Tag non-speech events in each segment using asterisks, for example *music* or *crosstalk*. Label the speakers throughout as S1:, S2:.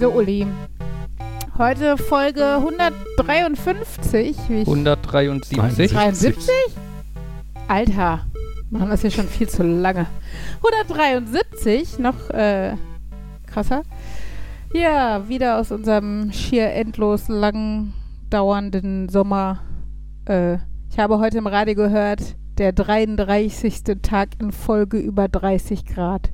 S1: Also Uli, heute Folge 153. Wie ich
S2: 173.
S1: 73? Alter, machen das hier schon viel zu lange. 173, noch äh, krasser. Ja, wieder aus unserem schier endlos lang dauernden Sommer. Äh, ich habe heute im Radio gehört, der 33. Tag in Folge über 30 Grad.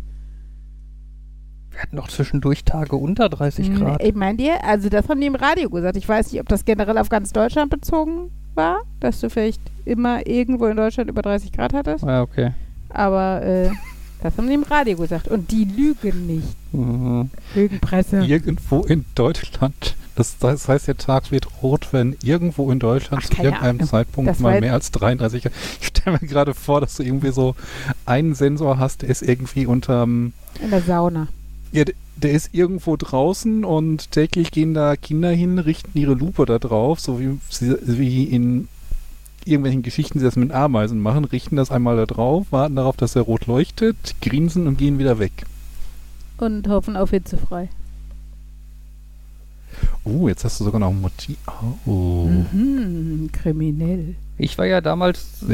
S2: Wir hatten doch zwischendurch Tage unter 30
S1: Hm,
S2: Grad.
S1: Ich meine dir, also das haben die im Radio gesagt. Ich weiß nicht, ob das generell auf ganz Deutschland bezogen war, dass du vielleicht immer irgendwo in Deutschland über 30 Grad hattest.
S2: Ah, okay.
S1: Aber äh, *laughs* das haben die im Radio gesagt. Und die lügen nicht.
S2: Mhm.
S1: Lügenpresse.
S3: Irgendwo in Deutschland. Das, das heißt, der Tag wird rot, wenn irgendwo in Deutschland
S1: Ach,
S3: zu irgendeinem
S1: Ahnung.
S3: Zeitpunkt
S1: Das
S3: mal mehr als 33 Grad. *laughs* Ich stelle mir gerade vor, dass du irgendwie so einen Sensor hast, der ist irgendwie unterm.
S1: In der Sauna.
S3: Ja, der ist irgendwo draußen und täglich gehen da Kinder hin, richten ihre Lupe da drauf, so wie, sie, wie in irgendwelchen Geschichten sie das mit Ameisen machen, richten das einmal da drauf, warten darauf, dass er rot leuchtet, grinsen und gehen wieder weg.
S1: Und hoffen auf hitzefrei.
S3: Oh, jetzt hast du sogar noch ein Motiv. Oh.
S1: Mhm, kriminell.
S2: Ich war ja damals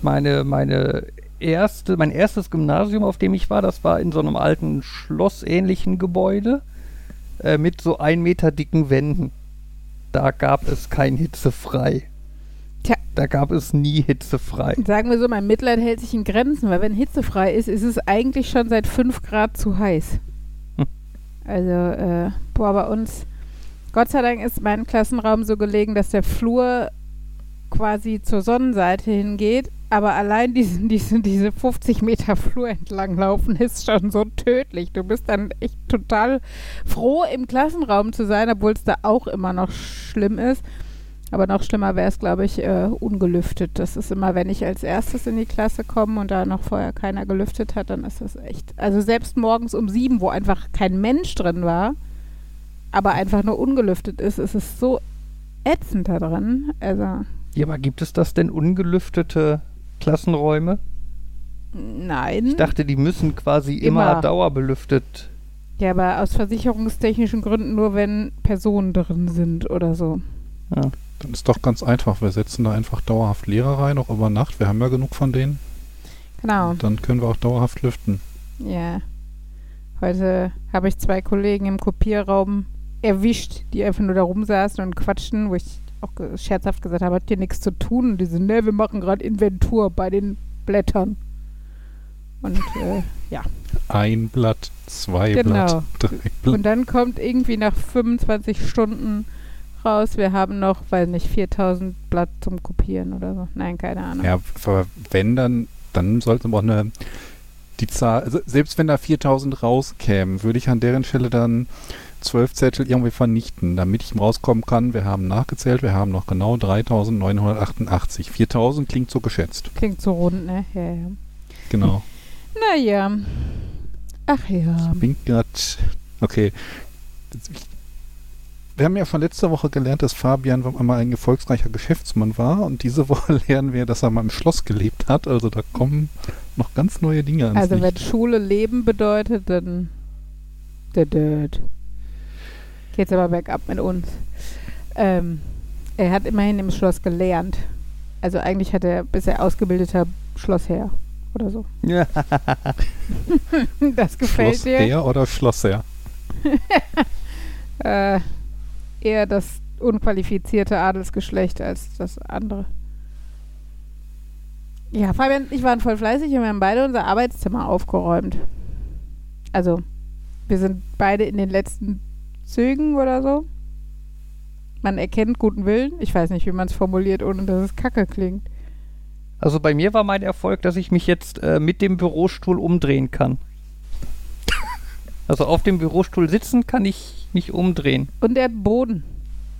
S2: meine, meine erste, mein erstes Gymnasium, auf dem ich war, das war in so einem alten schlossähnlichen Gebäude äh, mit so ein Meter dicken Wänden. Da gab es kein hitzefrei.
S1: Tja.
S2: Da gab es nie hitzefrei.
S1: Sagen wir so, mein Mitleid hält sich in Grenzen, weil wenn hitzefrei ist, ist es eigentlich schon seit 5 Grad zu heiß.
S2: Hm.
S1: Also, äh, boah, bei uns, Gott sei Dank ist mein Klassenraum so gelegen, dass der Flur quasi zur Sonnenseite hingeht, aber allein diesen, diesen, diese 50 Meter Flur entlang laufen ist schon so tödlich. Du bist dann echt total froh, im Klassenraum zu sein, obwohl es da auch immer noch schlimm ist. Aber noch schlimmer wäre es, glaube ich, äh, ungelüftet. Das ist immer, wenn ich als erstes in die Klasse komme und da noch vorher keiner gelüftet hat, dann ist das echt. Also selbst morgens um sieben, wo einfach kein Mensch drin war, aber einfach nur ungelüftet ist, ist es so ätzend da drin. Also,
S2: Ja, aber gibt es das denn ungelüftete Klassenräume?
S1: nein.
S2: Ich dachte, die müssen quasi immer,
S1: Immer.
S2: dauerbelüftet.
S1: ja, aber aus versicherungstechnischen Gründen nur, wenn Personen drin sind oder so.
S3: Dann ist doch ganz einfach. Wir setzen da einfach dauerhaft Lehrer rein, auch über Nacht. Wir haben ja genug von denen.
S1: Genau.
S3: Dann können wir auch dauerhaft lüften.
S1: Ja. Heute habe ich zwei Kollegen im Kopierraum erwischt, die einfach nur da rumsaßen und quatschten, wo ich auch scherzhaft gesagt habe, habt ihr nichts zu tun? Und die sind, ne, wir machen gerade Inventur bei den Blättern. Und äh, *laughs* ja.
S3: Ein Blatt, zwei
S1: Genau.
S3: Blatt, drei Blatt.
S1: Und dann kommt irgendwie nach 25 Stunden raus, wir haben noch, weiß nicht, 4000 Blatt zum Kopieren oder so. Nein, keine Ahnung.
S3: Ja, aber wenn dann, dann sollte man auch eine, die Zahl, also selbst wenn da 4000 rauskämen, würde ich an deren Stelle dann zwölf Zettel irgendwie vernichten, damit ich rauskommen kann. Wir haben nachgezählt, wir haben noch genau 3988. 4000 klingt so geschätzt.
S1: Klingt so rund, ne? Ja, ja.
S3: Genau.
S1: Naja. Ach ja.
S3: Ich bin grad, okay. Wir haben ja von letzter Woche gelernt, dass Fabian einmal ein erfolgreicher Geschäftsmann war und diese Woche *laughs* lernen wir, dass er mal im Schloss gelebt hat. Also da kommen noch ganz neue Dinge ans
S1: Also wenn. Schule Leben bedeutet, dann der Dirt. Geht's aber bergab mit uns. Ähm, er hat immerhin im Schloss gelernt. Also eigentlich hat er bisher ausgebildeter Schlossherr oder so.
S2: Ja. *laughs*
S1: Das gefällt
S3: Schloss
S1: dir.
S3: er oder Schloss er? *laughs*
S1: Äh, eher das unqualifizierte Adelsgeschlecht als das andere. Ja, Fabian und ich waren voll fleißig und wir haben beide unser Arbeitszimmer aufgeräumt. Also, wir sind beide in den letzten Zügen oder so. Man erkennt guten Willen. Ich weiß nicht, wie man es formuliert, ohne dass es kacke klingt.
S2: Also bei mir war mein Erfolg, dass ich mich jetzt äh, mit dem Bürostuhl umdrehen kann. Also auf dem Bürostuhl sitzen kann ich mich umdrehen.
S1: Und der Boden.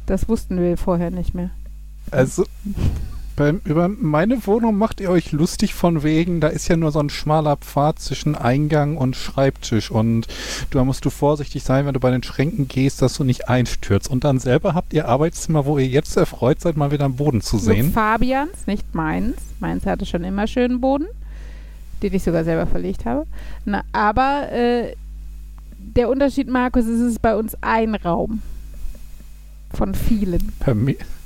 S1: Das wussten wir vorher nicht mehr.
S3: Also, beim, über meine Wohnung macht ihr euch lustig von wegen, da ist ja nur so ein schmaler Pfad zwischen Eingang und Schreibtisch und da musst du vorsichtig sein, wenn du bei den Schränken gehst, dass du nicht einstürzt. Und dann selber habt ihr Arbeitszimmer, wo ihr jetzt erfreut seid, mal wieder am Boden zu sehen.
S1: Fabians, nicht meins. Meins hatte schon immer schönen Boden, den ich sogar selber verlegt habe. Na, aber äh, der Unterschied, Markus, ist es ist bei uns ein Raum. Von vielen.
S3: Per Mi- Hey,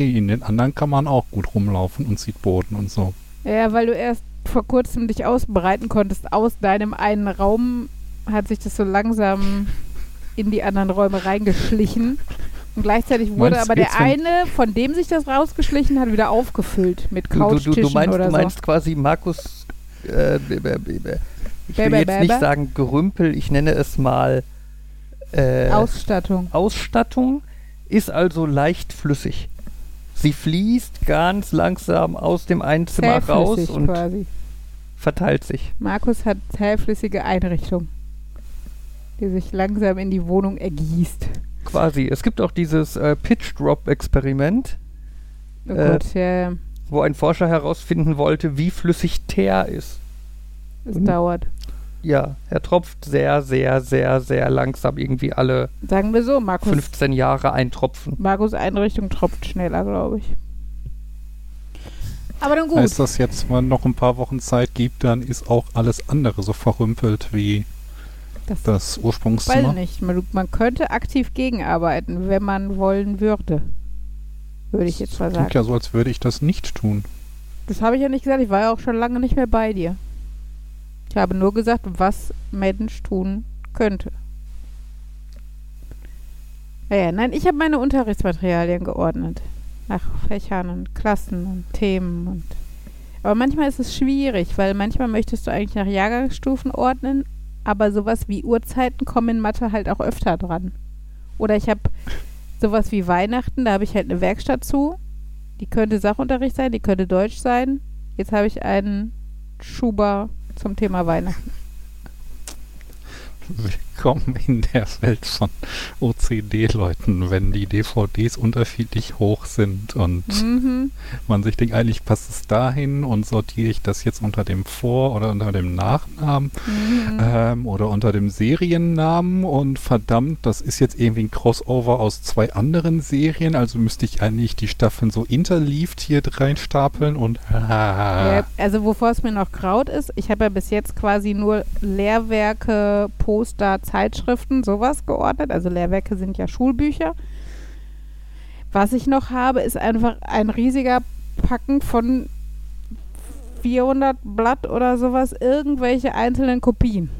S3: in den anderen kann man auch gut rumlaufen und sieht Boden und so.
S1: Ja, weil du erst vor kurzem dich ausbreiten konntest aus deinem einen Raum, hat sich das so langsam *laughs* in die anderen Räume reingeschlichen. Und gleichzeitig wurde
S3: Meinst
S1: aber der eine, von dem sich das rausgeschlichen hat, wieder aufgefüllt mit
S2: Du, du,
S1: Couchtischen
S2: du, du meinst,
S1: oder
S2: du meinst
S1: so.
S2: quasi Markus, äh, ich will jetzt nicht sagen Gerümpel, ich nenne es mal äh,
S1: Ausstattung.
S2: Ausstattung, ist also leicht flüssig. Sie fließt ganz langsam aus dem einen Zimmer raus und
S1: quasi.
S2: verteilt sich.
S1: Markus hat zähflüssige Einrichtung, die sich langsam in die Wohnung ergießt.
S2: Quasi. Es gibt auch dieses äh, Pitch-Drop-Experiment,
S1: Oh
S2: Äh,
S1: ja,
S2: wo ein Forscher herausfinden wollte, wie flüssig Teer ist.
S1: es
S2: Mhm.
S1: dauert.
S2: Ja, er tropft sehr, sehr, sehr, sehr langsam, irgendwie alle
S1: Sagen wir so, Markus,
S2: 15 Jahre ein Tropfen.
S1: Markus Einrichtung tropft schneller, glaube ich. Aber dann gut.
S3: Heißt das jetzt, wenn man noch ein paar Wochen Zeit gibt, dann ist auch alles andere so verrümpelt wie
S1: das
S3: das
S1: weiß
S3: Ursprungszimmer?
S1: ich nicht. Man, man könnte aktiv gegenarbeiten, wenn man wollen würde. Würde ich jetzt mal
S3: Klingt
S1: sagen.
S3: ja so, als würde ich das nicht tun.
S1: Das habe ich ja nicht gesagt. Ich war ja auch schon lange nicht mehr bei dir. Ich habe nur gesagt, was Mensch tun könnte. Naja, nein, ich habe meine Unterrichtsmaterialien geordnet. Nach Fächern und Klassen und Themen und. Aber manchmal ist es schwierig, weil manchmal möchtest du eigentlich nach Jahrgangsstufen ordnen, aber sowas wie Uhrzeiten kommen in Mathe halt auch öfter dran. Oder ich habe sowas wie Weihnachten, da habe ich halt eine Werkstatt zu. Die könnte Sachunterricht sein, die könnte Deutsch sein. Jetzt habe ich einen Schuber zum Thema Weihnachten.
S3: Willkommen in der Welt von OCD-Leuten, wenn die DVDs unterschiedlich hoch sind und
S1: Mhm.
S3: man sich denkt, eigentlich passt es dahin und sortiere ich das jetzt unter dem Vor- oder unter dem Nachnamen
S1: Mhm.
S3: ähm, oder unter dem Seriennamen und verdammt, das ist jetzt irgendwie ein Crossover aus zwei anderen Serien, also müsste ich eigentlich die Staffeln so interleaved hier reinstapeln und
S1: Ja, also wovor es mir noch graut ist, ich habe ja bis jetzt quasi nur Lehrwerke, Poster, Zeitschriften, sowas geordnet. Also Lehrwerke sind ja Schulbücher. Was ich noch habe, ist einfach ein riesiger Packen von 400 Blatt oder sowas, irgendwelche einzelnen Kopien.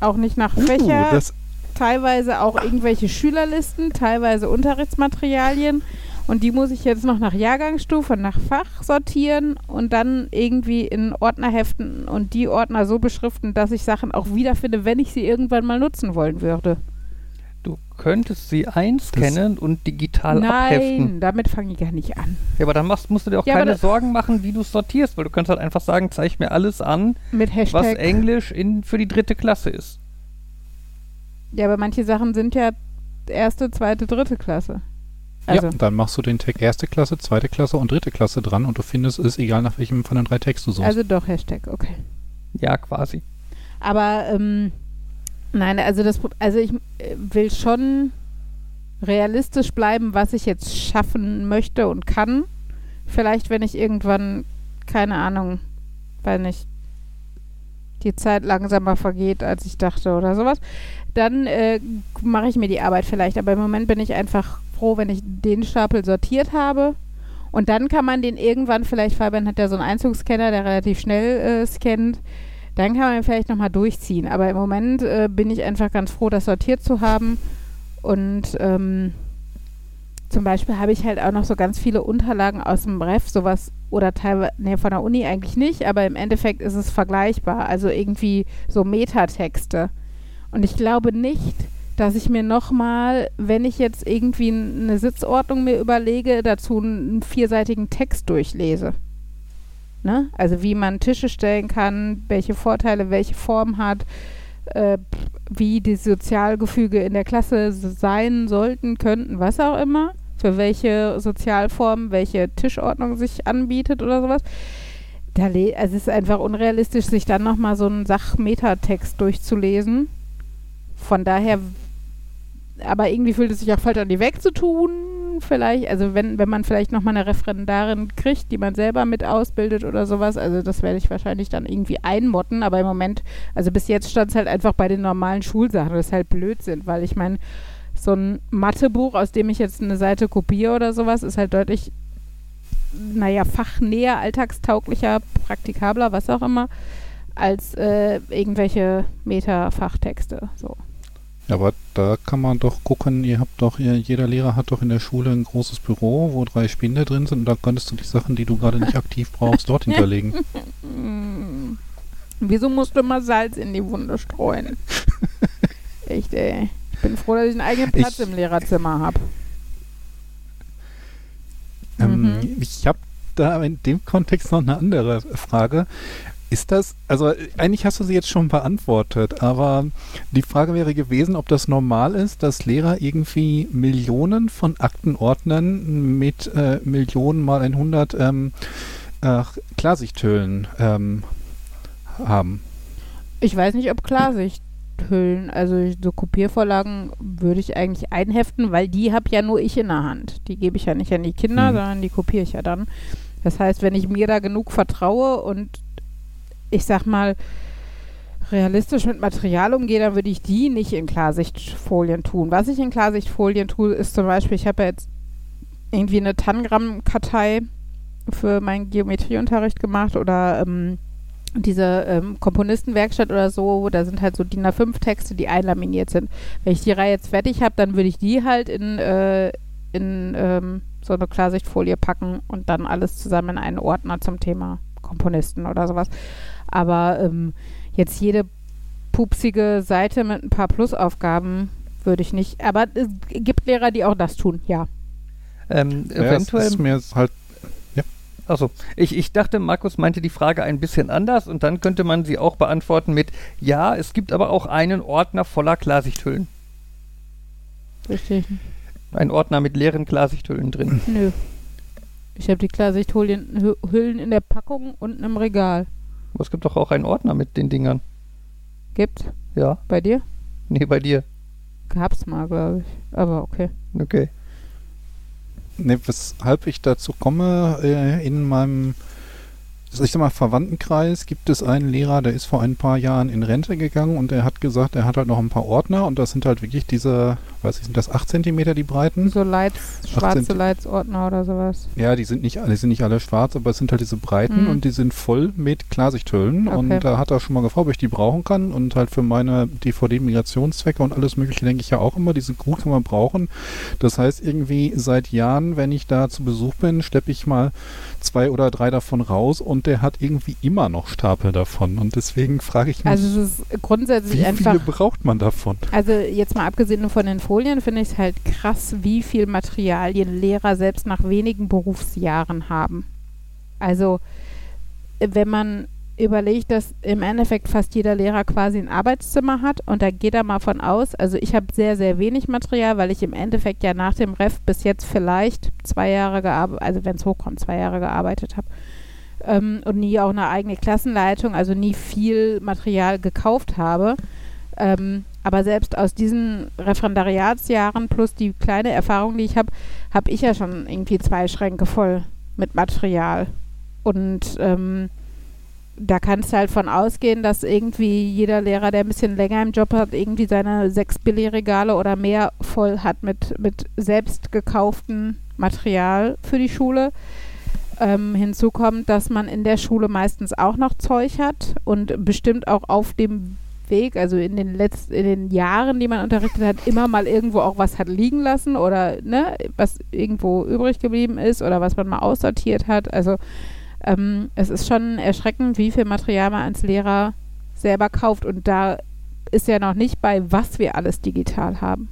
S1: Auch nicht nach Fächer,
S3: Uh, das,
S1: teilweise auch irgendwelche Schülerlisten, teilweise Unterrichtsmaterialien. Und die muss ich jetzt noch nach Jahrgangsstufe, nach Fach sortieren und dann irgendwie in Ordner heften und die Ordner so beschriften, dass ich Sachen auch wiederfinde, wenn ich sie irgendwann mal nutzen wollen würde.
S2: Du könntest sie einscannen und digital abheften.
S1: Nein, damit fange ich gar nicht an.
S2: Ja, aber dann machst, musst du dir auch
S1: Ja,
S2: keine Sorgen machen, wie du es sortierst, weil du kannst halt einfach sagen, zeig mir alles an,
S1: Mit
S2: was. Englisch in, für die dritte Klasse ist.
S1: Ja, aber manche Sachen sind ja erste, zweite, dritte Klasse. Also,
S3: ja, dann machst du den Tag erste Klasse, zweite Klasse und dritte Klasse dran und du findest es egal, nach welchem von den drei Tags du suchst.
S1: also doch Hashtag, okay.
S2: Ja, quasi.
S1: Aber ähm, nein, also das also ich äh, will schon realistisch bleiben, was ich jetzt schaffen möchte und kann. Vielleicht, wenn ich irgendwann, keine Ahnung, weil nicht die Zeit langsamer vergeht, als ich dachte oder sowas, dann äh, mache ich mir die Arbeit vielleicht. Aber im Moment bin ich einfach froh, wenn ich den Stapel sortiert habe. Und dann kann man den irgendwann, vielleicht Fabian hat ja so einen Einzugsscanner, der relativ schnell äh, scannt, dann kann man ihn vielleicht nochmal durchziehen. Aber im Moment äh, bin ich einfach ganz froh, das sortiert zu haben. Und ähm, zum Beispiel habe ich halt auch noch so ganz viele Unterlagen aus dem Ref, sowas, oder teilweise, nee, von der Uni eigentlich nicht, aber im Endeffekt ist es vergleichbar. Also irgendwie so Metatexte. Und ich glaube nicht, dass ich mir nochmal, wenn ich jetzt irgendwie eine Sitzordnung mir überlege, dazu einen vierseitigen Text durchlese. Ne? Also wie man Tische stellen kann, welche Vorteile welche Form hat, äh, wie die Sozialgefüge in der Klasse sein sollten, könnten, was auch immer, für welche Sozialform welche Tischordnung sich anbietet oder sowas. Da also es ist einfach unrealistisch, sich dann nochmal so einen Sachmetatext durchzulesen. Von daher, aber irgendwie fühlt es sich auch falsch an, die wegzutun, vielleicht, also wenn, wenn man vielleicht nochmal eine Referendarin kriegt, die man selber mit ausbildet oder sowas, also das werde ich wahrscheinlich dann irgendwie einmotten, aber im Moment, also bis jetzt stand es halt einfach bei den normalen Schulsachen, das halt Blödsinn, weil ich meine, so ein Mathebuch, aus dem ich jetzt eine Seite kopiere oder sowas, ist halt deutlich, naja, fachnäher, alltagstauglicher, praktikabler, was auch immer, als äh, irgendwelche Meta-Fachtexte. So.
S3: Ja, aber da kann man doch gucken, ihr habt doch, ihr, jeder Lehrer hat doch in der Schule ein großes Büro, wo drei Spinde drin sind und da könntest du die Sachen, die du gerade nicht aktiv brauchst, dort hinterlegen. *laughs*
S1: Wieso musst du immer Salz in die Wunde streuen? Echt, ey. Ich bin froh, dass ich einen eigenen Platz
S3: Ich-
S1: im Lehrerzimmer habe.
S3: Ähm,
S1: Mhm.
S3: Ich habe da in dem Kontext noch eine andere Frage. Ist das, also äh, eigentlich hast du sie jetzt schon beantwortet, aber die Frage wäre gewesen, ob das normal ist, dass Lehrer irgendwie Millionen von Aktenordnern mit äh, Millionen mal 100 ähm, äh, Klarsichthüllen ähm, haben.
S1: Ich weiß nicht, ob Klarsichthüllen, also so Kopiervorlagen würde ich eigentlich einheften, weil die habe ja nur ich in der Hand. Die gebe ich ja nicht an die Kinder,
S3: Hm.
S1: sondern die kopiere ich ja dann. Das heißt, wenn ich mir da genug vertraue und ich sag mal realistisch mit Material umgehe, dann würde ich die nicht in Klarsichtfolien tun. Was ich in Klarsichtfolien tue, ist zum Beispiel, ich habe ja jetzt irgendwie eine Tangram-Kartei für meinen Geometrieunterricht gemacht oder ähm, diese ähm, Komponistenwerkstatt oder so, da sind halt so DIN A5-Texte, die einlaminiert sind. Wenn ich die Reihe jetzt fertig habe, dann würde ich die halt in, äh, in ähm, so eine Klarsichtfolie packen und dann alles zusammen in einen Ordner zum Thema Komponisten oder sowas. Aber ähm, jetzt jede pupsige Seite mit ein paar Plusaufgaben würde ich nicht. Aber es gibt Lehrer, die auch das tun, ja.
S2: Ähm,
S3: Ja,
S2: eventuell.
S3: ist mir halt
S2: Achso, ich, ich dachte, Markus meinte die Frage ein bisschen anders und dann könnte man sie auch beantworten mit Ja, es gibt aber auch einen Ordner voller Klarsichthüllen.
S1: Richtig.
S2: Ein Ordner mit leeren Klarsichthüllen drin.
S1: Nö. Ich habe die Klarsichthüllen Hü- Hüllen in der Packung unten im Regal.
S2: Aber es gibt doch auch einen Ordner mit den Dingern.
S1: Gibt
S2: Ja,
S1: bei dir?
S2: nee, bei dir.
S1: Gab's mal, glaube ich. Aber okay.
S2: Okay.
S3: Ne, weshalb ich dazu komme, äh, in meinem, ich sag mal, Verwandtenkreis gibt es einen Lehrer, der ist vor ein paar Jahren in Rente gegangen und der hat gesagt, er hat halt noch ein paar Ordner und das sind halt wirklich diese, weiß ich, sind das 8 Zentimeter die Breiten?
S1: So Leits, schwarze
S3: 18.
S1: Leitsordner oder sowas.
S3: Ja, die sind nicht alle, sind nicht alle schwarz, aber es sind halt diese Breiten
S1: Mhm.
S3: und die sind voll mit Klarsichthüllen
S1: Okay.
S3: und da hat er schon mal gefragt, ob ich die brauchen kann und halt für meine DVD-Migrationszwecke und alles mögliche denke ich ja auch immer, die sind gut, kann man brauchen. Das heißt irgendwie seit Jahren, wenn ich da zu Besuch bin, schleppe ich mal zwei oder drei davon raus und der hat irgendwie immer noch Stapel davon und deswegen frage ich mich,
S1: Also es ist grundsätzlich
S3: wie
S1: einfach.
S3: viele braucht man davon?
S1: Also jetzt mal abgesehen von den Folien, finde ich es halt krass, wie viel Materialien Lehrer selbst nach wenigen Berufsjahren haben. Also wenn man überlegt, dass im Endeffekt fast jeder Lehrer quasi ein Arbeitszimmer hat und da geht er mal von aus, also ich habe sehr, sehr wenig Material, weil ich im Endeffekt ja nach dem Ref bis jetzt vielleicht zwei Jahre gearbeitet, also wenn es hochkommt, zwei Jahre gearbeitet habe ähm, und nie auch eine eigene Klassenleitung, also nie viel Material gekauft habe. Ähm, aber selbst aus diesen Referendariatsjahren plus die kleine Erfahrung, die ich habe, habe ich ja schon irgendwie zwei Schränke voll mit Material. Und ähm, da kannst du halt von ausgehen, dass irgendwie jeder Lehrer, der ein bisschen länger im Job hat, irgendwie seine sechs Billigregale oder mehr voll hat mit, mit selbst gekauftem Material für die Schule. Ähm, hinzu kommt, dass man in der Schule meistens auch noch Zeug hat und bestimmt auch auf dem Weg, also in den letzten, in den Jahren, die man unterrichtet hat, immer mal irgendwo auch was hat liegen lassen oder ne, was irgendwo übrig geblieben ist oder was man mal aussortiert hat. Also ähm, es ist schon erschreckend, wie viel Material man als Lehrer selber kauft und da ist ja noch nicht bei, was wir alles digital haben.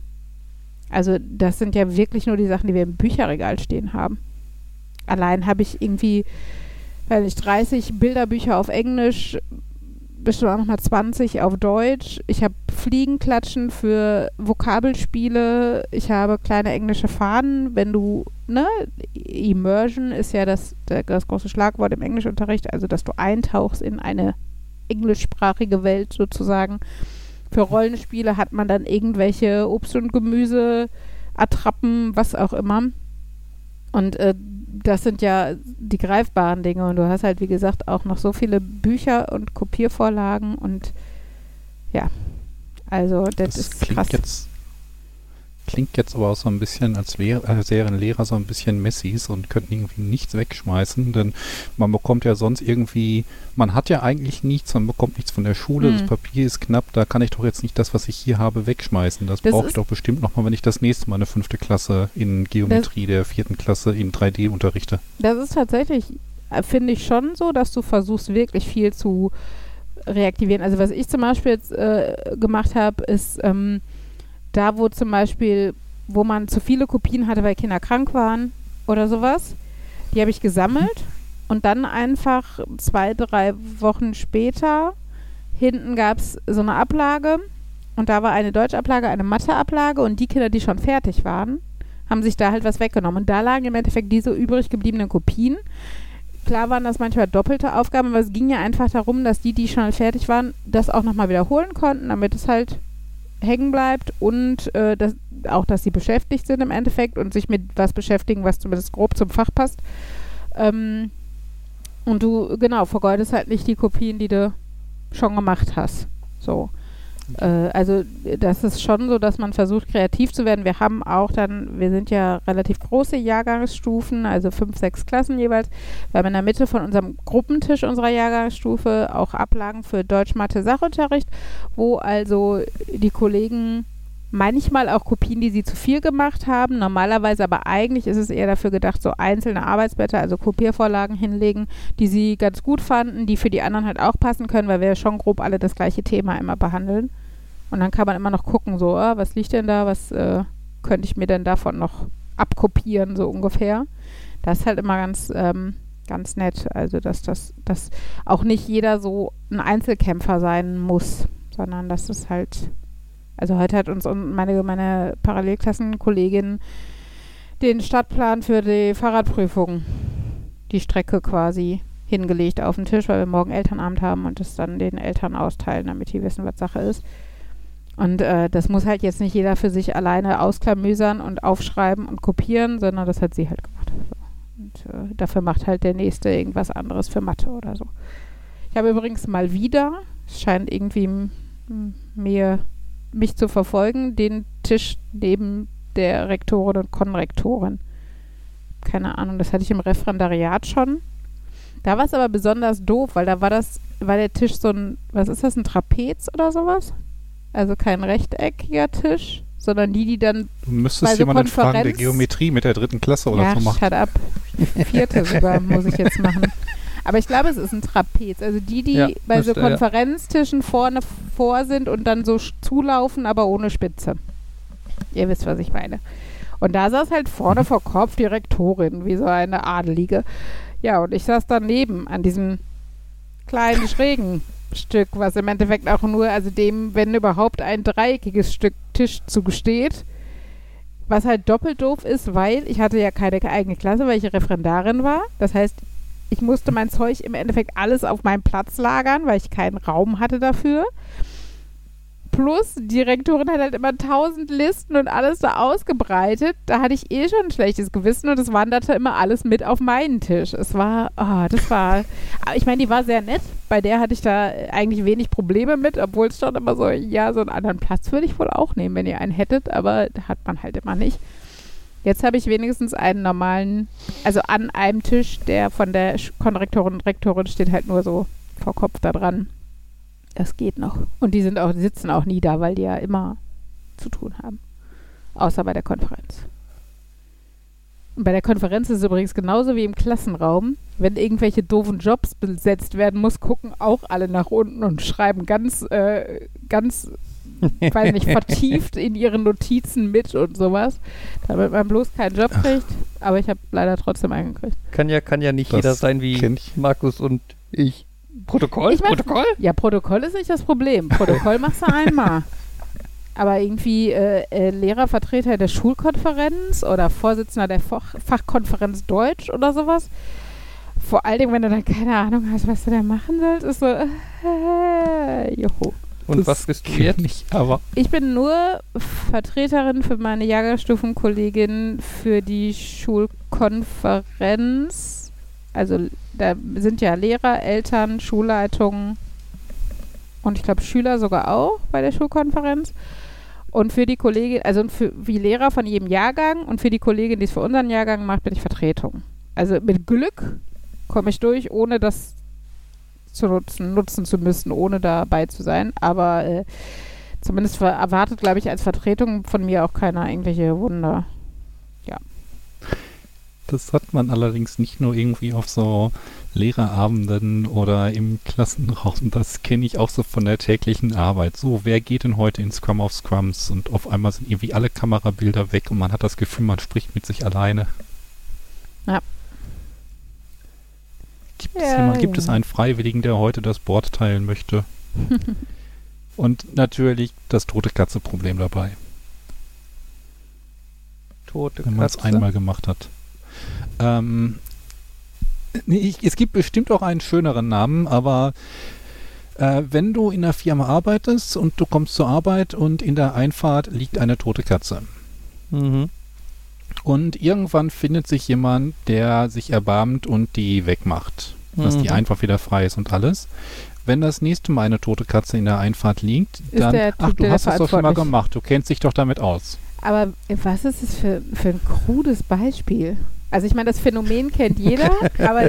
S1: Also das sind ja wirklich nur die Sachen, die wir im Bücherregal stehen haben. Allein habe ich irgendwie, weiß nicht, 30 Bilderbücher auf Englisch, bestimmt auch nochmal 20 auf Deutsch. Ich habe Fliegenklatschen für Vokabelspiele. Ich habe kleine englische Fahnen. Wenn du, ne, Immersion ist ja das, das große Schlagwort im Englischunterricht, also dass du eintauchst in eine englischsprachige Welt sozusagen. Für Rollenspiele hat man dann irgendwelche Obst- und Gemüse, Attrappen, was auch immer. Und äh, das sind ja die greifbaren Dinge. Und du hast halt, wie gesagt, auch noch so viele Bücher und Kopiervorlagen und ja, also das,
S3: Das
S1: ist
S3: klingt
S1: krass.
S3: jetzt, klingt jetzt aber auch so ein bisschen, als wäre, als wären Lehrer so ein bisschen Messis und könnten irgendwie nichts wegschmeißen, denn man bekommt ja sonst irgendwie, man hat ja eigentlich nichts, man bekommt nichts von der Schule,
S1: Hm.
S3: das Papier ist knapp, da kann ich doch jetzt nicht das, was ich hier habe, wegschmeißen. Das,
S1: Das
S3: brauche ich doch bestimmt nochmal, wenn ich das nächste Mal eine fünfte Klasse in Geometrie der vierten Klasse in 3D unterrichte.
S1: Das ist tatsächlich, äh, finde ich schon so, dass du versuchst, wirklich viel zu reaktivieren. Also was ich zum Beispiel jetzt äh, gemacht habe, ist ähm, da, wo zum Beispiel, wo man zu viele Kopien hatte, weil Kinder krank waren oder sowas, die habe ich gesammelt und dann einfach zwei, drei Wochen später, hinten gab es so eine Ablage und da war eine Deutschablage, eine Matheablage und die Kinder, die schon fertig waren, haben sich da halt was weggenommen. Und da lagen im Endeffekt diese übrig gebliebenen Kopien. Klar waren das manchmal doppelte Aufgaben, aber es ging ja einfach darum, dass die, die schon fertig waren, das auch nochmal wiederholen konnten, damit es halt hängen bleibt und äh, dass, auch, dass sie beschäftigt sind im Endeffekt und sich mit was beschäftigen, was zumindest grob zum Fach passt. Ähm, und du, genau, vergeudest halt nicht die Kopien, die du schon gemacht hast. So. Äh, also das ist schon so, dass man versucht, kreativ zu werden. Wir haben auch dann, wir sind ja relativ große Jahrgangsstufen, also fünf, sechs Klassen jeweils. Wir haben in der Mitte von unserem Gruppentisch unserer Jahrgangsstufe auch Ablagen für Deutsch, Mathe, Sachunterricht, wo also die Kollegen manchmal auch Kopien, die sie zu viel gemacht haben. Normalerweise aber eigentlich ist es eher dafür gedacht, so einzelne Arbeitsblätter, also Kopiervorlagen hinlegen, die sie ganz gut fanden, die für die anderen halt auch passen können, weil wir ja schon grob alle das gleiche Thema immer behandeln. Und dann kann man immer noch gucken, so, ah, was liegt denn da, was äh, könnte ich mir denn davon noch abkopieren, so ungefähr. Das ist halt immer ganz, ähm, ganz nett. Also, dass das, dass auch nicht jeder so ein Einzelkämpfer sein muss, sondern dass es halt also heute hat uns un- meine, meine Parallelklassenkollegin den Stadtplan für die Fahrradprüfung, die Strecke quasi hingelegt auf den Tisch, weil wir morgen Elternabend haben und das dann den Eltern austeilen, damit die wissen, was Sache ist. Und äh, das muss halt jetzt nicht jeder für sich alleine ausklamüsern und aufschreiben und kopieren, sondern das hat sie halt gemacht. Und äh, dafür macht halt der Nächste irgendwas anderes für Mathe oder so. Ich habe übrigens mal wieder, es scheint irgendwie mir mich zu verfolgen, den Tisch neben der Rektorin und Konrektorin. Keine Ahnung, das hatte ich im Referendariat schon. Da war es aber besonders doof, weil da war das, war der Tisch so ein, was ist das, ein Trapez oder sowas? Also kein rechteckiger Tisch, sondern die, die dann,
S3: Du müsstest
S1: Bei so
S3: jemanden fragen, der
S1: Konferenz-
S3: Geometrie mit der dritten Klasse oder
S1: ja,
S3: so macht.
S1: shut up. Vierte sogar muss ich jetzt machen. *laughs* Aber ich glaube, es ist ein Trapez. Also die, die
S2: Ja,
S1: bei so
S2: müsste, ja.
S1: Konferenztischen vorne vor sind und dann so zulaufen, aber ohne Spitze. Ihr wisst, was ich meine. Und da saß halt vorne
S3: Mhm.
S1: vor Kopf die Rektorin, wie so eine Adelige. Ja, und ich saß daneben an diesem kleinen *laughs* schrägen Stück, was im Endeffekt auch nur, also dem, wenn überhaupt, ein dreieckiges Stück Tisch zugesteht. Was halt doppelt doof ist, weil ich hatte ja keine eigene Klasse, weil ich Referendarin war. Das heißt, ich musste mein Zeug im Endeffekt alles auf meinem Platz lagern, weil ich keinen Raum hatte dafür. Plus, die Rektorin hat halt immer tausend Listen und alles da ausgebreitet. Da hatte ich eh schon ein schlechtes Gewissen und es wanderte immer alles mit auf meinen Tisch. Es war, oh, das war, aber ich meine, die war sehr nett. Bei der hatte ich da eigentlich wenig Probleme mit, obwohl es schon immer so, ja, so einen anderen Platz würde ich wohl auch nehmen, wenn ihr einen hättet, aber hat man halt immer nicht. Jetzt habe ich wenigstens einen normalen, also an einem Tisch, der von der Konrektorin und Rektorin steht halt nur so vor Kopf da dran. Das geht noch. Und die sind auch, die sitzen auch nie da, weil die ja immer zu tun haben. Außer bei der Konferenz. Und bei der Konferenz ist es übrigens genauso wie im Klassenraum. Wenn irgendwelche doofen Jobs besetzt werden muss, gucken auch alle nach unten und schreiben ganz, äh, ganz, weiß nicht, vertieft in ihren Notizen mit und sowas, damit man bloß keinen Job kriegt. Aber ich habe leider trotzdem einen gekriegt.
S2: Kann ja, kann ja nicht
S3: Das
S2: jeder sein wie. Markus und ich. Protokoll?
S1: Ich mein-
S2: Protokoll?
S1: Ja, Protokoll ist nicht das Problem. Protokoll machst du einmal. Aber irgendwie äh, äh, Lehrervertreter der Schulkonferenz oder Vorsitzender der Fach Fachkonferenz Deutsch oder sowas. Vor allen Dingen, wenn du dann keine Ahnung hast, was du da machen sollst, ist so, äh, juhu.
S2: Und
S3: Das
S2: was bist du jetzt?
S3: Aber
S1: Ich bin nur Vertreterin für meine Jahrgangsstufenkollegin für die Schulkonferenz. Also da sind ja Lehrer, Eltern, Schulleitungen und ich glaube Schüler sogar auch bei der Schulkonferenz. Und für die Kollegin, also für wie Lehrer von jedem Jahrgang und für die Kollegin, die es für unseren Jahrgang macht, bin ich Vertretung. Also mit Glück komme ich durch, ohne das zu nutzen, nutzen zu müssen, ohne dabei zu sein. Aber äh, zumindest erwartet, glaube ich, als Vertretung von mir auch keiner irgendwelche Wunder.
S3: das hat man allerdings nicht nur irgendwie auf so Lehrerabenden oder im Klassenraum. Das kenne ich auch so von der täglichen Arbeit. So, wer geht denn heute in Scrum of Scrums? Und auf einmal sind irgendwie alle Kamerabilder weg und man hat das Gefühl, man spricht mit sich alleine.
S1: Ja.
S3: Gibt, es,
S1: Ja,
S3: gibt es
S1: ja.
S3: einen Freiwilligen, der heute das Board teilen möchte? *laughs* und natürlich das tote Katze-Problem dabei,
S2: Tote
S3: wenn man es
S2: Katze.
S3: einmal gemacht hat. Ähm, nee, ich, es gibt bestimmt auch einen schöneren Namen, aber äh, wenn du in einer Firma arbeitest und du kommst zur Arbeit und in der Einfahrt liegt eine tote Katze.
S2: Mhm.
S3: Und irgendwann findet sich jemand, der sich erbarmt und die wegmacht. Dass die
S2: Mhm.
S3: einfach wieder frei ist und alles. Wenn das nächste Mal eine tote Katze in der Einfahrt liegt,
S1: Ist
S3: dann,
S1: der Typ,
S3: ach, du hast das doch schon mal gemacht, du kennst dich doch damit aus.
S1: Aber was ist das für, für ein krudes Beispiel? Also ich meine, das Phänomen kennt jeder, *laughs* aber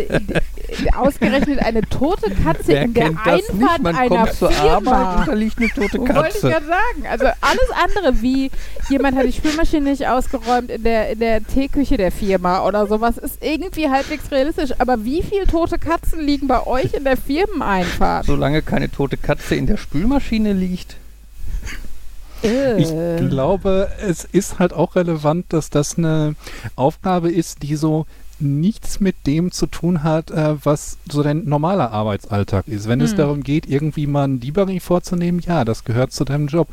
S1: ausgerechnet eine tote Katze
S2: Wer
S1: in der
S2: das nicht?
S1: Einfahrt
S2: Man
S1: einer
S2: kommt zur Arbeit und
S1: Firma.
S2: da liegt eine tote
S1: Wollte ich
S2: Katze.
S1: gerade sagen. Also alles andere wie jemand hat die Spülmaschine nicht ausgeräumt in der, in der Teeküche der Firma oder sowas ist irgendwie halbwegs realistisch. Aber wie viele tote Katzen liegen bei euch in der Firmeneinfahrt?
S2: Solange keine tote Katze in der Spülmaschine liegt.
S3: Ich
S1: Äh.
S3: glaube, es ist halt auch relevant, dass das eine Aufgabe ist, die so nichts mit dem zu tun hat, äh, was so dein normaler Arbeitsalltag ist. Wenn es
S1: Hm.
S3: darum geht, irgendwie mal ein Debugging vorzunehmen, ja, das gehört zu deinem Job.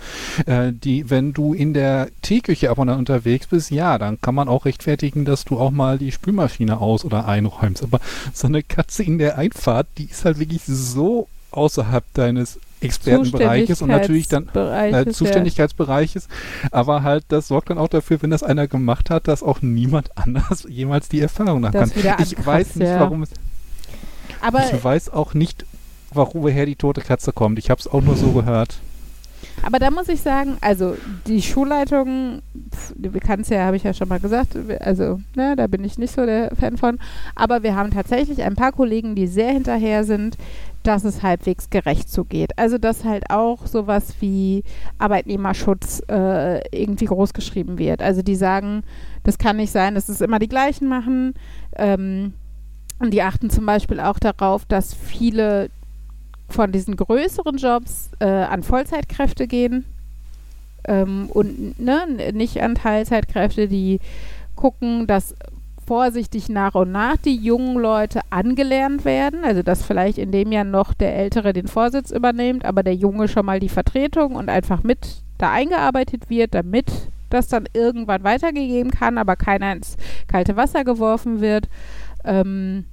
S3: Äh, die, wenn du in der Teeküche ab und an unterwegs bist, ja, dann kann man auch rechtfertigen, dass du auch mal die Spülmaschine aus- oder einräumst. Aber so eine Katze in der Einfahrt, die ist halt wirklich so außerhalb deines Expertenbereiches und natürlich dann äh,
S1: Zuständigkeitsbereiches, ja.
S3: Aber halt, das sorgt dann auch dafür, wenn das einer gemacht hat, dass auch niemand *laughs* anders jemals die Erfahrung
S1: Das
S3: kann. Ich
S1: ankratzt,
S3: weiß nicht,
S1: ja.
S3: warum es.
S1: Aber
S3: ich weiß auch nicht, warum woher die tote Katze kommt. Ich habe es auch nur so gehört.
S1: Aber da muss ich sagen, also die Schulleitung, du kannst ja, habe ich ja schon mal gesagt, also ne, da bin ich nicht so der Fan von. Aber wir haben tatsächlich ein paar Kollegen, die sehr hinterher sind, dass es halbwegs gerecht zugeht. Also dass halt auch sowas wie Arbeitnehmerschutz äh, irgendwie großgeschrieben wird. Also die sagen, das kann nicht sein, dass es immer die gleichen machen. Ähm, und die achten zum Beispiel auch darauf, dass viele von diesen größeren Jobs äh, an Vollzeitkräfte gehen ähm, und ne, nicht an Teilzeitkräfte, die gucken, dass vorsichtig nach und nach die jungen Leute angelernt werden. Also dass vielleicht in dem Jahr noch der Ältere den Vorsitz übernimmt, aber der Junge schon mal die Vertretung und einfach mit da eingearbeitet wird, damit das dann irgendwann weitergegeben kann, aber keiner ins kalte Wasser geworfen wird. Ähm,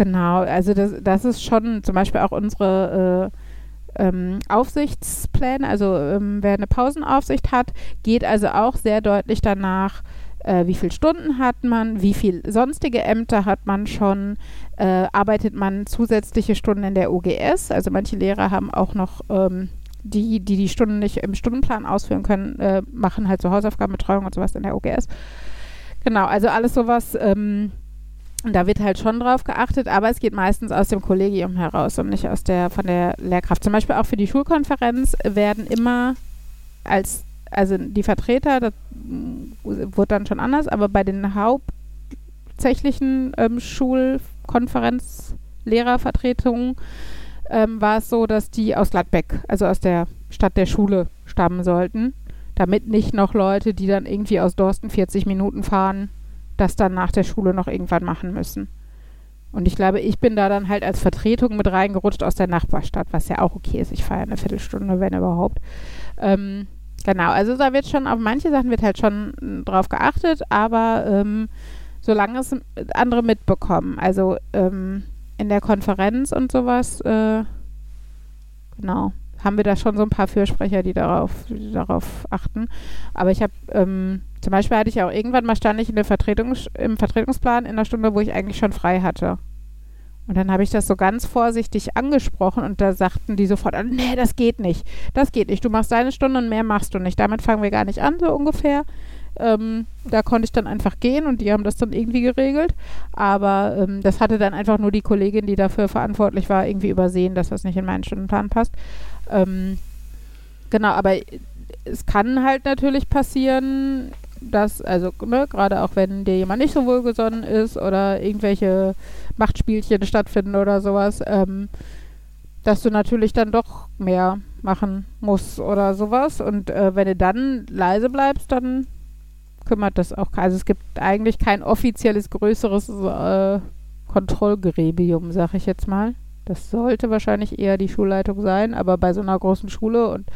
S1: Genau, also das, das ist schon zum Beispiel auch unsere äh, ähm, Aufsichtspläne, also ähm, wer eine Pausenaufsicht hat, geht also auch sehr deutlich danach, äh, wie viele Stunden hat man, wie viel sonstige Ämter hat man schon, äh, arbeitet man zusätzliche Stunden in der OGS, also manche Lehrer haben auch noch ähm, die, die die Stunden nicht im Stundenplan ausführen können, äh, machen halt so Hausaufgabenbetreuung und sowas in der OGS. Genau, also alles sowas, ähm, und da wird halt schon drauf geachtet, aber es geht meistens aus dem Kollegium heraus und nicht aus der von der Lehrkraft. Zum Beispiel auch für die Schulkonferenz werden immer als also die Vertreter, das mm, wurde dann schon anders, aber bei den hauptsächlichen ähm, Schulkonferenzlehrervertretungen ähm, war es so, dass die aus Gladbeck, also aus der Stadt der Schule, stammen sollten, damit nicht noch Leute, die dann irgendwie aus Dorsten 40 Minuten fahren, das dann nach der Schule noch irgendwann machen müssen. Und ich glaube, ich bin da dann halt als Vertretung mit reingerutscht aus der Nachbarstadt, was ja auch okay ist. Ich fahre ja eine Viertelstunde, wenn überhaupt. Ähm, genau, also da wird schon, auf manche Sachen wird halt schon m, drauf geachtet, aber ähm, solange es andere mitbekommen, also ähm, in der Konferenz und sowas, äh, genau, haben wir da schon so ein paar Fürsprecher, die darauf, die darauf achten. Aber ich habe, ähm, zum Beispiel hatte ich auch irgendwann mal stand ich in der Vertretung, im Vertretungsplan in der Stunde, wo ich eigentlich schon frei hatte. Und dann habe ich das so ganz vorsichtig angesprochen und da sagten die sofort, nee, das geht nicht. Das geht nicht. Du machst deine Stunde und mehr machst du nicht. Damit fangen wir gar nicht an, so ungefähr. Ähm, da konnte ich dann einfach gehen und die haben das dann irgendwie geregelt. Aber ähm, das hatte dann einfach nur die Kollegin, die dafür verantwortlich war, irgendwie übersehen, dass das nicht in meinen Stundenplan passt. Ähm, genau, aber es kann halt natürlich passieren, dass, also ne, gerade auch wenn dir jemand nicht so wohlgesonnen ist oder irgendwelche Machtspielchen stattfinden oder sowas, ähm, dass du natürlich dann doch mehr machen musst oder sowas. Und äh, wenn du dann leise bleibst, dann kümmert das auch. Also es gibt eigentlich kein offizielles größeres äh, Kontrollgremium, sag ich jetzt mal. Das sollte wahrscheinlich eher die Schulleitung sein, aber bei so einer großen Schule und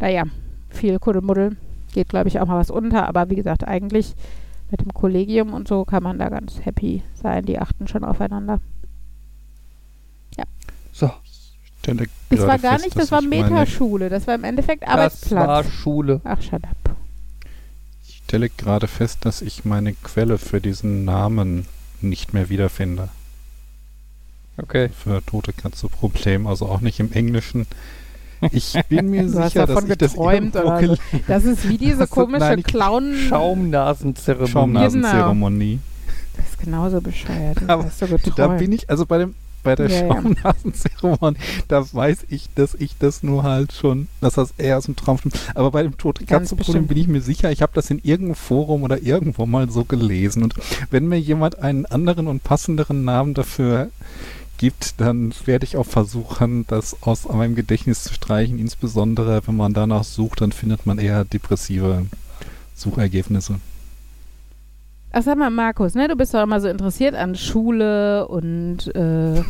S1: naja, viel Kuddelmuddel geht, glaube ich, auch mal was unter. Aber wie gesagt, eigentlich mit dem Kollegium und so kann man da ganz happy sein. Die achten schon aufeinander. Ja.
S2: So.
S1: Das war gar nicht, das war Metaschule. Das war im Endeffekt Arbeitsplatz.
S2: Das war Schule.
S1: Ach, shut up
S3: stelle gerade fest, dass ich meine Quelle für diesen Namen nicht mehr wiederfinde.
S2: Okay.
S3: Für tote Katze Problem, also auch nicht im Englischen. Ich bin mir sicher,
S1: hast davon
S3: dass
S1: geträumt
S3: ich das
S1: oder so. Das ist wie diese *laughs* komische
S3: Nein,
S1: Clown.
S2: Schaumnasenzeremonie.
S3: Schaumnasenzeremonie.
S1: Das ist genauso bescheuert. Das
S3: Aber
S1: hast du geträumt.
S3: Da bin ich, also bei dem bei der
S1: Ja.
S3: Schaumnasenzeremonie, da weiß ich, dass ich das nur halt schon, dass das eher aus dem Traum stimmt. Aber bei dem tote
S1: Ganz
S3: Katze Problem
S1: bestimmt.
S3: bin ich mir sicher, ich habe das in irgendeinem Forum oder irgendwo mal so gelesen. Und wenn mir jemand einen anderen und passenderen Namen dafür gibt, dann werde ich auch versuchen, das aus meinem Gedächtnis zu streichen. Insbesondere, wenn man danach sucht, dann findet man eher depressive Suchergebnisse.
S1: Ach, sag mal, Markus, ne, du bist doch immer so interessiert an Schule und äh,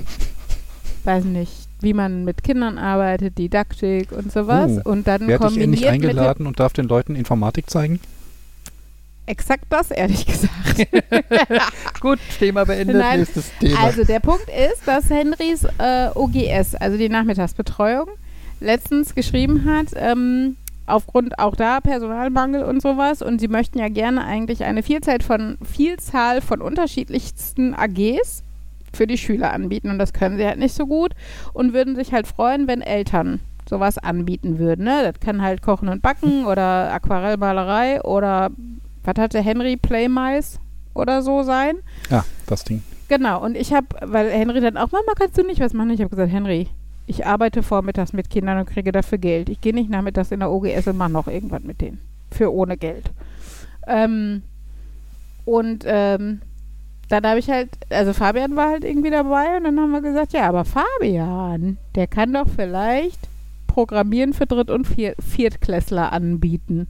S1: *laughs* weiß nicht, wie man mit Kindern arbeitet, Didaktik und sowas.
S3: Oh,
S1: und dann
S3: Werde ich
S1: dem,
S3: eingeladen und darf den Leuten Informatik zeigen?
S1: Exakt das, ehrlich gesagt. *laughs*
S2: Gut, Thema beendet.
S1: Nein,
S2: Nächstes Thema.
S1: Also der Punkt ist, dass Henrys äh, OGS, also die Nachmittagsbetreuung, letztens geschrieben hat, ähm, aufgrund auch da Personalmangel und sowas, und sie möchten ja gerne eigentlich eine Vielzahl von, Vielzahl von unterschiedlichsten AGs für die Schüler anbieten und das können sie halt nicht so gut und würden sich halt freuen, wenn Eltern sowas anbieten würden. Ne? Das kann halt Kochen und Backen oder Aquarellmalerei oder was hatte Henry Playmice oder so sein.
S3: Ja, das Ding.
S1: Genau, und ich habe, weil Henry dann auch, Mama, kannst du nicht was machen? Ich habe gesagt, Henry, ich arbeite vormittags mit Kindern und kriege dafür Geld. Ich gehe nicht nachmittags in der OGS und mache noch irgendwas mit denen. Für ohne Geld. Ähm, und ähm, dann habe ich halt, also Fabian war halt irgendwie dabei und dann haben wir gesagt, ja, aber Fabian, der kann doch vielleicht Programmieren für Dritt- und Vier Viertklässler anbieten.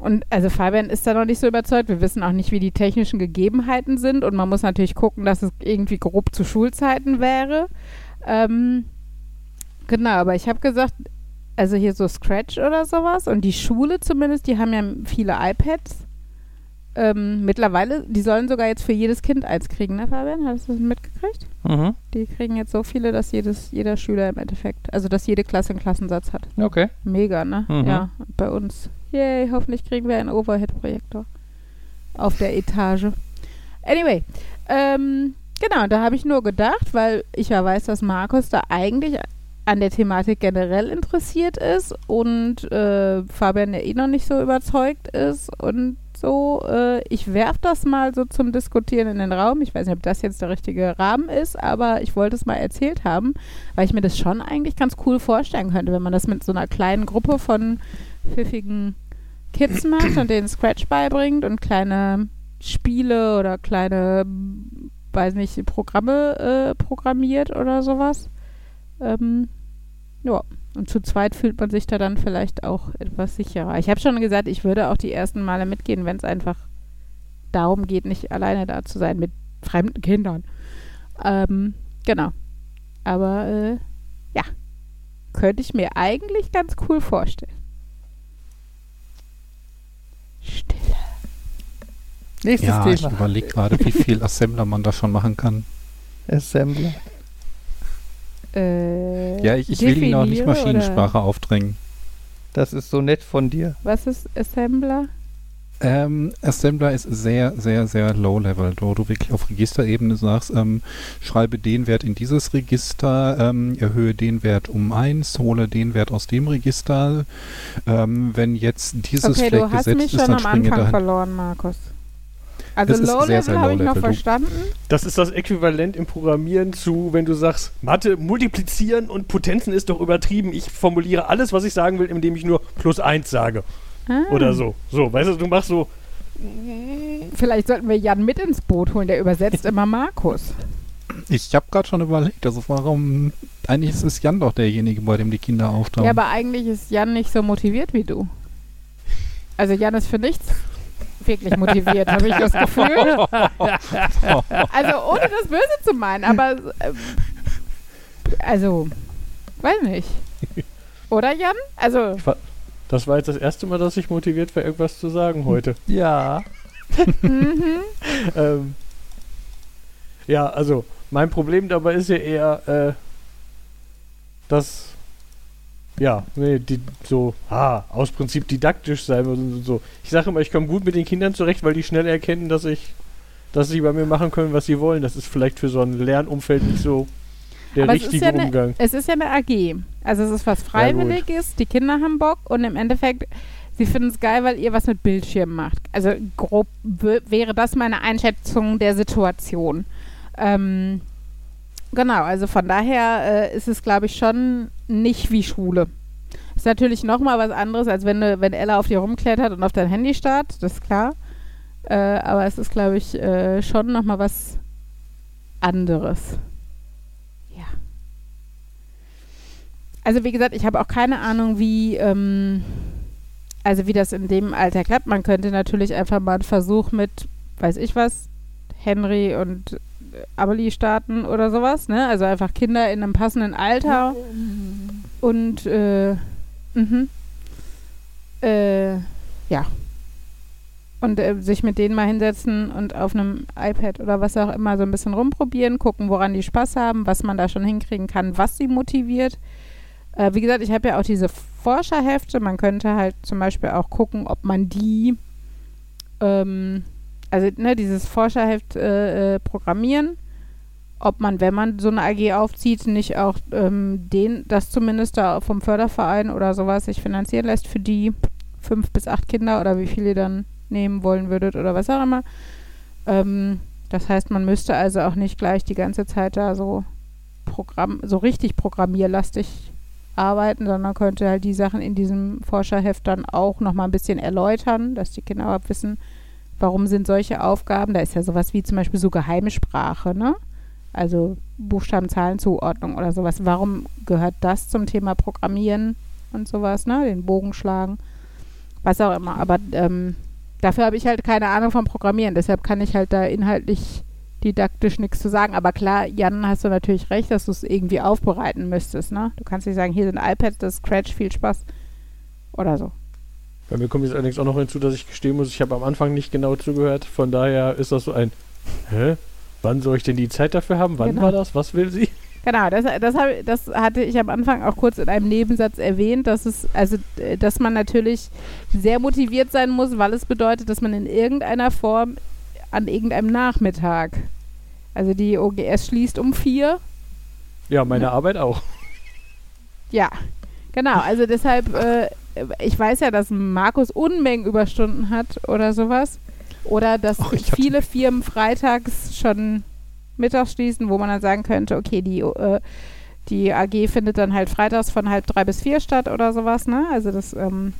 S1: Und also Fabian ist da noch nicht so überzeugt. Wir wissen auch nicht, wie die technischen Gegebenheiten sind. Und man muss natürlich gucken, dass es irgendwie grob zu Schulzeiten wäre. Ähm, genau, aber ich habe gesagt, also hier so Scratch oder sowas. Und die Schule zumindest, die haben ja viele iPads. Ähm, mittlerweile, die sollen sogar jetzt für jedes Kind eins kriegen, ne Fabian? Hast du das mitgekriegt?
S2: mhm.
S1: Die kriegen jetzt so viele, dass jedes, jeder Schüler im Endeffekt, also dass jede Klasse einen Klassensatz hat.
S2: Okay.
S1: Mega, ne?
S2: Mhm.
S1: Ja, bei uns. Yay, hoffentlich kriegen wir einen Overhead-Projektor auf der Etage. Anyway, ähm, genau, da habe ich nur gedacht, weil ich ja weiß, dass Markus da eigentlich an der Thematik generell interessiert ist und äh, Fabian ja eh noch nicht so überzeugt ist und so. Äh, ich werfe das mal so zum Diskutieren in den Raum. Ich weiß nicht, ob das jetzt der richtige Rahmen ist, aber ich wollte es mal erzählt haben, weil ich mir das schon eigentlich ganz cool vorstellen könnte, wenn man das mit so einer kleinen Gruppe von pfiffigen Kids macht und denen Scratch beibringt und kleine Spiele oder kleine, weiß nicht, Programme äh, programmiert oder sowas. Ähm, ja, und zu zweit fühlt man sich da dann vielleicht auch etwas sicherer. Ich habe schon gesagt, ich würde auch die ersten Male mitgehen, wenn es einfach darum geht, nicht alleine da zu sein mit fremden Kindern. Ähm, genau. Aber äh, ja, könnte ich mir eigentlich ganz cool vorstellen. Stille.
S2: Nächstes
S3: Ja, ich
S2: Thema.
S3: überlege gerade, wie viel Assembler man da schon machen kann.
S2: Assembler.
S1: Äh,
S3: Ja, ich, ich will Ihnen auch nicht Maschinensprache
S1: oder
S3: aufdrängen.
S2: Das ist so nett von dir.
S1: Was ist Assembler?
S3: Ähm, Assembler ist sehr, sehr, sehr low-level, wo du wirklich auf Registerebene sagst, ähm, schreibe den Wert in dieses Register, ähm, erhöhe den Wert um eins, hole den Wert aus dem Register. Ähm, wenn jetzt dieses
S1: Okay,
S3: Fleck
S1: du hast
S3: gesetzt
S1: mich
S3: ist,
S1: schon
S3: dann
S1: am
S3: springe
S1: Anfang
S3: dahin.
S1: verloren, Markus. Also Low-Level habe ich noch verstanden.
S4: Das ist das Äquivalent im Programmieren zu, wenn du sagst, Mathe, multiplizieren und Potenzen ist doch übertrieben. Ich formuliere alles, was ich sagen will, indem ich nur plus eins sage.
S1: Ah.
S4: Oder so. So, weißt du, du machst so.
S1: Vielleicht sollten wir Jan mit ins Boot holen, der übersetzt immer Markus.
S3: Ich habe gerade schon überlegt, also warum, eigentlich ist es Jan doch derjenige, bei dem die Kinder auftauchen.
S1: Ja, aber eigentlich ist Jan nicht so motiviert wie du. Also Jan ist für nichts wirklich motiviert, habe ich das Gefühl. *laughs* Also ohne das Böse zu meinen, aber äh, also, weiß nicht. Oder Jan? Also,
S4: Das war jetzt das erste Mal, dass ich motiviert war, irgendwas zu sagen heute. *laughs*
S2: Ja. *laughs*
S4: ähm, ja, also, mein Problem dabei ist ja eher, äh, dass, ja, nee, die, so, ah, aus Prinzip didaktisch sein und so. Ich sage immer, ich komme gut mit den Kindern zurecht, weil die schnell erkennen, dass ich, dass sie bei mir machen können, was sie wollen. Das ist vielleicht für so ein Lernumfeld nicht so der
S1: Aber es ist
S4: richtige
S1: ja eine-
S4: Umgang.
S1: es ist ja eine AG. Also es ist was Freiwilliges, die Kinder haben Bock und im Endeffekt, sie finden es geil, weil ihr was mit Bildschirmen macht. Also grob wäre das meine Einschätzung der Situation. Ähm, genau, also von daher äh, ist es, glaube ich, schon nicht wie Schule. Ist natürlich nochmal was anderes, als wenn, du, wenn Ella auf dir rumklettert und auf dein Handy starrt, das ist klar. Äh, aber es ist, glaube ich, äh, schon nochmal was anderes. Also wie gesagt, ich habe auch keine Ahnung, wie, ähm, also wie das in dem Alter klappt. Man könnte natürlich einfach mal einen Versuch mit, weiß ich was, Henry und äh, Amelie starten oder sowas, ne? Also einfach Kinder in einem passenden Alter und äh, mhm. äh, ja. Und äh, sich mit denen mal hinsetzen und auf einem iPad oder was auch immer so ein bisschen rumprobieren, gucken, woran die Spaß haben, was man da schon hinkriegen kann, was sie motiviert. Äh, wie gesagt, ich habe ja auch diese Forscherhefte. Man könnte halt zum Beispiel auch gucken, ob man die, ähm, also ne, dieses Forscherheft äh, äh, programmieren, ob man, wenn man so eine AG aufzieht, nicht auch ähm, den, das zumindest da vom Förderverein oder sowas sich finanzieren lässt für die fünf bis acht Kinder oder wie viele ihr dann nehmen wollen würdet oder was auch immer. Ähm, das heißt, man müsste also auch nicht gleich die ganze Zeit da so Programm, so richtig programmierlastig arbeiten, sondern könnte halt die Sachen in diesem Forscherheft dann auch nochmal ein bisschen erläutern, dass die Kinder überhaupt wissen, warum sind solche Aufgaben. Da ist ja sowas wie zum Beispiel so Geheimsprache, ne? Also Buchstaben, Zahlen, Zuordnung oder sowas. Warum gehört das zum Thema Programmieren und sowas, ne? Den Bogen schlagen, was auch immer. Aber ähm, dafür habe ich halt keine Ahnung vom Programmieren. Deshalb kann ich halt da inhaltlich didaktisch nichts zu sagen. Aber klar, Jan, hast du natürlich recht, dass du es irgendwie aufbereiten müsstest. Ne? Du kannst nicht sagen, hier sind iPads, das ist Scratch, viel Spaß. Oder so.
S4: Bei mir kommt jetzt allerdings auch noch hinzu, dass ich gestehen muss, ich habe am Anfang nicht genau zugehört. Von daher ist das so ein, hä? Wann soll ich denn die Zeit dafür haben? Wann
S1: Genau.
S4: war das? Was will sie?
S1: Genau, das, das, hab, das hatte ich am Anfang auch kurz in einem Nebensatz erwähnt, dass es, also äh, dass man natürlich sehr motiviert sein muss, weil es bedeutet, dass man in irgendeiner Form an irgendeinem Nachmittag, also die OGS schließt um vier,
S4: Ja, meine
S1: Ja.
S4: Arbeit auch.
S1: Ja, genau. Also deshalb, äh, ich weiß ja, dass Markus Unmengen Überstunden hat oder sowas. Oder dass
S3: ich hatte-
S1: viele Firmen freitags schon mittags schließen, wo man dann sagen könnte, okay, die, äh, die AG findet dann halt freitags von halb drei bis vier statt oder sowas, ne? Also das, ähm,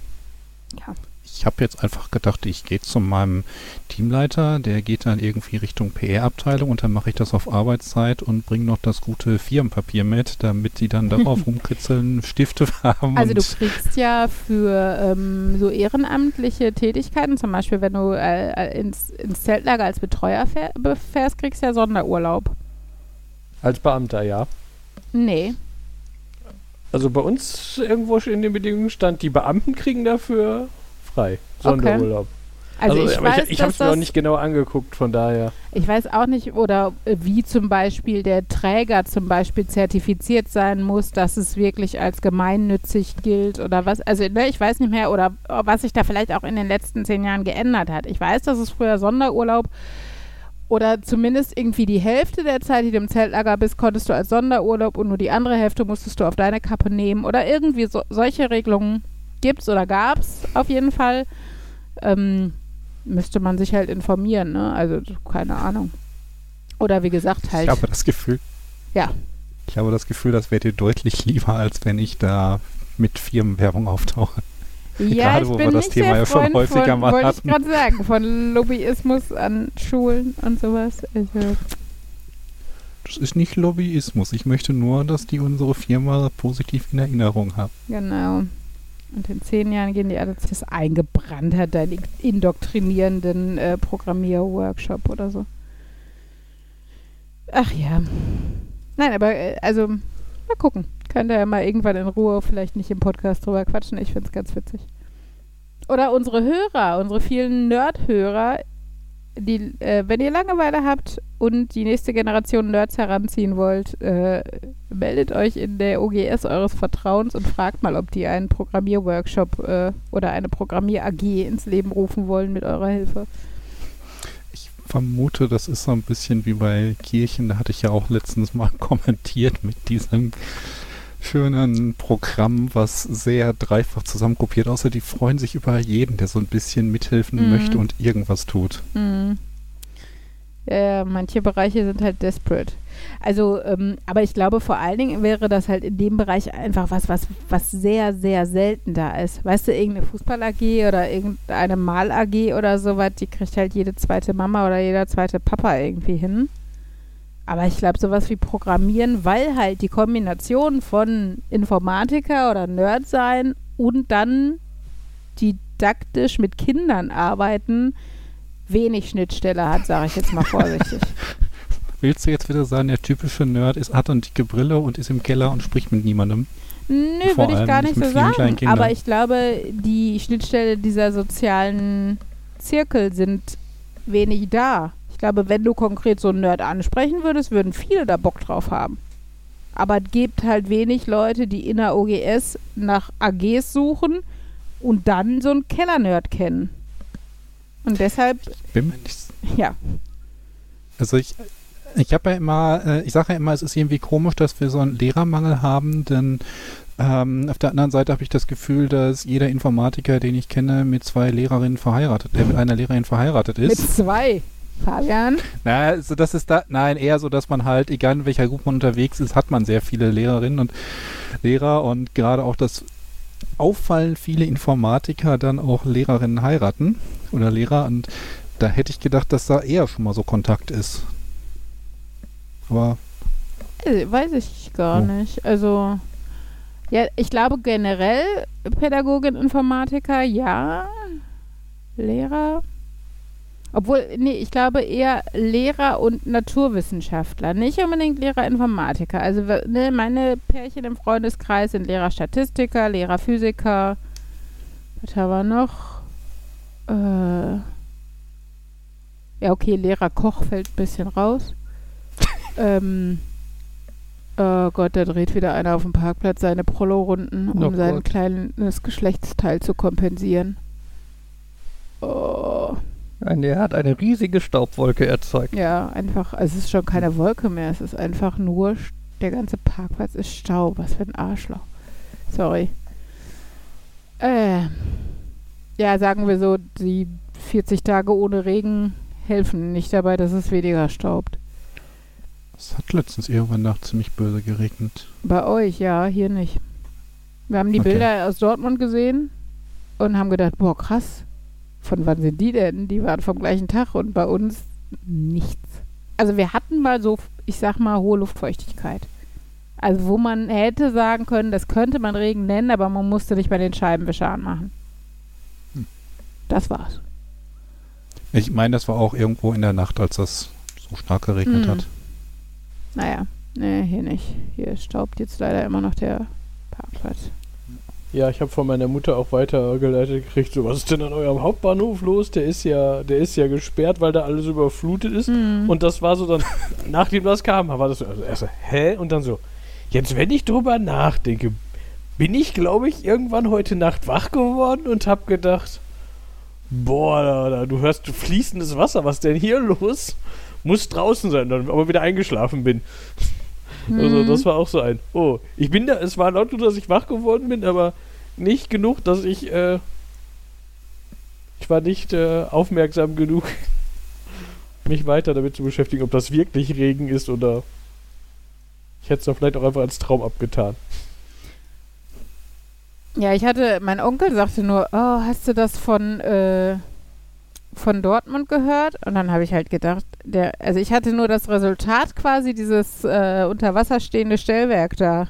S3: Ich habe jetzt einfach gedacht, ich gehe zu meinem Teamleiter, der geht dann irgendwie Richtung PR-Abteilung und dann mache ich das auf Arbeitszeit und bringe noch das gute Firmenpapier mit, damit die dann darauf *laughs* rumkritzeln, Stifte haben.
S1: also du kriegst ja für ähm, so ehrenamtliche Tätigkeiten, zum Beispiel wenn du äh, äh, ins, ins Zeltlager als Betreuer fähr, fährst, kriegst du ja Sonderurlaub.
S4: Als Beamter, ja.
S1: Nee.
S4: Also bei uns irgendwo in den Bedingungen stand, die Beamten kriegen dafür frei. Sonderurlaub.
S1: Also, ich
S4: aber
S1: weiß,
S4: ich, ich habe es mir auch
S1: das-
S4: nicht genau angeguckt, von daher.
S1: Ich weiß auch nicht, oder äh, wie zum Beispiel der Träger zum Beispiel zertifiziert sein muss, dass es wirklich als gemeinnützig gilt oder was. Also ne, ich weiß nicht mehr, oder was sich da vielleicht auch in den letzten zehn Jahren geändert hat. Ich weiß, dass es früher Sonderurlaub oder zumindest irgendwie die Hälfte der Zeit, die du im Zeltlager bist, konntest du als Sonderurlaub und nur die andere Hälfte musstest du auf deine Kappe nehmen. Oder irgendwie so, solche Regelungen gibt es oder gab es auf jeden Fall. Ähm, müsste man sich halt informieren, ne? Also keine Ahnung. Oder wie gesagt halt.
S3: Ich habe das Gefühl.
S1: Ja.
S3: Ich habe das Gefühl, das wäre dir deutlich lieber, als wenn ich da mit Firmenwerbung auftauche.
S1: ja,
S3: gerade
S1: ich
S3: wo
S1: bin
S3: wir das Thema ja schon häufiger
S1: von,
S3: mal
S1: wollte ich
S3: hatten.
S1: gerade sagen, von Lobbyismus an Schulen und sowas. Also,
S3: Das ist nicht Lobbyismus. Ich möchte nur, dass die unsere Firma positiv in Erinnerung haben.
S1: genau. Und in zehn Jahren gehen die alle das eingebrannt hat, deinen indoktrinierenden äh, Programmierworkshop oder so. Ach ja. Nein, aber äh, also mal gucken. Könnt ihr ja mal irgendwann in Ruhe vielleicht nicht im Podcast drüber quatschen. Ich finde es ganz witzig. Oder unsere Hörer, unsere vielen Nerd-Hörer, die, äh, wenn ihr Langeweile habt und die nächste Generation Nerds heranziehen wollt, äh, meldet euch in der OGS eures Vertrauens und fragt mal, ob die einen Programmierworkshop äh, oder eine Programmier-AG ins Leben rufen wollen mit eurer Hilfe.
S3: Ich vermute, das ist so ein bisschen wie bei Kirchen. Da hatte ich ja auch letztens mal *laughs* kommentiert mit diesem schönen Programm, was sehr dreifach zusammenkopiert. Außer die freuen sich über jeden, der so ein bisschen mithelfen
S1: Mhm.
S3: möchte und irgendwas tut.
S1: Mhm. Ja, manche Bereiche sind halt desperate. Also, ähm, aber ich glaube, vor allen Dingen wäre das halt in dem Bereich einfach was, was, was sehr, sehr selten da ist. Weißt du, irgendeine Fußball-AG oder irgendeine Mal-AG oder sowas, die kriegt halt jede zweite Mama oder jeder zweite Papa irgendwie hin. Aber ich glaube, sowas wie Programmieren, weil halt die Kombination von Informatiker oder Nerd sein und dann didaktisch mit Kindern arbeiten, wenig Schnittstelle hat, sage ich jetzt mal vorsichtig. *laughs*
S3: Willst du jetzt wieder sagen, der typische Nerd ist, hat eine dicke Brille und ist im Keller und spricht mit niemandem?
S1: Nö, würde ich gar
S3: nicht
S1: so sagen. Aber ich glaube, die Schnittstelle dieser sozialen Zirkel sind wenig da. Ich glaube, wenn du konkret so einen Nerd ansprechen würdest, würden viele da Bock drauf haben. Aber es gibt halt wenig Leute, die in der OGS nach AGs suchen und dann so einen Keller-Nerd kennen. Und deshalb,
S3: Bin mir nicht
S1: ja,
S3: Also ich, ich habe ja immer, äh, ich sage ja immer, es ist irgendwie komisch, dass wir so einen Lehrermangel haben, denn ähm, auf der anderen Seite habe ich das Gefühl, dass jeder Informatiker, den ich kenne, mit zwei Lehrerinnen verheiratet, der mit einer Lehrerin verheiratet
S1: mit
S3: ist.
S1: zwei. Fabian?
S3: Na, also das ist da, nein, eher so, dass man halt, egal in welcher Gruppe man unterwegs ist, hat man sehr viele Lehrerinnen und Lehrer und gerade auch das auffallend viele Informatiker dann auch Lehrerinnen heiraten oder Lehrer und da hätte ich gedacht, dass da eher schon mal so Kontakt ist. Aber
S1: Äh, Weiß ich gar
S3: Oh.
S1: nicht. Also, ja, ich glaube generell Pädagogin, Informatiker, ja. Lehrer. Obwohl, nee, ich glaube eher Lehrer und Naturwissenschaftler, nicht unbedingt Lehrer Informatiker. Also ne, meine Pärchen im Freundeskreis sind Lehrer Statistiker, Lehrer Physiker. Was haben wir noch? Äh, ja, okay, Lehrer Koch fällt ein bisschen raus. *laughs* ähm, oh Gott, da dreht wieder einer auf dem Parkplatz seine Prollo-Runden, um
S2: Oh
S1: sein kleines Geschlechtsteil zu kompensieren. Oh,
S2: Nein, er hat eine riesige Staubwolke erzeugt.
S1: ja, einfach, also es ist schon keine Wolke mehr, es ist einfach nur, der ganze Parkplatz ist Staub, was für ein Arschloch. Sorry. Äh, ja, sagen wir so, die 40 Tage ohne Regen helfen nicht dabei, dass es weniger staubt.
S3: es hat letztens irgendwann Nacht ziemlich böse geregnet.
S1: Bei euch, ja, hier nicht. Wir haben die
S3: Okay.
S1: Bilder aus Dortmund gesehen und haben gedacht, boah, krass. Von wann sind die denn? Die waren vom gleichen Tag und bei uns nichts. Also wir hatten mal so, ich sag mal, hohe Luftfeuchtigkeit. Also wo man hätte sagen können, das könnte man Regen nennen, aber man musste nicht bei den Scheibenwischern machen.
S3: Hm.
S1: Das war's.
S3: Ich meine, das war auch irgendwo in der Nacht, als das so stark geregnet
S1: Hm.
S3: hat.
S1: Naja, nee, hier nicht. Hier staubt jetzt leider immer noch der Parkplatz.
S4: Ja, ich habe von meiner Mutter auch weitergeleitet gekriegt, so was ist denn an eurem Hauptbahnhof los? Der ist ja, der ist ja gesperrt, weil da alles überflutet ist.
S1: Hm.
S4: Und das war so dann, *laughs* nachdem das kam, war das so, also erst so, hä? Und dann so, jetzt wenn ich drüber nachdenke, bin ich, glaube ich, irgendwann heute Nacht wach geworden und habe gedacht, boah, da, da, du hörst fließendes Wasser, was denn hier los? Muss draußen sein, dann aber wieder eingeschlafen bin. Also
S1: Hm.
S4: das war auch so ein. Oh, ich bin da, es war laut, dass ich wach geworden bin, aber nicht genug, dass ich, äh, ich war nicht äh, aufmerksam genug, *laughs* mich weiter damit zu beschäftigen, ob das wirklich Regen ist oder ich hätte es doch vielleicht auch einfach als Traum abgetan.
S1: Ja, ich hatte, mein Onkel sagte nur, oh, hast du das von, äh, von Dortmund gehört? Und dann habe ich halt gedacht, der, also ich hatte nur das Resultat quasi dieses äh, unter Wasser stehende Stellwerk da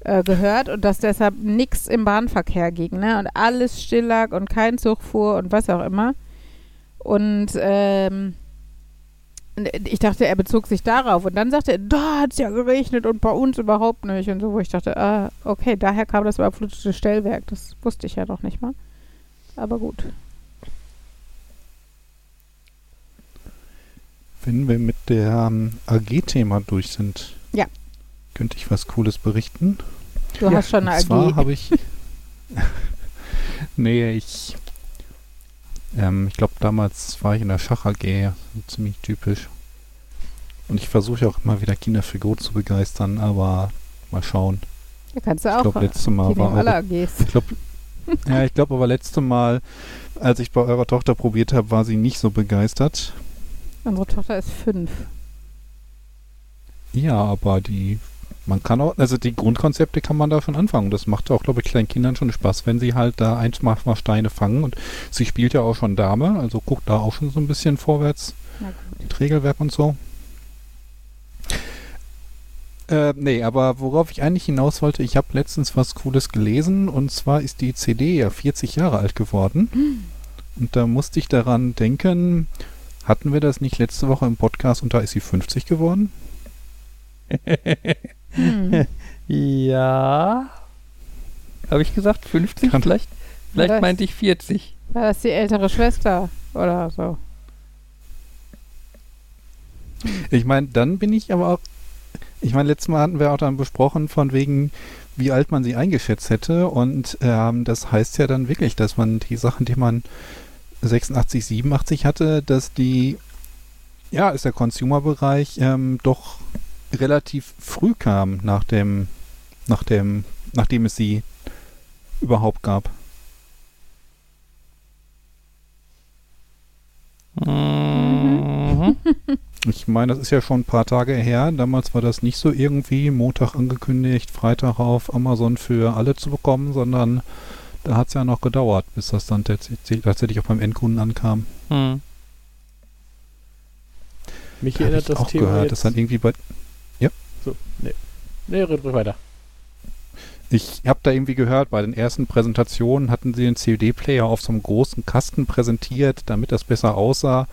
S1: äh, gehört und dass deshalb nichts im Bahnverkehr ging, ne? Und alles still lag und kein Zug fuhr und was auch immer. Und ähm, ich dachte, er bezog sich darauf. Und dann sagte er, da hat es ja geregnet und bei uns überhaupt nicht. Und so, wo ich dachte, ah, okay, daher kam das überflutete Stellwerk. Das wusste ich ja noch nicht mal. Aber gut.
S3: Wenn wir mit dem AG-Thema durch sind,
S1: Ja.
S3: könnte ich was Cooles berichten.
S1: Du
S4: Ja,
S1: hast schon eine
S3: Und zwar
S1: AG.
S3: habe ich. *laughs* nee, ich. Ähm, ich glaube, damals war ich in der Schach AG, ziemlich typisch. Und ich versuche auch immer wieder Kinder für Go zu begeistern, aber mal schauen.
S1: Da kannst du
S3: Ich
S1: auch.
S3: glaube, letztes Mal war
S1: alle AGs.
S3: ich glaube, ja, ich glaube aber letzte Mal, als ich bei eurer Tochter probiert habe, war sie nicht so begeistert.
S1: Unsere Tochter ist fünf.
S3: Ja, aber die, man kann auch, also die Grundkonzepte kann man da schon anfangen. Das macht auch, glaube ich, kleinen Kindern schon Spaß, wenn sie halt da eins mal Steine fangen. Und sie spielt ja auch schon Dame, also guckt da auch schon so ein bisschen vorwärts, mit Regelwerk und so. Äh, nee, aber worauf ich eigentlich hinaus wollte, ich habe letztens was Cooles gelesen und zwar ist die CD ja 40 Jahre alt geworden. Und da musste ich daran denken, hatten wir das nicht letzte Woche im Podcast und da ist sie 50 geworden?
S1: Hm. *laughs*
S2: Ja. Habe ich gesagt 50?
S3: Kann-
S2: vielleicht vielleicht
S1: das-
S2: meinte ich 40.
S1: War das die ältere Schwester oder so?
S3: Ich meine, dann bin ich aber auch. Ich meine, letztes Mal hatten wir auch dann besprochen, von wegen, wie alt man sie eingeschätzt hätte. Und ähm, das heißt ja dann wirklich, dass man die Sachen, die man 86, 87 hatte, dass die, ja, ist der Consumer-Bereich ähm, doch relativ früh kam nach dem, nach dem, nachdem es sie überhaupt gab.
S2: Mhm. *laughs*
S3: Ich meine, das ist ja schon ein paar Tage her. Damals war das nicht so irgendwie Montag angekündigt, Freitag auf Amazon für alle zu bekommen, sondern da hat es ja noch gedauert, bis das dann tatsächlich tatsächlich auch beim Endkunden ankam.
S2: Hm.
S4: Mich
S3: Da
S4: erinnert
S3: ich
S4: das
S3: auch
S4: Thema
S3: gehört,
S4: jetzt.
S3: dass dann irgendwie bei.
S4: so, nee. Nee, red ruhig weiter.
S3: Ich habe da irgendwie gehört, bei den ersten Präsentationen hatten sie den CD-Player auf so einem großen Kasten präsentiert, damit das besser aussah,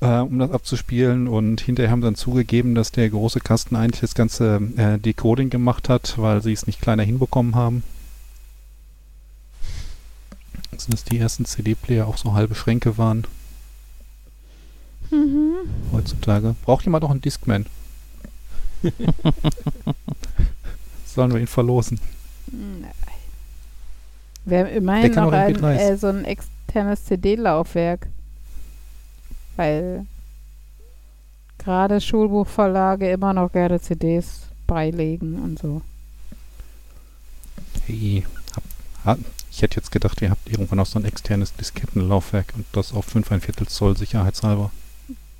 S3: äh, um das abzuspielen. Und hinterher haben sie dann zugegeben, dass der große Kasten eigentlich das ganze äh, Decoding gemacht hat, weil sie es nicht kleiner hinbekommen haben. Sind das die ersten CD-Player auch so halbe Schränke waren
S1: Mhm.
S3: heutzutage? Braucht jemand noch einen Discman? *laughs* Sollen wir ihn verlosen?
S1: Nein. Wir haben immerhin noch ein,
S3: MP3s.
S1: äh, so ein externes CD-Laufwerk. Weil gerade Schulbuchverlage immer noch gerne CDs beilegen und so.
S3: Hey, hab, ha, ich hätte jetzt gedacht, ihr habt irgendwann auch so ein externes Diskettenlaufwerk und das auf 5 Viertel Zoll sicherheitshalber.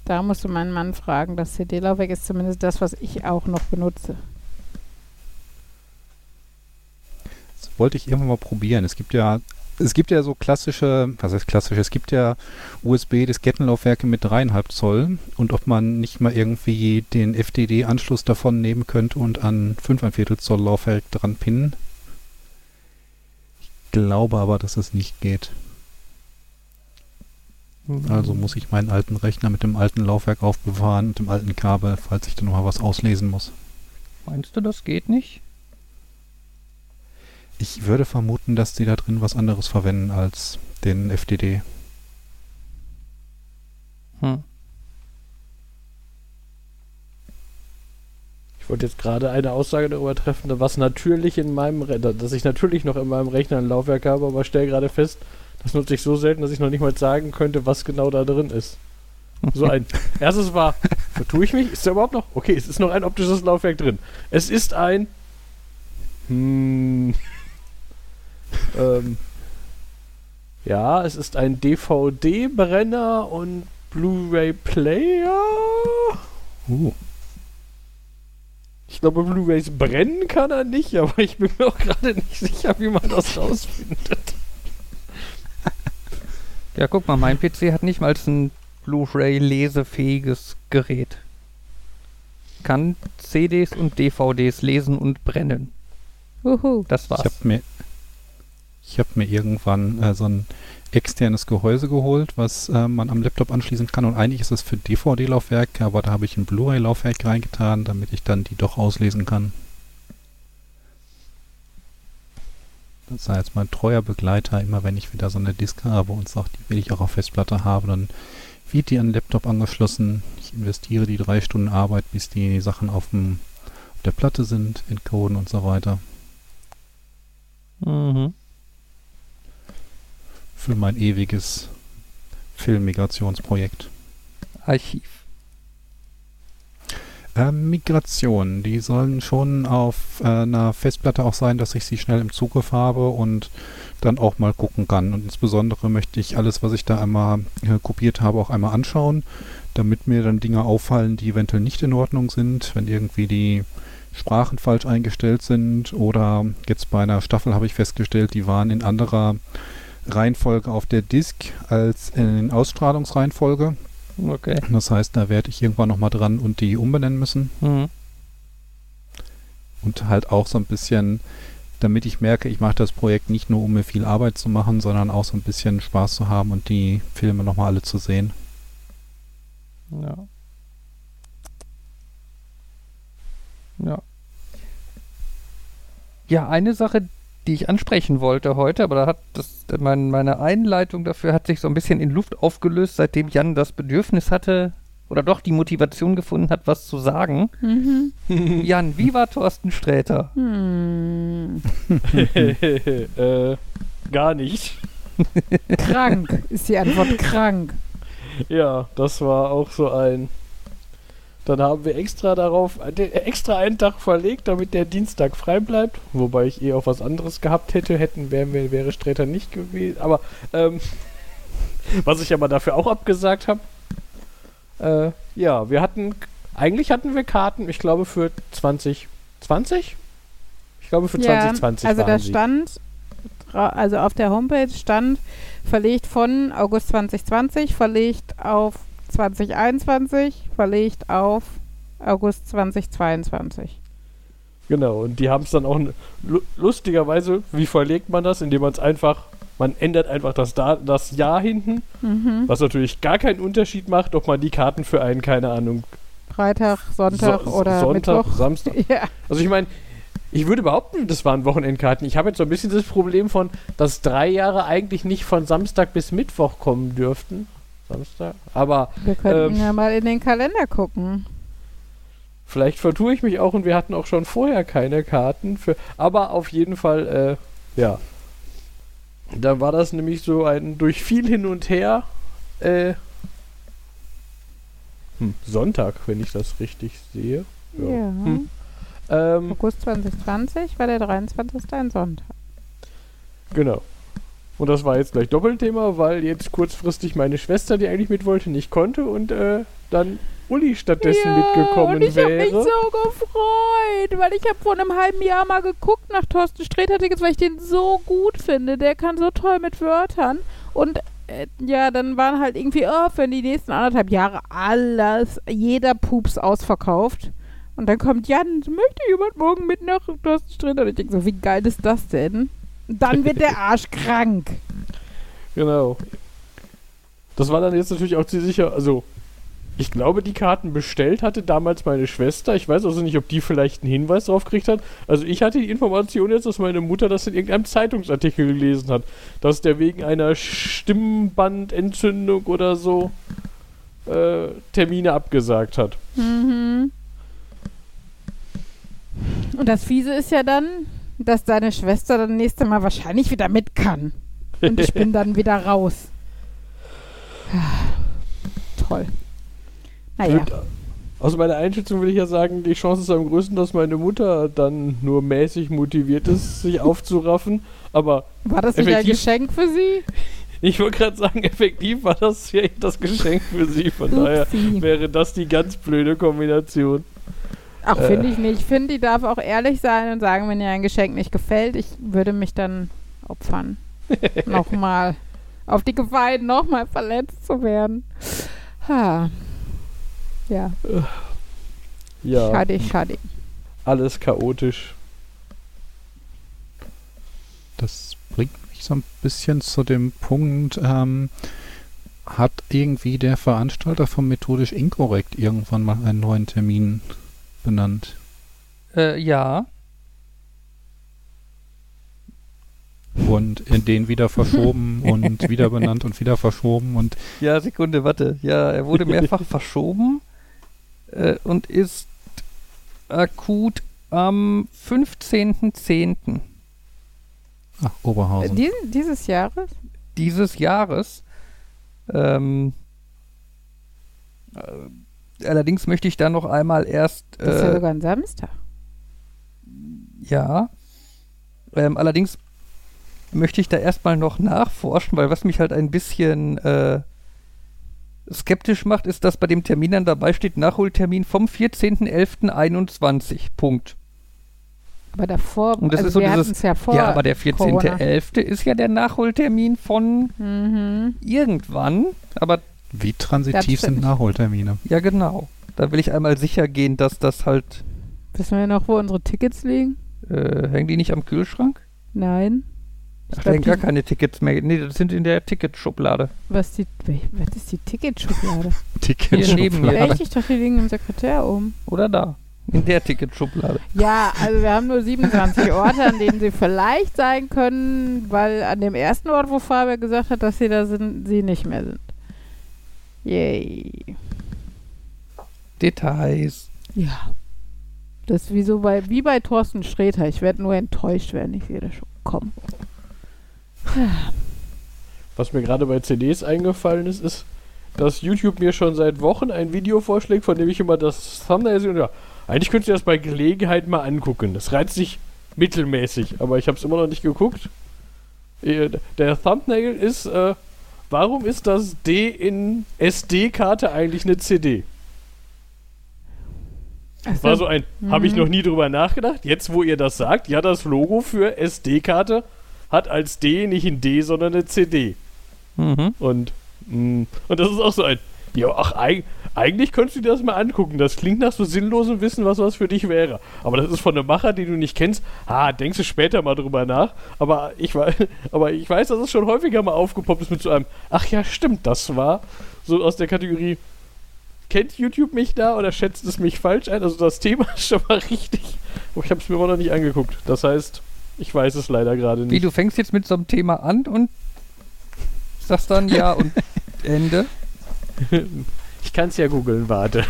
S1: Da musst du meinen Mann fragen. Das CD-Laufwerk ist zumindest das, was ich auch noch benutze.
S3: Das wollte ich irgendwann mal probieren. Es gibt ja, es gibt ja so klassische, was heißt klassisch, es gibt ja USB-Diskettenlaufwerke mit 3,5 Zoll und ob man nicht mal irgendwie den FDD-Anschluss davon nehmen könnte und an 5 Viertel Zoll Laufwerk dran pinnen. Ich glaube aber, dass es nicht geht. Also muss ich meinen alten Rechner mit dem alten Laufwerk aufbewahren und dem alten Kabel, falls ich dann noch mal was auslesen muss.
S2: Meinst du, das geht nicht?
S3: Ich würde vermuten, dass die da drin was anderes verwenden als den FDD.
S2: Hm.
S4: Wollte jetzt gerade eine Aussage darüber treffen, was natürlich in meinem Re dass ich natürlich noch in meinem Rechner ein Laufwerk habe, aber stelle gerade fest, das nutze ich so selten, dass ich noch nicht mal sagen könnte, was genau da drin ist. So ein *laughs* erstes war, vertue ich mich? Ist da überhaupt noch? Okay, es ist noch ein optisches Laufwerk drin. Es ist ein hm, *laughs* ähm, ja, es ist ein DVD-Brenner und Blu-ray-Player.
S3: Uh.
S4: Ich glaube, Blu-rays brennen kann er nicht, aber ich bin mir auch gerade nicht sicher, wie man das rausfindet. *laughs*
S2: Ja, guck mal, mein PC hat nicht mal ein Blu-ray-lesefähiges Gerät. Kann CDs und DVDs lesen und brennen.
S1: Uhu.
S2: Das
S3: Ich
S2: war's.
S3: habe mir, ich hab mir irgendwann äh, so ein externes Gehäuse geholt, was äh, man am Laptop anschließen kann. Und eigentlich ist es für DVD-Laufwerk, aber da habe ich ein Blu-ray-Laufwerk reingetan, damit ich dann die doch auslesen kann. Das sei jetzt mein treuer Begleiter. Immer wenn ich wieder so eine Disk habe und sage, die will ich auch auf Festplatte haben, dann wird die an den Laptop angeschlossen. Ich investiere die drei Stunden Arbeit, bis die Sachen auf, dem, auf der Platte sind, entcoden und so weiter.
S2: Mhm.
S3: Für mein ewiges Filmmigrationsprojekt.
S2: Archiv.
S3: Ähm, Migration, die sollen schon auf äh, einer Festplatte auch sein, dass ich sie schnell im Zugriff habe und dann auch mal gucken kann. Und insbesondere möchte ich alles, was ich da einmal äh, kopiert habe, auch einmal anschauen, damit mir dann Dinge auffallen, die eventuell nicht in Ordnung sind, wenn irgendwie die Sprachen falsch eingestellt sind oder jetzt bei einer Staffel habe ich festgestellt, die waren in anderer Reihenfolge auf der Disk als in Ausstrahlungsreihenfolge.
S2: Okay.
S3: Das heißt, da werde ich irgendwann nochmal dran und die umbenennen müssen.
S2: Mhm.
S3: Und halt auch so ein bisschen, damit ich merke, ich mache das Projekt nicht nur, um mir viel Arbeit zu machen, sondern auch so ein bisschen Spaß zu haben und die Filme nochmal alle zu sehen.
S2: Ja. Ja. Ja, eine Sache, die ich ansprechen wollte heute, aber da hat das, mein, meine Einleitung dafür hat sich so ein bisschen in Luft aufgelöst, seitdem Jan das Bedürfnis hatte oder doch die Motivation gefunden hat, was zu sagen.
S1: Mhm. *laughs* *laughs*
S2: Jan, wie war Thorsten Sträter?
S1: Hm. *laughs*
S4: äh, gar nicht.
S1: Krank ist die Antwort krank.
S4: Ja, das war auch so ein. Dann haben wir extra darauf, den- extra einen Tag verlegt, damit der Dienstag frei bleibt. Wobei ich eh auf was anderes gehabt hätte, hätten wären wir, wäre Sträter nicht gewesen. Aber, ähm, *laughs* was ich aber dafür auch abgesagt habe. Äh, ja, wir hatten, eigentlich hatten wir Karten, ich glaube für 2020? Ich glaube für 2020
S1: also da stand, also auf der Homepage stand verlegt von August 2020, verlegt auf 2021, verlegt auf August 2022.
S4: Genau, und die haben es dann auch lustigerweise, wie verlegt man das, indem man es einfach, man ändert einfach das, da das Jahr hinten,
S1: Mhm.
S4: was natürlich gar keinen Unterschied macht, ob man die Karten für einen, keine Ahnung,
S1: Freitag, Sonntag
S4: So-
S1: oder
S4: Sonntag,
S1: Mittwoch. *laughs*
S4: Samstag.
S1: Ja.
S4: Also ich meine, ich würde behaupten, das waren Wochenendkarten. Ich habe jetzt so ein bisschen das Problem von, dass drei Jahre eigentlich nicht von Samstag bis Mittwoch kommen dürften. Samstag. Aber
S1: Wir könnten
S4: Ähm.
S1: ja mal in den Kalender gucken.
S4: Vielleicht vertue ich mich auch und wir hatten auch schon vorher keine Karten für. Aber auf jeden Fall, äh, ja. Da war das nämlich so ein durch viel hin und her. Äh, hm, Sonntag, wenn ich das richtig sehe.
S1: Ja.
S4: Hm. Ähm,
S1: August 2020 war der 23. ein Sonntag.
S4: genau. Und das war jetzt gleich Doppelthema, weil jetzt kurzfristig meine Schwester, die eigentlich mit wollte, nicht konnte und äh, dann Uli stattdessen mitgekommen
S1: und ich habe mich
S4: wäre.
S1: so gefreut, weil ich habe vor einem halben Jahr mal geguckt nach Thorsten Sträter-Tickets, weil ich den so gut finde. Der kann so toll mit Wörtern. Und äh, ja, dann waren halt irgendwie, oh, für die nächsten anderthalb Jahre alles, jeder Pups ausverkauft. Und dann kommt Jan, möchte jemand morgen mit nach Thorsten Sträter? Und ich denke so, wie geil ist das denn? Dann wird der Arsch krank.
S4: Genau. Das war dann jetzt natürlich auch ziemlich sicher, also Ich glaube, die Karten bestellt hatte damals meine Schwester. Ich weiß also nicht, ob die vielleicht einen Hinweis drauf gekriegt hat. Also ich hatte die Information jetzt, dass meine Mutter das in irgendeinem Zeitungsartikel gelesen hat, dass der wegen einer Stimmbandentzündung oder so äh, Termine abgesagt hat.
S1: Mhm. Und das Fiese ist ja dann, dass deine Schwester dann nächste Mal wahrscheinlich wieder mit kann. Und ich bin dann wieder raus. *sighs* Toll. Naja.
S4: Aus meiner Einschätzung will ich ja sagen, die Chance ist am größten, dass meine Mutter dann nur mäßig motiviert ist, sich *laughs* aufzuraffen. Aber
S1: War das nicht ein Geschenk für sie?
S4: ich wollte gerade sagen, effektiv war das ja das Geschenk für sie. Von daher
S1: Upsi.
S4: wäre das die ganz blöde Kombination.
S1: Ach,
S4: Äh.
S1: finde ich nicht. Ich finde, die darf auch ehrlich sein und sagen, wenn ihr ein Geschenk nicht gefällt, ich würde mich dann opfern. *laughs* nochmal. Auf die Gefahr, nochmal verletzt zu werden. Ha. Ja,
S4: Ja,
S1: schade, schade.
S4: alles chaotisch.
S3: Das bringt mich so ein bisschen zu dem Punkt, ähm, hat irgendwie der Veranstalter von Methodisch Inkorrekt irgendwann mal einen neuen Termin benannt?
S2: Äh, ja.
S3: Und in den wieder verschoben *laughs* und wieder benannt und wieder verschoben und
S2: Ja, Sekunde, warte. Ja, er wurde *laughs* mehrfach verschoben äh, und ist akut am 15.10.
S3: ach,
S1: Äh,
S3: Oberhausen.
S1: Diesen, dieses Jahres?
S2: dieses Jahres. Ähm, äh, allerdings möchte ich da noch einmal erst.
S1: Das ist ja
S2: Äh,
S1: sogar ein Samstag.
S2: ja. Ähm, allerdings möchte ich da erstmal noch nachforschen, weil was mich halt ein bisschen äh, skeptisch macht, ist, dass bei dem Termin dann dabei steht Nachholtermin vom 14.11.21. Punkt.
S1: Aber davor,
S2: Und das
S1: also
S2: ist so
S1: wir
S2: dieses-
S1: ja vor.
S2: ja, aber der
S1: Corona.
S2: 14.11. ist ja der Nachholtermin von
S1: Mhm.
S2: irgendwann. Aber
S3: Wie transitiv sind Nachholtermine?
S2: ja, genau. Da will ich einmal sicher gehen, dass das halt.
S1: Wissen wir noch, wo unsere Tickets liegen?
S2: Äh, hängen die nicht am Kühlschrank?
S1: Nein.
S2: Ach, da hängen gar keine Tickets mehr. Nee, das sind in der Ticketschublade.
S1: Was, die, was ist die Ticketschublade? *laughs*
S3: Ticket
S2: neben mir.
S1: Echt? Ich dachte, die liegen im Sekretär oben.
S2: Oder da. In der Ticketschublade.
S1: Ja, also wir haben nur 27 Orte, an denen sie vielleicht sein können, weil an dem ersten Ort, wo Fabian gesagt hat, dass sie da sind, sie nicht mehr sind. Yay.
S2: Details.
S1: Ja. Das ist wie so bei, wie bei Thorsten Sträter. Ich werde nur enttäuscht, wenn ich sehe das schon kommen.
S4: Was mir gerade bei CDs eingefallen ist, ist, dass YouTube mir schon seit Wochen ein Video vorschlägt, von dem ich immer das Thumbnail sehe und ja, eigentlich könntest du das bei Gelegenheit mal angucken. Das reizt sich mittelmäßig, aber ich habe es immer noch nicht geguckt. Äh, Der Thumbnail ist, äh, warum ist das D in SD-Karte eigentlich eine CD?
S1: Ach
S4: War so ein, habe ich
S1: Mhm.
S4: noch nie drüber nachgedacht. Jetzt, wo ihr das sagt, ja, das Logo für SD-Karte hat als D nicht ein D, sondern eine CD.
S2: Mhm.
S4: Und, mh, und das ist auch so ein, ja, ach, eig eigentlich könntest du dir das mal angucken. Das klingt nach so sinnlosem Wissen, was was für dich wäre. Aber das ist von einem Macher, den du nicht kennst. Ah, denkst du später mal drüber nach. Aber ich, *laughs* aber ich weiß, dass es schon häufiger mal aufgepoppt ist mit so einem, ach ja, stimmt, das war so aus der Kategorie, kennt YouTube mich da oder schätzt es mich falsch ein? Also das Thema *laughs* ist schon mal richtig. Aber ich habe es mir immer noch nicht angeguckt. Das heißt, ich weiß es leider gerade
S2: Wie,
S4: nicht.
S2: du fängst jetzt mit so einem Thema an und sagst dann ja und *laughs* Ende. *laughs*
S4: Ich kann es ja googeln, warte. *laughs*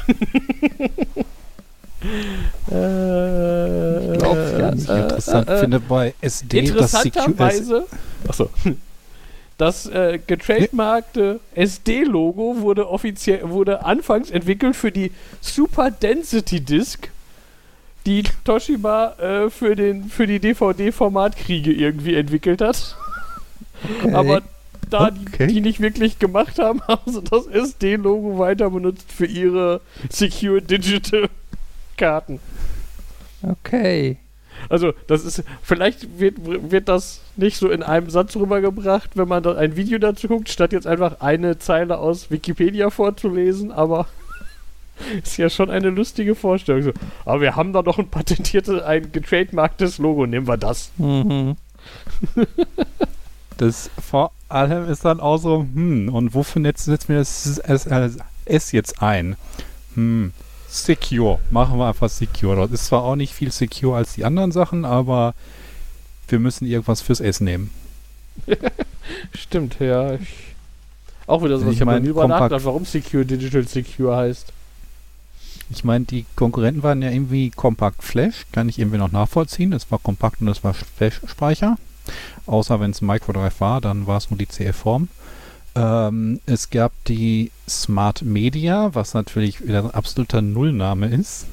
S4: äh,
S2: glaub's ja
S3: Was ich interessant
S4: äh, äh,
S3: finde bei SD, das CQS.
S4: Interessanterweise, achso, das äh, getrademarkte SD-Logo wurde offiziell wurde anfangs entwickelt für die Super Density Disc, die Toshiba äh, für den für die DVD-Formatkriege irgendwie entwickelt hat.
S2: Okay.
S4: Aber da
S3: Okay.
S4: die, die nicht wirklich gemacht haben, haben *laughs* sie das SD-Logo weiter benutzt für ihre Secure Digital Karten.
S2: okay.
S4: Also, das ist, vielleicht wird, wird das nicht so in einem Satz rübergebracht, wenn man da ein Video dazu guckt, statt jetzt einfach eine Zeile aus Wikipedia vorzulesen, aber *laughs* ist ja schon eine lustige Vorstellung. So, aber wir haben da noch ein patentiertes, ein getrademarktes Logo, nehmen wir das.
S2: Mhm. *laughs*
S3: Das vor allem ist dann auch so, hm, und wofür setzt setzt mir das S- jetzt ein. Hm, Secure. Machen wir einfach Secure. Das ist zwar auch nicht viel Secure als die anderen Sachen, aber wir müssen irgendwas fürs S nehmen. *laughs*
S4: Stimmt, ja. Ich, auch wieder so,
S3: Ich
S4: ich habe
S3: Compact-
S4: nachgedacht, warum Secure Digital Secure heißt.
S3: Ich meine, die Konkurrenten waren ja irgendwie Compact Flash, kann ich irgendwie noch nachvollziehen. Das war kompakt und das war Flash-Speicher. Außer wenn es Microdrive war, dann war es nur die CF-Form. Ähm, es gab die Smart Media, was natürlich wieder ein absoluter Nullname ist.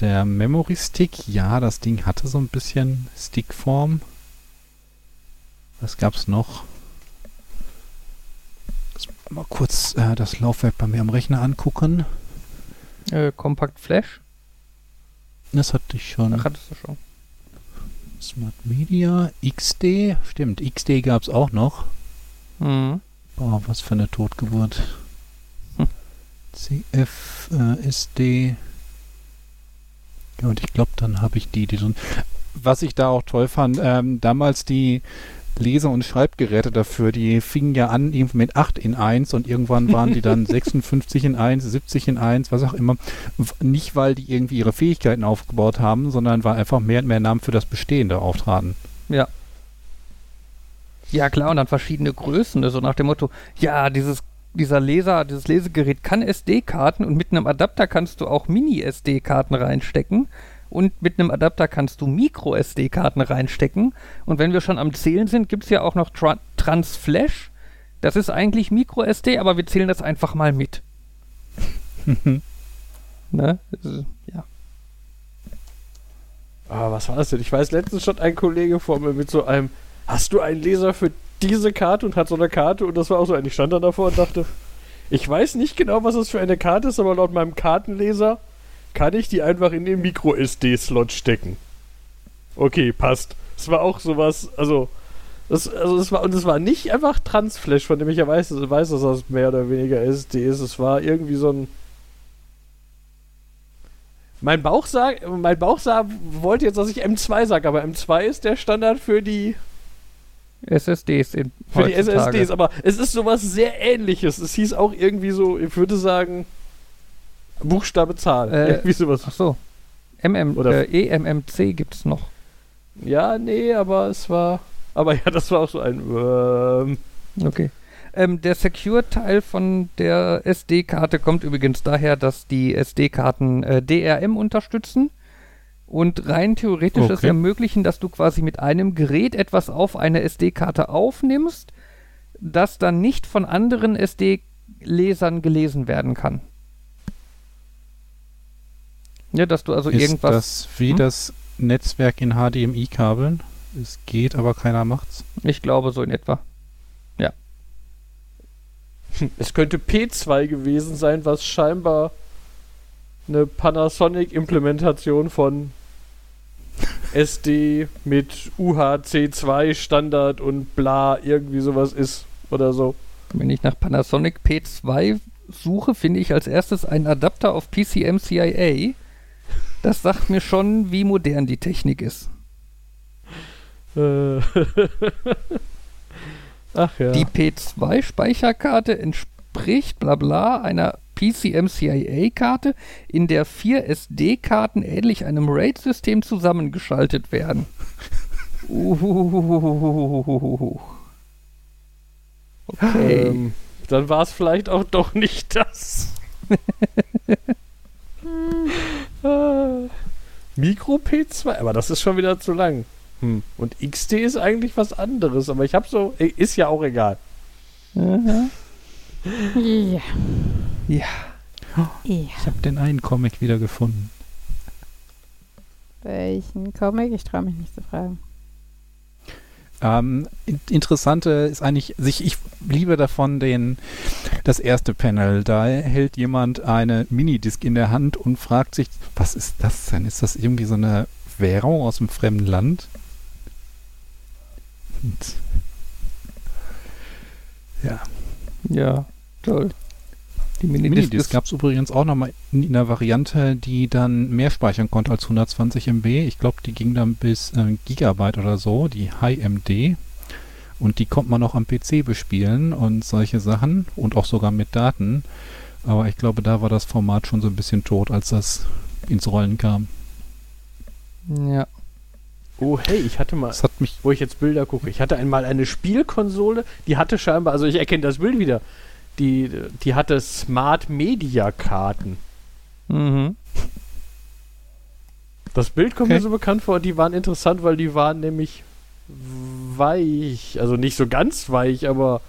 S3: Der Memory Stick, ja, das Ding hatte so ein bisschen Stickform. Was gab's noch? Lass Mal kurz äh, das Laufwerk bei mir am Rechner angucken.
S2: Äh, Compact Flash?
S3: Das hatte ich schon.
S2: Ach, hattest du schon.
S3: Smart Media, XD, stimmt, XD gab es auch noch.
S2: Mhm.
S3: Boah, was für eine Totgeburt.
S2: Hm.
S3: CF, äh, SD. Ja, und ich glaube, dann habe ich die, die so. Was ich da auch toll fand, ähm, damals die Leser- und Schreibgeräte dafür, die fingen ja an irgendwie mit 8 in 1 und irgendwann waren die dann *laughs* 56 in 1, 70 in 1, was auch immer. Nicht, weil die irgendwie ihre Fähigkeiten aufgebaut haben, sondern weil einfach mehr und mehr Namen für das Bestehende auftraten.
S2: Ja. Ja, klar, und dann verschiedene Größen, so nach dem Motto, ja, dieses, dieser Leser, dieses Lesegerät kann SD-Karten und mit einem Adapter kannst du auch Mini-SD-Karten reinstecken und mit einem Adapter kannst du Micro-SD-Karten reinstecken. Und wenn wir schon am Zählen sind, gibt es ja auch noch Tra Transflash. Das ist eigentlich Micro-SD, aber wir zählen das einfach mal mit. *laughs* Ne? Ja.
S4: Ah, was war das denn? Ich weiß, letztens stand ein Kollege vor mir mit so einem, hast du einen Leser für diese Karte und hat so eine Karte und das war auch so ein, ich stand dann davor und dachte, ich weiß nicht genau, was das für eine Karte ist, aber laut meinem Kartenleser kann ich die einfach in den Micro-SD-Slot stecken. Okay, passt. Es war auch sowas, also, das, also es war, und es war nicht einfach Transflash, von dem ich ja weiß, weiß, dass das mehr oder weniger SD ist. Es war irgendwie so ein, mein Bauch, sag, mein Bauch sag, wollte jetzt, dass ich M2 sage, aber M2 ist der Standard für die,
S2: SSDs in
S4: für die. SSDs. Aber es ist sowas sehr ähnliches. Es hieß auch irgendwie so, ich würde sagen, Buchstabe Zahl.
S2: Äh,
S4: irgendwie sowas.
S2: Ach so. MM,
S4: Oder-
S2: äh, EMMC gibt es noch.
S4: Ja, nee, aber es war. Aber ja, das war auch so ein. Ähm,
S2: Okay. Ähm, der Secure-Teil von der SD-Karte kommt übrigens daher, dass die SD-Karten äh, DRM unterstützen und rein theoretisch es
S3: Okay.
S2: ermöglichen, dass du quasi mit einem Gerät etwas auf eine SD-Karte aufnimmst, das dann nicht von anderen SD-Lesern gelesen werden kann. Ja, dass du also
S3: ist
S2: irgendwas.
S3: das wie
S2: Hm?
S3: das Netzwerk in HDMI-Kabeln? Es geht, aber keiner macht's.
S2: Ich glaube so in etwa.
S4: es könnte P2 gewesen sein, was scheinbar eine Panasonic-Implementation von SD mit UHC2 Standard und bla irgendwie sowas ist oder so.
S2: Wenn ich nach Panasonic P2 suche, finde ich als erstes einen Adapter auf PCMCIA. Das sagt mir schon, wie modern die Technik ist.
S4: Äh. *laughs* Ach ja.
S2: Die P2-Speicherkarte entspricht bla bla einer PCMCIA-Karte, in der vier SD-Karten ähnlich einem RAID-System zusammengeschaltet werden. Uhuhuhuhuhuhuhu. Okay.
S4: ähm, dann war es vielleicht auch doch nicht das. Mikro P2, aber das ist schon wieder zu lang. Hm. Und XD ist eigentlich was anderes, aber ich habe so, ist ja auch egal.
S2: Aha.
S1: Ja.
S2: Ja.
S1: ja.
S3: Ich habe den einen Comic wieder gefunden.
S1: Welchen Comic? Ich traue mich nicht zu fragen.
S3: Ähm, in- Interessante ist eigentlich, sich, ich liebe davon den, das erste Panel. Da hält jemand eine Minidisc in der Hand und fragt sich, was ist das denn? Ist das irgendwie so eine Währung aus einem fremden Land? Und ja,
S2: Ja, toll. Die Minidisc
S3: Minidisc gab es übrigens auch nochmal in einer Variante, die dann mehr speichern konnte als 120 MB. Ich glaube, die ging dann bis äh, Gigabyte oder so, die High MD. Und die konnte man auch am PC bespielen und solche Sachen und auch sogar mit Daten. Aber ich glaube, da war das Format schon so ein bisschen tot, als das ins Rollen kam.
S2: Ja.
S4: Oh, hey, ich hatte mal,
S3: Das hat mich.
S4: wo ich jetzt Bilder gucke, ich hatte einmal eine Spielkonsole, die hatte scheinbar, also ich erkenne das Bild wieder, die, die hatte Smart Media Karten.
S2: Mhm.
S4: Das Bild kommt
S3: Okay.
S4: mir so bekannt vor, die waren interessant, weil die waren nämlich weich, also nicht so ganz weich, aber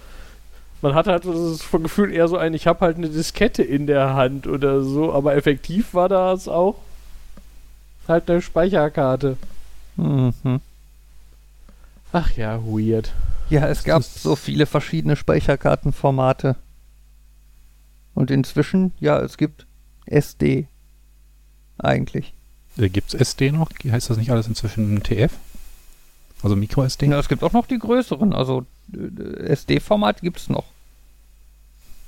S4: man hatte halt das vom Gefühl eher so ein, ich habe halt eine Diskette in der Hand oder so, aber effektiv war das auch halt eine Speicherkarte.
S2: Mhm.
S4: Ach ja, weird.
S2: Ja, es gab
S3: ist-
S2: so viele verschiedene Speicherkartenformate. Und inzwischen, ja, es gibt SD. Eigentlich.
S3: Äh, gibt's SD noch? Heißt das nicht alles inzwischen TF? Also Micro SD?
S2: Ja, es gibt auch noch die größeren. Also äh, SD-Format gibt es noch.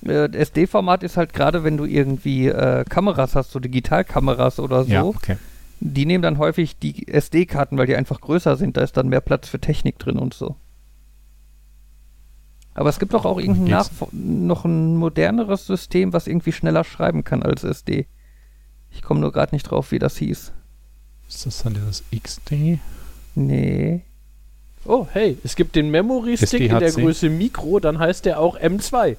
S2: Äh, SD-Format ist halt gerade, wenn du irgendwie äh, Kameras hast, so Digitalkameras oder so.
S3: Ja, okay.
S2: Die nehmen dann häufig die SD-Karten, weil die einfach größer sind. Da ist dann mehr Platz für Technik drin und so. Aber es gibt doch auch irgendein
S3: Geht's?
S2: Nach noch ein moderneres System, was irgendwie schneller schreiben kann als SD. Ich komme nur gerade nicht drauf, wie das hieß.
S3: Ist das dann dieses XD?
S2: Nee.
S4: Oh, hey, es gibt den Memory-Stick in der
S3: SDHC.
S4: Größe Mikro, dann heißt der auch M2.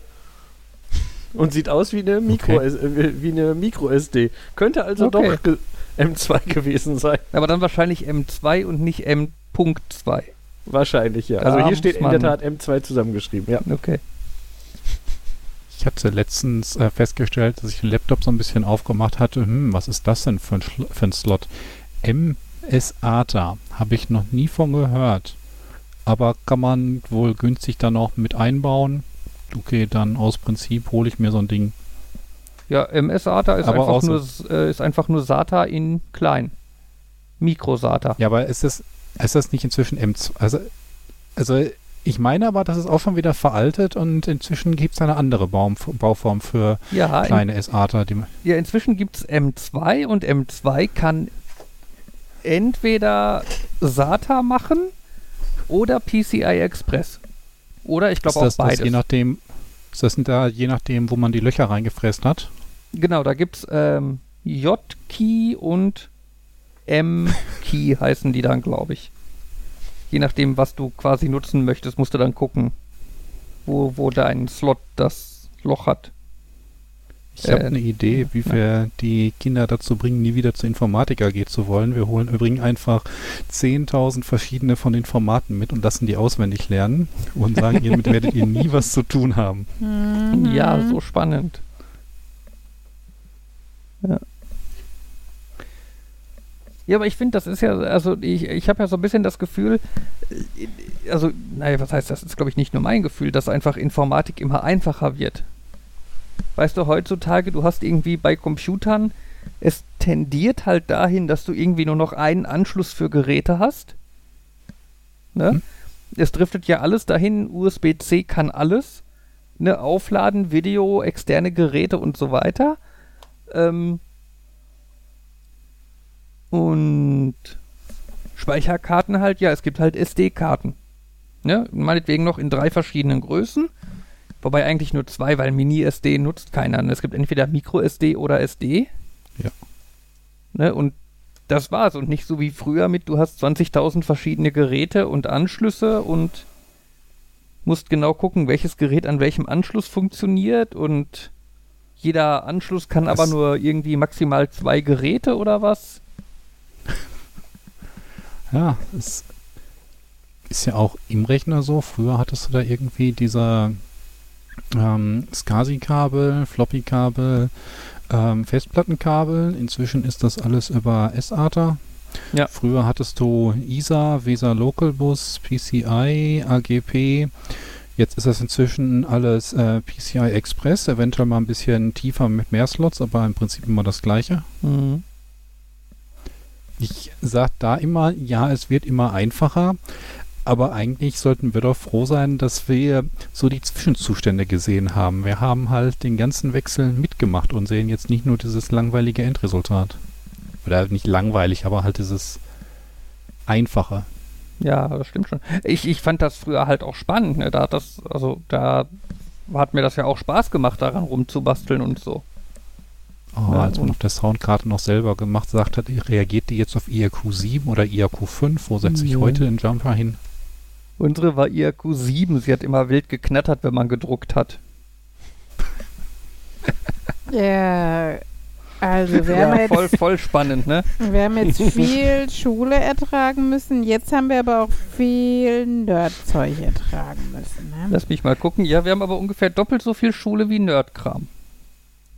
S4: Und sieht aus wie eine Micro,
S3: Okay.
S4: äh, wie eine Micro SD. Könnte also
S2: Okay.
S4: doch ge M2 gewesen sein.
S2: Aber dann wahrscheinlich M2 und nicht M.2.
S4: Wahrscheinlich, ja.
S2: Da
S4: Also hier steht in der Tat M2 zusammengeschrieben, ja.
S2: Okay.
S3: Ich hatte letztens äh, festgestellt, dass ich den Laptop so ein bisschen aufgemacht hatte. Hm, was ist das denn für ein, Schlo- für ein Slot? MS ATA. Habe ich noch nie von gehört. Aber kann man wohl günstig dann auch mit einbauen. Okay, dann aus Prinzip hole ich mir so ein Ding.
S2: Ja, MS-SATA ist,
S3: Aber
S2: einfach nur, äh, ist einfach nur SATA in klein. Mikro-SATA.
S3: Ja, aber ist das, ist das nicht inzwischen M2? Also, also ich meine aber, das ist auch schon wieder veraltet und inzwischen gibt es eine andere Baum, Bauform für
S2: Ja, in,
S3: kleine SATA. Die, man-
S2: ja inzwischen gibt es M2 und M2 kann entweder SATA machen oder PCI Express. Oder ich glaube auch
S3: das, das
S2: beides.
S3: je nachdem, ist das da je nachdem, wo man die Löcher reingefräst hat?
S2: Genau, da gibt es ähm, J-Key und M-Key heißen die dann, glaube ich. Je nachdem, was du quasi nutzen möchtest, musst du dann gucken, wo, wo dein Slot das Loch hat.
S3: Ich habe
S2: Äh,
S3: eine Idee, wie wir die Kinder dazu bringen, nie wieder zur Informatik AG zu wollen. Wir holen, wir bringen einfach 10.000 verschiedene von den Formaten mit und lassen die auswendig lernen und sagen, *laughs* hiermit werdet ihr nie was zu tun haben.
S1: Mhm.
S2: Ja, so spannend. Ja. Ja, aber ich finde, das ist ja, also ich, ich habe ja so ein bisschen das Gefühl, äh, also, naja, was heißt das? Das ist, glaube ich, nicht nur mein Gefühl, dass einfach Informatik immer einfacher wird. Weißt du, heutzutage, du hast irgendwie bei Computern, es tendiert halt dahin, dass du irgendwie nur noch einen Anschluss für Geräte hast. Ne?
S3: Hm.
S2: Es driftet ja alles dahin, USB-C kann alles ne, aufladen, Video, externe Geräte und so weiter. Ähm, und Speicherkarten halt, ja, es gibt halt SD-Karten. Ne? Meinetwegen noch in drei verschiedenen Größen. Wobei eigentlich nur zwei, weil Mini-SD nutzt keiner. Ne? Es gibt entweder Micro-SD oder SD.
S3: Ja.
S2: Ne? Und das war's. Und nicht so wie früher mit, du hast 20.000 verschiedene Geräte und Anschlüsse und musst genau gucken, welches Gerät an welchem Anschluss funktioniert und jeder Anschluss kann aber
S3: Das-
S2: nur irgendwie maximal zwei Geräte oder was.
S3: Ja, es ist ja auch im Rechner so. Früher hattest du da irgendwie dieser ähm, SCSI-Kabel, Floppy-Kabel, ähm, Festplattenkabel. Inzwischen ist das alles über SATA.
S2: Ja.
S3: Früher hattest du ISA, VESA Local Bus, PCI, AGP. Jetzt ist das inzwischen alles äh, PCI Express, eventuell mal ein bisschen tiefer mit mehr Slots, aber im Prinzip immer das gleiche.
S2: Mhm.
S3: Ich sage da immer, ja, es wird immer einfacher, aber eigentlich sollten wir doch froh sein, dass wir so die Zwischenzustände gesehen haben. Wir haben halt den ganzen Wechsel mitgemacht und sehen jetzt nicht nur dieses langweilige Endresultat. Oder nicht langweilig, aber halt dieses einfache.
S2: Ja, das stimmt schon. Ich, ich fand das früher halt auch spannend. Ne? Da hat das, also da hat mir das ja auch Spaß gemacht, daran rumzubasteln und so.
S3: Oh,
S2: Ja,
S3: als man auf der Soundkarte noch selber gemacht sagt hat, reagiert die jetzt auf IRQ 7 oder IRQ 5? Wo setze ich
S2: Ja.
S3: heute den Jumper hin?
S2: Unsere war IRQ 7. Sie hat immer wild geknattert, wenn man gedruckt hat.
S1: Ja, also wir, haben
S2: Ja,
S1: jetzt,
S2: voll, voll spannend, ne?
S1: wir haben jetzt *laughs* viel Schule ertragen müssen. Jetzt haben wir aber auch viel Nerdzeug ertragen müssen. Ne?
S2: Lass mich mal gucken. Ja, wir haben aber ungefähr doppelt so viel Schule wie Nerdkram.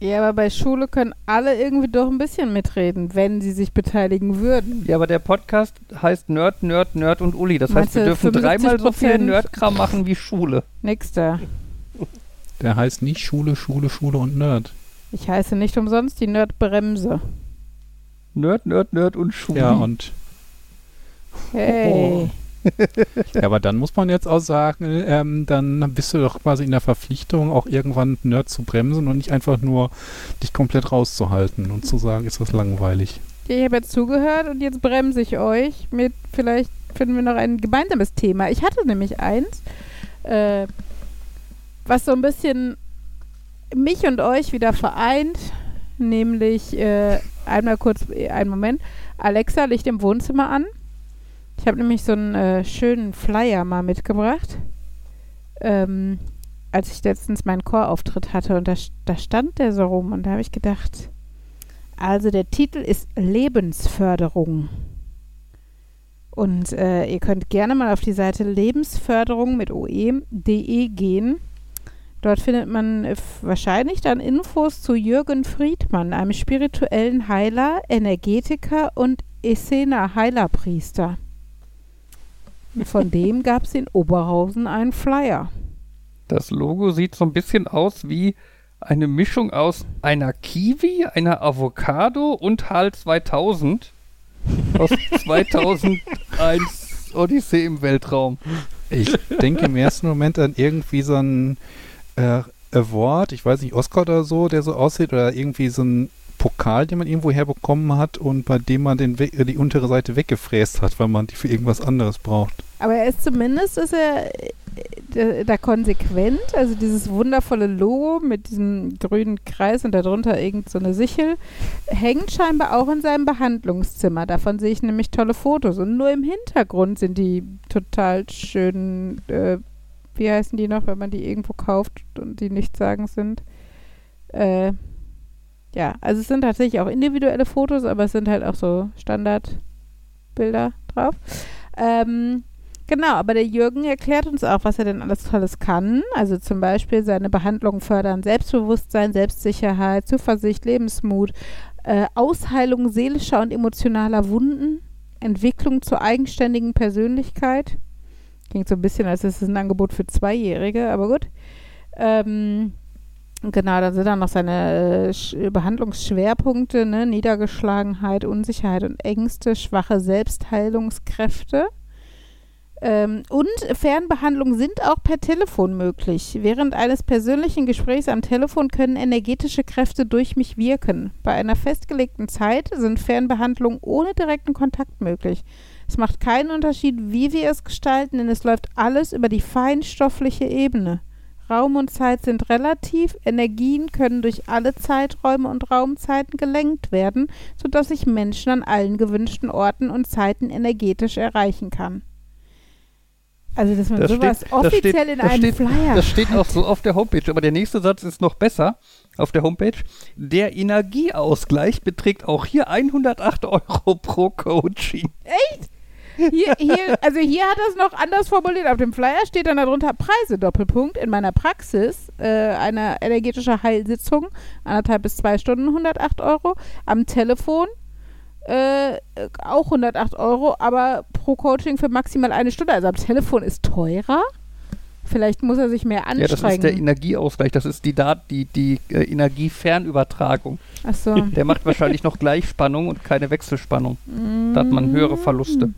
S1: Ja, aber bei Schule können alle irgendwie doch ein bisschen mitreden, wenn sie sich beteiligen würden.
S2: Ja, aber der Podcast heißt Nerd, Nerd, Nerd und Uli. Das heißt, wir dürfen dreimal so viel
S1: 75%?
S2: Nerdkram machen wie Schule.
S1: Nix da.
S3: Der heißt nicht Schule, Schule, Schule und Nerd.
S1: Ich heiße nicht umsonst die Nerdbremse.
S2: Nerd, Nerd, Nerd und Schule.
S3: Ja, und
S1: Hey.
S3: Ja, aber dann muss man jetzt auch sagen, ähm, dann bist du doch quasi in der Verpflichtung, auch irgendwann Nerd zu bremsen und nicht einfach nur dich komplett rauszuhalten und zu sagen, ist das langweilig.
S1: Ich habe jetzt zugehört und jetzt bremse ich euch mit, vielleicht finden wir noch ein gemeinsames Thema. Ich hatte nämlich eins, äh, was so ein bisschen mich und euch wieder vereint, nämlich äh, einmal kurz, äh, einen Moment, Alexa, Licht im Wohnzimmer an. Ich habe nämlich so einen äh, schönen Flyer mal mitgebracht, ähm, als ich letztens meinen Chorauftritt hatte und da, da stand der so rum und da habe ich gedacht, also der Titel ist Lebensförderung. Und äh, ihr könnt gerne mal auf die Seite Lebensförderung mit oe.de gehen. Dort findet man äh, wahrscheinlich dann Infos zu Jürgen Friedmann, einem spirituellen Heiler, Energetiker und Essener Heilerpriester. Von dem gab es in Oberhausen einen Flyer.
S2: Das Logo sieht so ein bisschen aus wie eine Mischung aus einer Kiwi, einer Avocado und HAL 2000 aus 2001 Odyssee im Weltraum.
S3: Ich denke im ersten Moment an irgendwie so ein äh, Award, ich weiß nicht, Oscar oder so, der so aussieht, oder irgendwie so ein Pokal, den man irgendwo herbekommen hat und bei dem man den äh, die untere Seite weggefräst hat, weil man die für irgendwas anderes braucht.
S1: Aber er ist zumindest ist er äh, da, da konsequent. Also dieses wundervolle Logo mit diesem grünen Kreis und darunter irgend so Sichel hängt scheinbar auch in seinem Behandlungszimmer. Davon sehe ich nämlich tolle Fotos. Und nur im Hintergrund sind die total schönen, äh, wie heißen die noch, wenn man die irgendwo kauft und die nichtssagend sind. Äh, ja, also es sind tatsächlich auch individuelle Fotos, aber es sind halt auch so Standardbilder drauf. Ähm, Genau, aber der Jürgen erklärt uns auch, was er denn alles Tolles kann. Also zum Beispiel seine Behandlungen fördern Selbstbewusstsein, Selbstsicherheit, Zuversicht, Lebensmut, äh, Ausheilung seelischer und emotionaler Wunden, Entwicklung zur eigenständigen Persönlichkeit. Klingt so ein bisschen, als ist es ein Angebot für Zweijährige, aber gut. Ähm, genau, dann sind da noch seine äh, Sch- Behandlungsschwerpunkte, ne? Niedergeschlagenheit, Unsicherheit und Ängste, schwache Selbstheilungskräfte. Ähm, und Fernbehandlungen sind auch per Telefon möglich. Während eines persönlichen Gesprächs am Telefon können energetische Kräfte durch mich wirken. Bei einer festgelegten Zeit sind Fernbehandlungen ohne direkten Kontakt möglich. Es macht keinen Unterschied, wie wir es gestalten, denn es läuft alles über die feinstoffliche Ebene. Raum und Zeit sind relativ, Energien können durch alle Zeiträume und Raumzeiten gelenkt werden, sodass ich Menschen an allen gewünschten Orten und Zeiten energetisch erreichen kann. Also, dass man
S2: Das
S1: sowas
S2: steht-
S1: offiziell
S2: steht-
S1: in einem
S2: steht-
S1: Flyer
S2: Das steht auch so auf der Homepage, aber der nächste Satz ist noch besser auf der Homepage. Der Energieausgleich beträgt auch hier 108 Euro pro Coaching.
S1: Hier, hier, also hier hat er es noch anders formuliert. Auf dem Flyer steht dann darunter Preise, Doppelpunkt. In meiner Praxis, äh, eine energetische Heilsitzung, anderthalb bis zwei Stunden, 108 Euro. Am Telefon äh, auch 108 Euro, aber pro Coaching für maximal eine Stunde. Also am Telefon ist teurer. Vielleicht muss er sich mehr
S2: Ja, das ist der
S1: anstrengen.
S2: Energieausgleich, das ist die, Dat die, die äh, Energiefernübertragung.
S1: Ach so.
S2: Der macht wahrscheinlich noch Gleichspannung und keine Wechselspannung. *laughs* Da hat man höhere Verluste.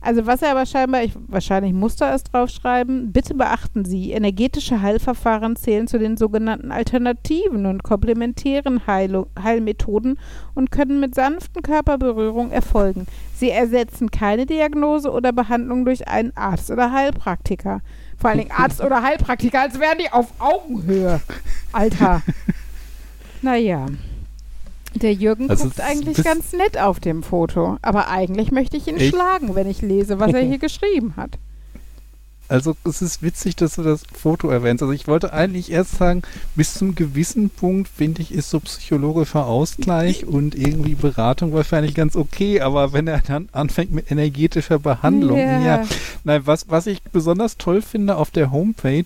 S1: Also was er aber scheinbar, ich, wahrscheinlich musste er es draufschreiben, bitte beachten Sie, energetische Heilverfahren zählen zu den sogenannten alternativen und komplementären Heilo Heilmethoden und können mit sanften Körperberührungen erfolgen. Sie ersetzen keine Diagnose oder Behandlung durch einen Arzt oder Heilpraktiker. Vor allen Dingen Arzt oder Heilpraktiker, als wären die auf Augenhöhe. Alter. *laughs* Naja. Der Jürgen
S3: Also
S1: guckt eigentlich ganz nett auf dem Foto. Aber eigentlich möchte ich ihn
S3: Echt?
S1: schlagen, wenn ich lese, was er *laughs* hier geschrieben hat.
S3: Also es ist witzig, dass du das Foto erwähnst. Also ich wollte eigentlich erst sagen, bis zum gewissen Punkt finde ich, ist so psychologischer Ausgleich *laughs* und irgendwie Beratung wahrscheinlich ganz okay, aber wenn er dann anfängt mit energetischer Behandlung,
S1: Ja.
S3: ja. Nein, was, was ich besonders toll finde auf der Homepage,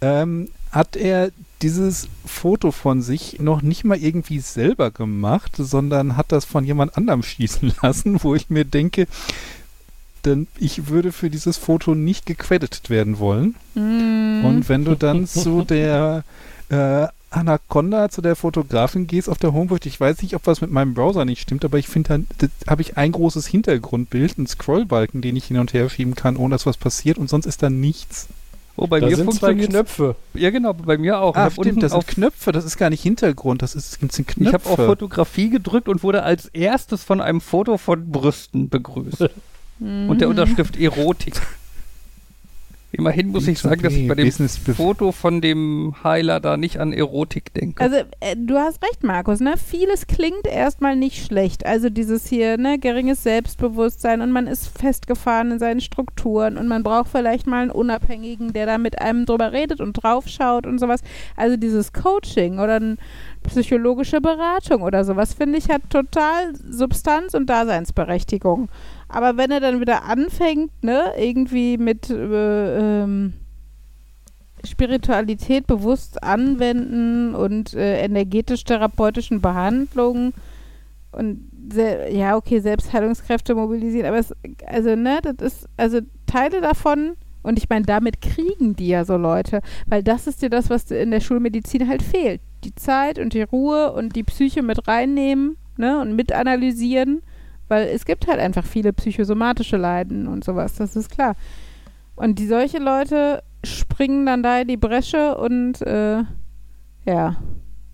S3: ähm, hat er dieses Foto von sich noch nicht mal irgendwie selber gemacht, sondern hat das von jemand anderem *laughs* schießen lassen, wo ich mir denke, denn ich würde für dieses Foto nicht gecredited werden wollen.
S1: Mm.
S3: Und wenn du dann *laughs* zu der äh, Anaconda, zu der Fotografin gehst auf der Homepage, ich weiß nicht, ob was mit meinem Browser nicht stimmt, aber ich finde dann, da habe ich ein großes Hintergrundbild, einen Scrollbalken, den ich hin und her schieben kann, ohne dass was passiert und sonst ist da nichts.
S2: Oh, bei
S4: da
S2: mir
S4: sind zwei Knöpfe.
S2: Ja, genau, bei mir auch.
S3: Ah, stimmt, das
S2: auf,
S3: sind Knöpfe, das ist gar nicht Hintergrund, das ist, das sind Knöpfe.
S2: Ich habe auf Fotografie gedrückt und wurde als erstes von einem Foto von Brüsten begrüßt.
S1: Mhm. *laughs*
S2: Und der Unterschrift Erotik. Immerhin muss ich sagen, dass ich bei dem
S3: Business
S2: Foto von dem Heiler da nicht an Erotik denke.
S1: Also, äh, du hast recht, Markus, ne? Vieles klingt erstmal nicht schlecht. Also dieses hier, ne, geringes Selbstbewusstsein und man ist festgefahren in seinen Strukturen und man braucht vielleicht mal einen Unabhängigen, der da mit einem drüber redet und draufschaut und sowas. Also dieses Coaching oder eine psychologische Beratung oder sowas, finde ich, hat total Substanz und Daseinsberechtigung. Aber wenn er dann wieder anfängt, ne, irgendwie mit äh, ähm, Spiritualität bewusst anwenden und äh, energetisch-therapeutischen Behandlungen und ja, okay, Selbstheilungskräfte mobilisieren, aber es, also, ne, das ist, also Teile davon, und ich meine, damit kriegen die ja so Leute, weil das ist dir das, was in der Schulmedizin halt fehlt. Die Zeit und die Ruhe und die Psyche mit reinnehmen, ne, und mit analysieren, weil es gibt halt einfach viele psychosomatische Leiden und sowas, das ist klar. Und die solche Leute springen dann da in die Bresche und äh, ja.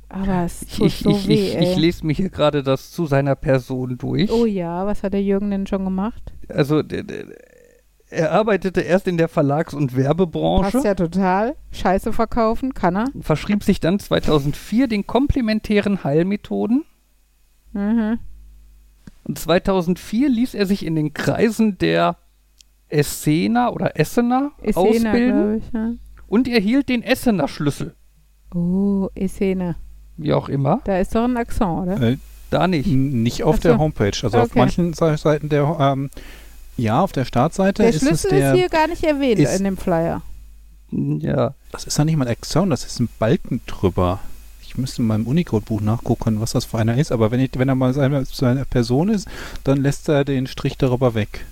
S1: Aber es tut
S2: ich,
S1: so
S2: ich,
S1: weh,
S2: ich, ich lese mir hier gerade das zu seiner Person durch.
S1: Oh ja, was hat der Jürgen denn schon gemacht?
S2: Also, er arbeitete erst in der Verlags- und Werbebranche.
S1: Passt ja total. Scheiße verkaufen, kann er.
S2: verschrieb sich dann 2004 den komplementären Heilmethoden
S1: Mhm.
S2: Und 2004 ließ er sich in den Kreisen der Essener oder Essener
S1: Essener,
S2: ausbilden
S1: ich. Ja.
S2: und erhielt den Essener Schlüssel.
S1: Oh, Essener.
S2: Wie auch immer,
S1: Da ist doch ein Akzent, oder?
S3: Äh,
S2: da nicht.
S3: N- Nicht auf
S1: so.
S3: der Homepage. Also auf
S1: Okay.
S3: manchen Se- Seiten der, ähm, ja, auf der Startseite
S1: Der
S3: ist es
S1: Schlüssel
S3: der,
S1: ist hier gar nicht erwähnt in dem Flyer.
S2: Ja,
S3: das ist ja nicht mal ein Exon, das ist ein Balken drüber. Ich müsste in meinem Unicode-Buch nachgucken, was das für einer ist, aber wenn, ich, wenn er mal seine, seine Person ist, dann lässt er den Strich darüber weg.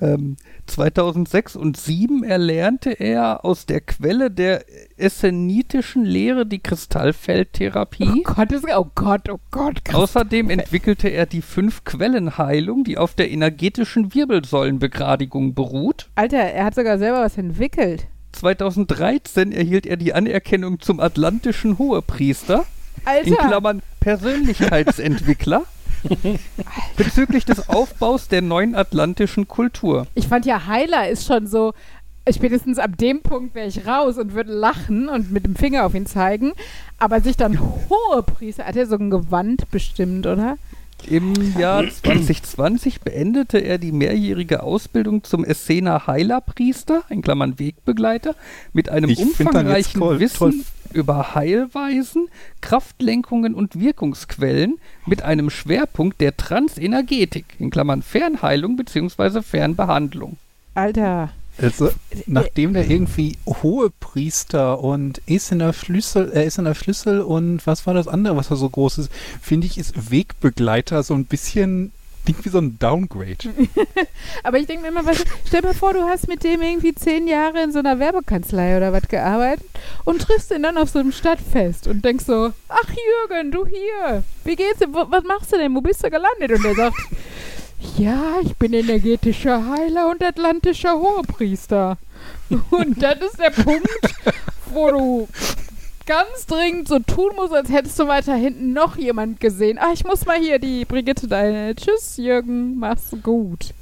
S2: ähm, 2006 und 2007 erlernte er aus der Quelle der essenitischen Lehre die
S1: Oh
S2: Kristallfeldtherapie.
S1: Gott, ist, oh Gott, oh Gott.
S2: Außerdem entwickelte er die Fünf-Quellenheilung, die auf der energetischen Wirbelsäulenbegradigung beruht.
S1: Alter, er hat sogar selber was entwickelt.
S2: 2013 erhielt er die Anerkennung zum atlantischen Hohepriester, in
S1: Alter,
S2: Klammern Persönlichkeitsentwickler, *laughs* bezüglich des Aufbaus der neuen atlantischen Kultur.
S1: ich fand ja Heiler ist schon so, spätestens ab dem Punkt wäre ich raus und würde lachen und mit dem Finger auf ihn zeigen. Aber sich dann hohe Priester, hat er so ein Gewand bestimmt, oder?
S2: Im Jahr 2020 beendete er die mehrjährige Ausbildung zum Essener Heilerpriester, in Klammern Wegbegleiter, mit einem
S3: Ich
S2: umfangreichen
S3: toll-
S2: Wissen
S3: toll.
S2: über Heilweisen, Kraftlenkungen und Wirkungsquellen mit einem Schwerpunkt der Transenergetik, in Klammern Fernheilung bzw. Fernbehandlung.
S1: Alter.
S3: Also, nachdem der irgendwie Hohepriester und Essener Schlüssel, äh, Essener Schlüssel und was war das andere, was da so groß ist, finde ich, ist Wegbegleiter so ein bisschen, klingt wie so ein Downgrade. *laughs*
S1: Aber ich denke mir immer, was, stell dir vor, du hast mit dem irgendwie zehn Jahre in so einer Werbekanzlei oder was gearbeitet und triffst ihn dann auf so einem Stadtfest und denkst so, ach Jürgen, du hier, wie geht's dir, was machst du denn, wo bist du gelandet? Und er sagt, ja, ich bin energetischer Heiler und atlantischer Hohepriester. Und das ist der Punkt, wo du ganz dringend so tun musst, als hättest du weiter hinten noch jemand gesehen. Ah, ich muss mal hier die Brigitte deine. Tschüss, Jürgen, mach's gut.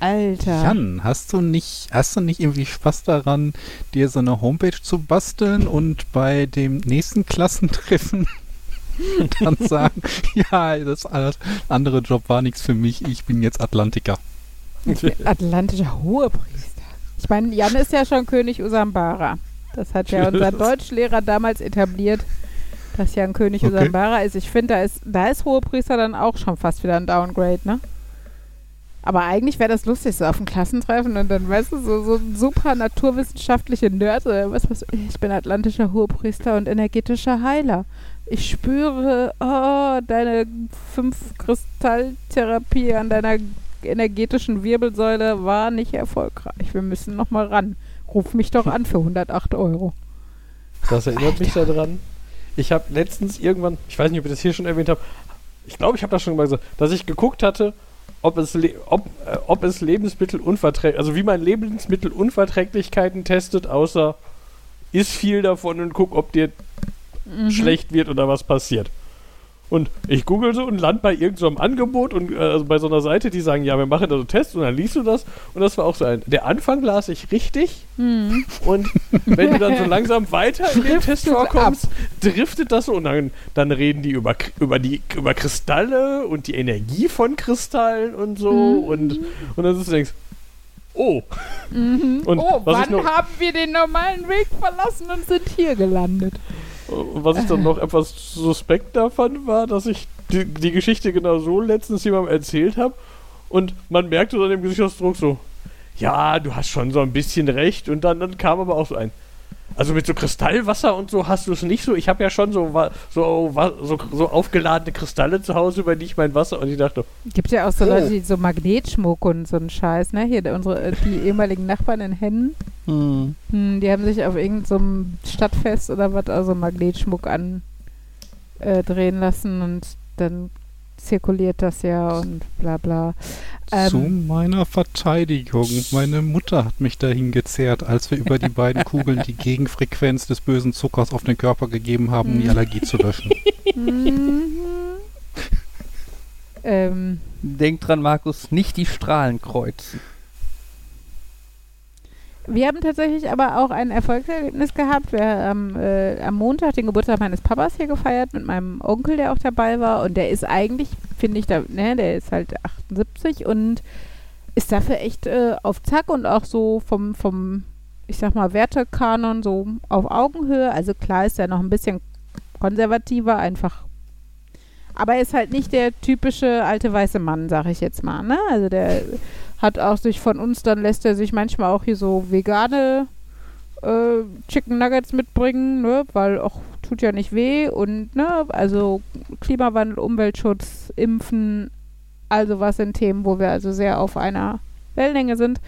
S1: Alter.
S3: Jan, hast du nicht, hast du nicht irgendwie Spaß daran, dir so eine Homepage zu basteln und bei dem nächsten Klassentreffen *laughs* dann sagen, *laughs* ja, das alles andere Job war nichts für mich, ich bin jetzt Atlantiker. *laughs*
S1: Atlantischer Hohepriester. Ich meine, Jan ist ja schon König Usambara. Das hat ja unser Deutschlehrer damals etabliert, dass Jan König
S3: Okay.
S1: Usambara ist. Ich finde, da ist, da ist Hohepriester dann auch schon fast wieder ein Downgrade, ne? Aber eigentlich wäre das lustig, so auf dem Klassentreffen und dann, weißt du, so, so ein super naturwissenschaftliche Nerd, oder was, was, ich bin atlantischer Hohepriester und energetischer Heiler. Ich spüre, oh, deine fünf Kristalltherapie an deiner energetischen Wirbelsäule war nicht erfolgreich. Wir müssen noch mal ran. Ruf mich doch an für 108 Euro.
S4: Das erinnert mich daran. Ich habe letztens irgendwann, ich weiß nicht, ob ich das hier schon erwähnt habe, ich glaube, ich habe das schon mal gesagt, dass ich geguckt hatte, ob es, ob, äh, ob es Lebensmittelunverträglichkeiten, also wie man Lebensmittelunverträglichkeiten testet, außer isst viel davon und guck, ob dir
S1: Mhm.
S4: schlecht wird oder was passiert. Und ich google so und land bei irgendeinem so Angebot und äh, also bei so einer Seite, die sagen, ja, wir machen da so Tests und dann liest du das und das war auch so ein. Der Anfang las ich richtig
S1: Mhm.
S4: und wenn du dann so *laughs* langsam weiter in den Test vorkommst, driftet das so und dann, dann reden die über, über die über Kristalle und die Energie von Kristallen und so
S1: Mhm.
S4: und, und dann ist du denkst, oh,
S1: Mhm.
S4: Und
S1: oh, wann haben wir den normalen Weg verlassen und sind hier gelandet?
S4: Und was ich dann noch etwas suspekt davon war, dass ich die, die Geschichte genau so letztens jemandem erzählt habe und man merkte an dem Gesichtsausdruck so, ja, du hast schon so ein bisschen recht und dann, dann kam aber auch so ein, also mit so Kristallwasser und so hast du es nicht so. Ich habe ja schon so, so, so, so aufgeladene Kristalle zu Hause, über die ich mein Wasser und ich dachte,
S1: Gibt ja auch so
S4: Oh.
S1: Leute, die so Magnetschmuck und so einen Scheiß, ne? Hier, unsere, die ehemaligen Nachbarn in Hennen,
S2: Hm.
S1: hm, die haben sich auf irgendeinem Stadtfest oder was, also Magnetschmuck an äh, drehen lassen und dann zirkuliert das ja und bla bla.
S3: Zu
S1: Ähm,
S3: meiner Verteidigung. Meine Mutter hat mich dahin gezerrt, als wir über die beiden *laughs* Kugeln die Gegenfrequenz des bösen Zuckers auf den Körper gegeben haben, um die Allergie zu löschen.
S1: mhm. *laughs* ähm,
S2: Denk dran, Markus, nicht die Strahlen kreuzen.
S1: Wir haben tatsächlich aber auch ein Erfolgserlebnis gehabt. Wir haben äh, am Montag den Geburtstag meines Papas hier gefeiert mit meinem Onkel, der auch dabei war. Und der ist eigentlich, finde ich, da, ne, der ist halt 78 und ist dafür echt äh, auf Zack und auch so vom, vom, ich sag mal, Wertekanon so auf Augenhöhe. Also klar ist er noch ein bisschen konservativer, einfach. Aber er ist halt nicht der typische alte weiße Mann, sag ich jetzt mal. Ne? Also der hat auch sich von uns, dann lässt er sich manchmal auch hier so vegane äh, Chicken Nuggets mitbringen, ne, weil auch tut ja nicht weh und ne, also Klimawandel, Umweltschutz, Impfen, also was sind Themen, wo wir also sehr auf einer Wellenlänge sind.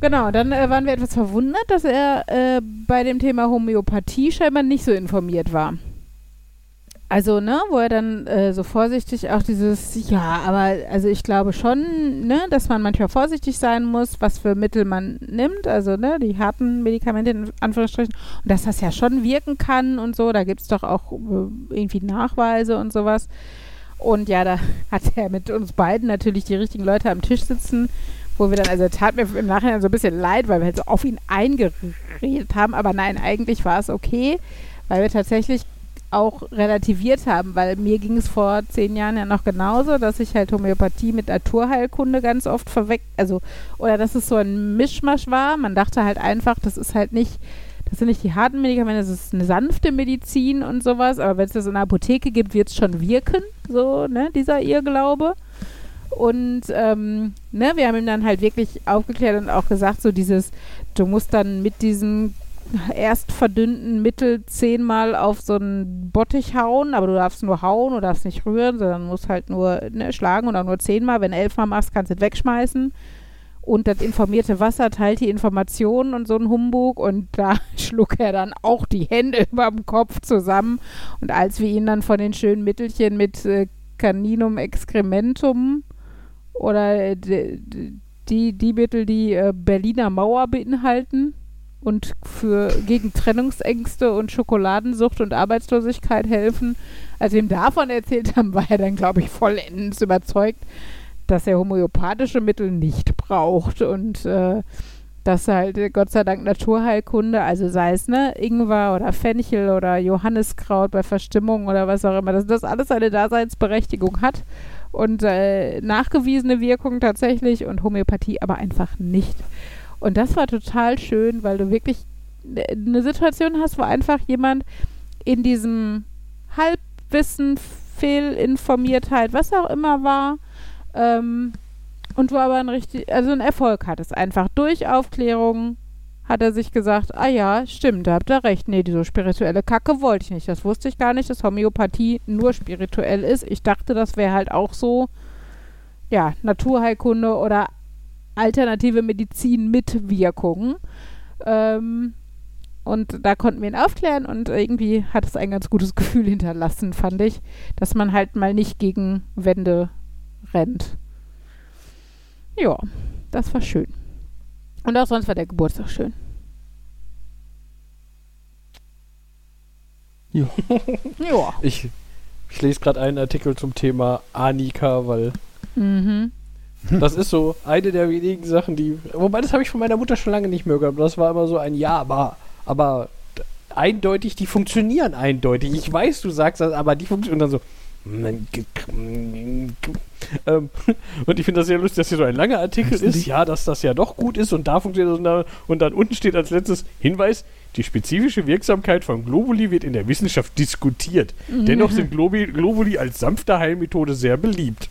S1: Genau, dann äh, waren wir etwas verwundert, dass er äh, bei dem Thema Homöopathie scheinbar nicht so informiert war. Also, ne, wo er dann äh, so vorsichtig auch dieses, ja, aber also ich glaube schon, ne, dass man manchmal vorsichtig sein muss, was für Mittel man nimmt, also, ne, die harten Medikamente in Anführungsstrichen, und dass das ja schon wirken kann und so, da gibt es doch auch äh, irgendwie Nachweise und sowas. Und ja, da *laughs* hat er mit uns beiden natürlich die richtigen Leute am Tisch sitzen, wo wir dann, also tat mir im Nachhinein so ein bisschen leid, weil wir halt so auf ihn eingeredet haben, aber nein, eigentlich war es okay, weil wir tatsächlich auch relativiert haben, weil mir ging es vor zehn Jahren ja noch genauso, dass ich halt Homöopathie mit Naturheilkunde ganz oft verweckt, also, oder dass es so ein Mischmasch war. Man dachte halt einfach, das ist halt nicht, das sind nicht die harten Medikamente, das ist eine sanfte Medizin und sowas, aber wenn es das in der Apotheke gibt, wird es schon wirken, so, ne, dieser Irrglaube. Und ähm, ne, wir haben ihm dann halt wirklich aufgeklärt und auch gesagt, so dieses, du musst dann mit diesem erst verdünnten Mittel zehnmal auf so einen Bottich hauen, aber du darfst nur hauen, du darfst nicht rühren, sondern musst halt nur ne, schlagen oder nur zehnmal. Wenn elfmal machst, kannst du es wegschmeißen. Und das informierte Wasser teilt die Informationen und so ein Humbug. Und da *laughs* schlug er dann auch die Hände *laughs* über dem Kopf zusammen. Und als wir ihn dann von den schönen Mittelchen mit äh, Caninum excrementum oder d- die, die Mittel, die äh, Berliner Mauer beinhalten und für gegen Trennungsängste und Schokoladensucht und Arbeitslosigkeit helfen. Als wir ihm davon erzählt haben, *laughs* war er dann, glaube ich, vollends überzeugt, dass er homöopathische Mittel nicht braucht und äh, dass halt äh, Gott sei Dank Naturheilkunde, also sei es ne Ingwer oder Fenchel oder Johanniskraut bei Verstimmung oder was auch immer, dass das alles eine Daseinsberechtigung hat und äh, nachgewiesene Wirkung tatsächlich und Homöopathie aber einfach nicht. Und das war total schön, weil du wirklich eine Situation hast, wo einfach jemand in diesem Halbwissen, Fehlinformiertheit, was auch immer war, ähm, und wo aber ein richtig, also ein Erfolg hat es einfach. Durch Aufklärung hat er sich gesagt, ah ja, stimmt, da habt ihr recht. Nee, diese spirituelle Kacke wollte ich nicht. Das wusste ich gar nicht, dass Homöopathie nur spirituell ist. Ich dachte, das wäre halt auch so, ja, Naturheilkunde oder alternative Medizin mit Wirkung. Ähm, und da konnten wir ihn aufklären und irgendwie hat es ein ganz gutes Gefühl hinterlassen, fand ich, dass man halt mal nicht gegen Wände rennt. Ja, das war schön. Und auch sonst war der Geburtstag schön.
S2: Ja.
S1: Ja.
S4: Ich, ich lese gerade einen Artikel zum Thema Anika, weil
S1: Mhm. *laughs*
S4: das ist so eine der wenigen Sachen, die. Wobei, das habe ich von meiner Mutter schon lange nicht mehr gehört. Das war immer so ein Ja, aber, aber eindeutig, die funktionieren eindeutig. Ich weiß, du sagst das, aber die funktionieren dann so. Ähm, *laughs* und ich finde das sehr lustig, dass hier so ein langer Artikel ist, ja, dass das ja doch gut ist und da funktioniert das und, da, und dann unten steht als letztes Hinweis, die spezifische Wirksamkeit von Globuli wird in der Wissenschaft diskutiert. Dennoch sind Globi, Globuli als sanfte Heilmethode sehr beliebt.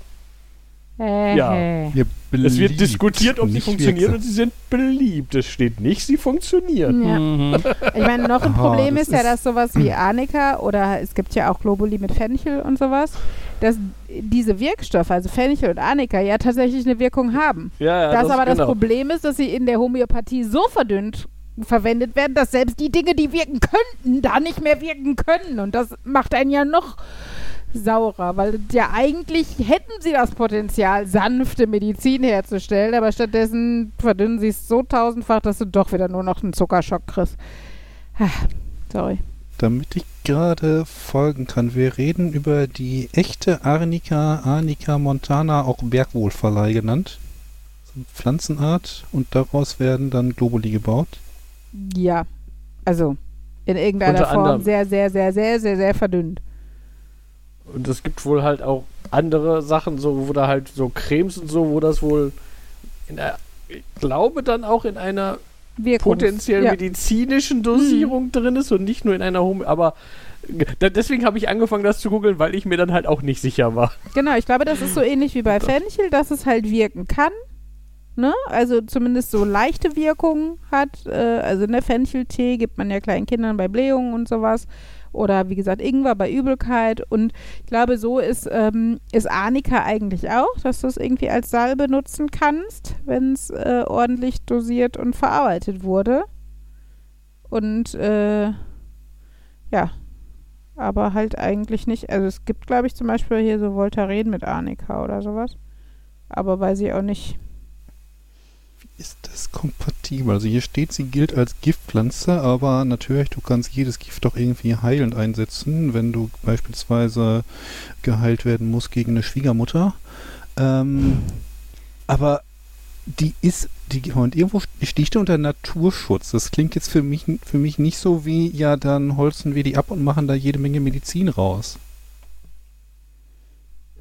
S1: Äh,
S4: Ja. Es wird diskutiert, ob sie funktionieren
S3: wirksam.
S4: und sie sind beliebt. Es steht nicht, sie funktionieren.
S1: Ja.
S2: Mhm.
S1: Ich meine, noch ein Problem
S3: das
S1: ist ja, dass sowas wie Arnika oder es gibt ja auch Globuli mit Fenchel und sowas, dass diese Wirkstoffe, also Fenchel und Arnika, ja tatsächlich eine Wirkung haben.
S4: Ja, ja,
S1: das, aber das
S4: genau.
S1: Problem ist, dass sie in der Homöopathie so verdünnt verwendet werden, dass selbst die Dinge, die wirken könnten, da nicht mehr wirken können. Und das macht einen ja noch saurer, weil ja eigentlich hätten sie das Potenzial, sanfte Medizin herzustellen, aber stattdessen verdünnen sie es so tausendfach, dass du doch wieder nur noch einen Zuckerschock kriegst. Ah, Sorry.
S3: Damit ich gerade folgen kann, wir reden über die echte Arnica, Arnica montana, auch Bergwohlverleih genannt. Pflanzenart und daraus werden dann Globuli gebaut.
S1: Ja, also in irgendeiner
S4: Unter
S1: Form
S4: anderem.
S1: sehr, sehr, sehr, sehr, sehr, sehr verdünnt.
S4: Und es gibt wohl halt auch andere Sachen, so, wo da halt so Cremes und so, wo das wohl in der, ich glaube dann auch in einer
S1: Wirkungs-
S4: potenziell
S1: ja.
S4: medizinischen Dosierung drin ist und nicht nur in einer Home, aber da, deswegen habe ich angefangen, das zu googeln, weil ich mir dann halt auch nicht sicher war.
S1: Genau, ich glaube, das ist so ähnlich wie bei *laughs* Fenchel, dass es halt wirken kann. Ne? Also zumindest so leichte Wirkungen hat. Äh, also ne, Fencheltee gibt man ja kleinen Kindern bei Blähungen und sowas. Oder wie gesagt, Ingwer bei Übelkeit. Und ich glaube, so ist, ähm, ist Arnika eigentlich auch, dass du es irgendwie als Salbe nutzen kannst, wenn es äh, ordentlich dosiert und verarbeitet wurde. Und äh, ja, aber halt eigentlich nicht. Also es gibt, glaube ich, zum Beispiel hier so Voltaren mit Arnika oder sowas. Aber weiß ich auch nicht.
S3: Ist das kompatibel? Also hier steht, sie gilt als Giftpflanze, aber natürlich, du kannst jedes Gift doch irgendwie heilend einsetzen, wenn du beispielsweise geheilt werden musst gegen eine Schwiegermutter. Ähm, aber die ist, die, und irgendwo sticht unter Naturschutz. Das klingt jetzt für mich, für mich nicht so wie, ja, dann holzen wir die ab und machen da jede Menge Medizin raus.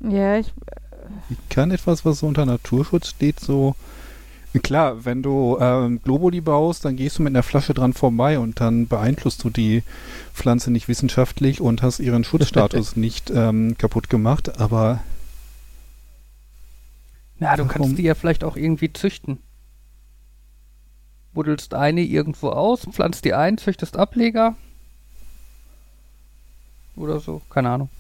S1: Ja, ich,
S3: Wie kann etwas, was so unter Naturschutz steht, so. Klar, wenn du ähm, Globuli baust, dann gehst du mit einer Flasche dran vorbei und dann beeinflusst du die Pflanze nicht wissenschaftlich und hast ihren Schutzstatus *laughs* nicht ähm, kaputt gemacht, aber
S2: Na, du
S3: Warum?
S2: kannst die ja vielleicht auch irgendwie züchten. Buddelst eine irgendwo aus, pflanzt die ein, züchtest Ableger. Oder so, keine Ahnung.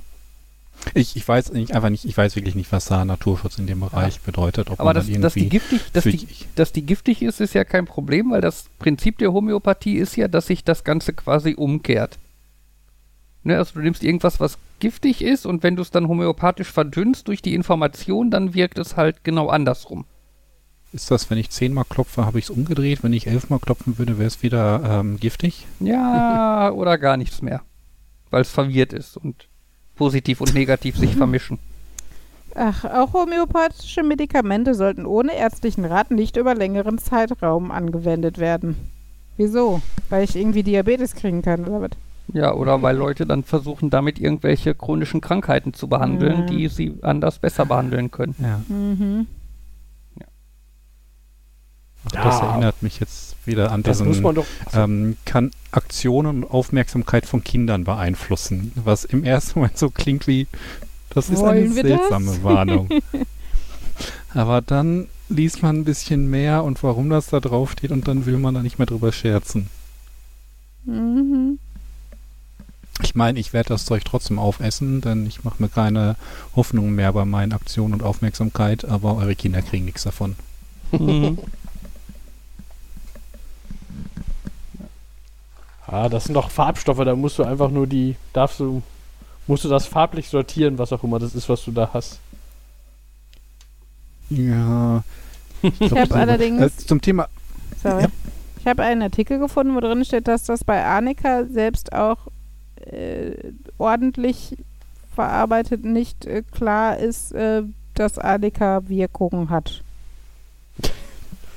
S3: Ich, ich weiß nicht, einfach nicht, ich weiß wirklich nicht, was da Naturschutz in dem Bereich bedeutet. Ob
S2: Aber
S3: man
S2: dass, die giftig, dass, die, dass die giftig ist, ist ja kein Problem, weil das Prinzip der Homöopathie ist ja, dass sich das Ganze quasi umkehrt. Ne, also du nimmst irgendwas, was giftig ist und wenn du es dann homöopathisch verdünnst durch die Information, dann wirkt es halt genau andersrum.
S3: Ist das, wenn ich zehnmal klopfe, habe ich es umgedreht? Wenn ich elfmal klopfen würde, wäre es wieder ähm, giftig?
S2: Ja, oder gar nichts mehr. Weil es verwirrt ist und positiv und negativ sich vermischen.
S1: Ach, auch homöopathische Medikamente sollten ohne ärztlichen Rat nicht über längeren Zeitraum angewendet werden. Wieso? Weil ich irgendwie Diabetes kriegen kann, oder was?
S2: Ja, oder weil Leute dann versuchen, damit irgendwelche chronischen Krankheiten zu behandeln,
S1: Mhm.
S2: die sie anders besser behandeln können.
S3: Ja.
S1: Mhm.
S3: Ach,
S4: Ja.
S3: Das erinnert mich jetzt wieder an
S4: Das muss
S3: diesen,
S4: man doch.
S3: ähm, kann Aktionen und Aufmerksamkeit von Kindern beeinflussen. Was im ersten *laughs* Moment so klingt wie, das ist
S1: Wollen
S3: eine seltsame
S1: das?
S3: Warnung. *laughs* Aber dann liest man ein bisschen mehr und warum das da drauf steht und dann will man da nicht mehr drüber scherzen.
S1: Mhm.
S3: Ich meine, ich werde das Zeug trotzdem aufessen, denn ich mache mir keine Hoffnung mehr bei meinen Aktionen und Aufmerksamkeit, aber eure Kinder kriegen nichts davon.
S2: Mhm. *laughs*
S4: Ah, das sind doch Farbstoffe, da musst du einfach nur die, darfst du, musst du das farblich sortieren, was auch immer das ist, was du da hast.
S3: Ja. *laughs*
S1: Ich
S3: glaub,
S1: habe
S3: so-
S1: allerdings,
S3: Äh, zum Thema
S1: sorry,
S3: ja.
S1: ich habe einen Artikel gefunden, wo drin steht, dass das bei Arnika selbst auch äh, ordentlich verarbeitet nicht äh, klar ist, äh, dass Arnika Wirkungen hat.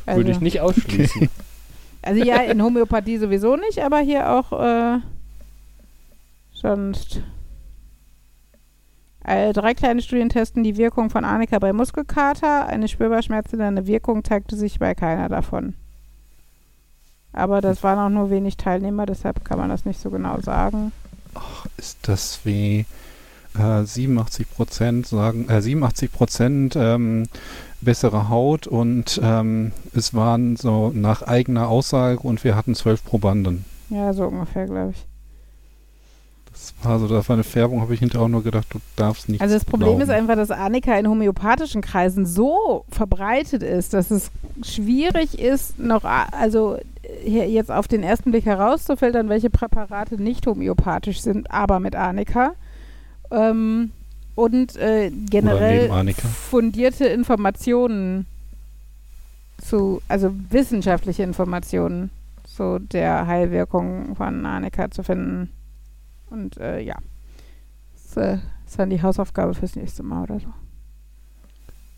S4: Würde ich nicht ausschließen. *laughs*
S1: Also ja, in Homöopathie sowieso nicht, aber hier auch äh, sonst. Äh, drei kleine Studien testen die Wirkung von Arnika bei Muskelkater. Eine spürbar schmerzende Wirkung zeigte sich bei keiner davon. Aber das waren auch nur wenig Teilnehmer, deshalb kann man das nicht so genau sagen.
S3: ist das wie äh, 87 Prozent sagen, äh, 87 Prozent ähm, bessere Haut und ähm, es waren so nach eigener Aussage und wir hatten zwölf Probanden.
S1: Ja, so ungefähr, glaube ich.
S3: Das war so, das war eine Färbung, habe ich hinterher auch nur gedacht, du darfst nicht.
S1: Also das Problem
S3: glauben.
S1: ist einfach, dass Arnika in homöopathischen Kreisen so verbreitet ist, dass es schwierig ist, noch also äh, jetzt auf den ersten Blick herauszufiltern, welche Präparate nicht homöopathisch sind, aber mit Arnika. Ähm, und äh, generell fundierte Informationen zu, also wissenschaftliche Informationen zu der Heilwirkung von Arnika zu finden. Und äh, ja, das äh, ist dann die Hausaufgabe fürs nächste Mal oder so.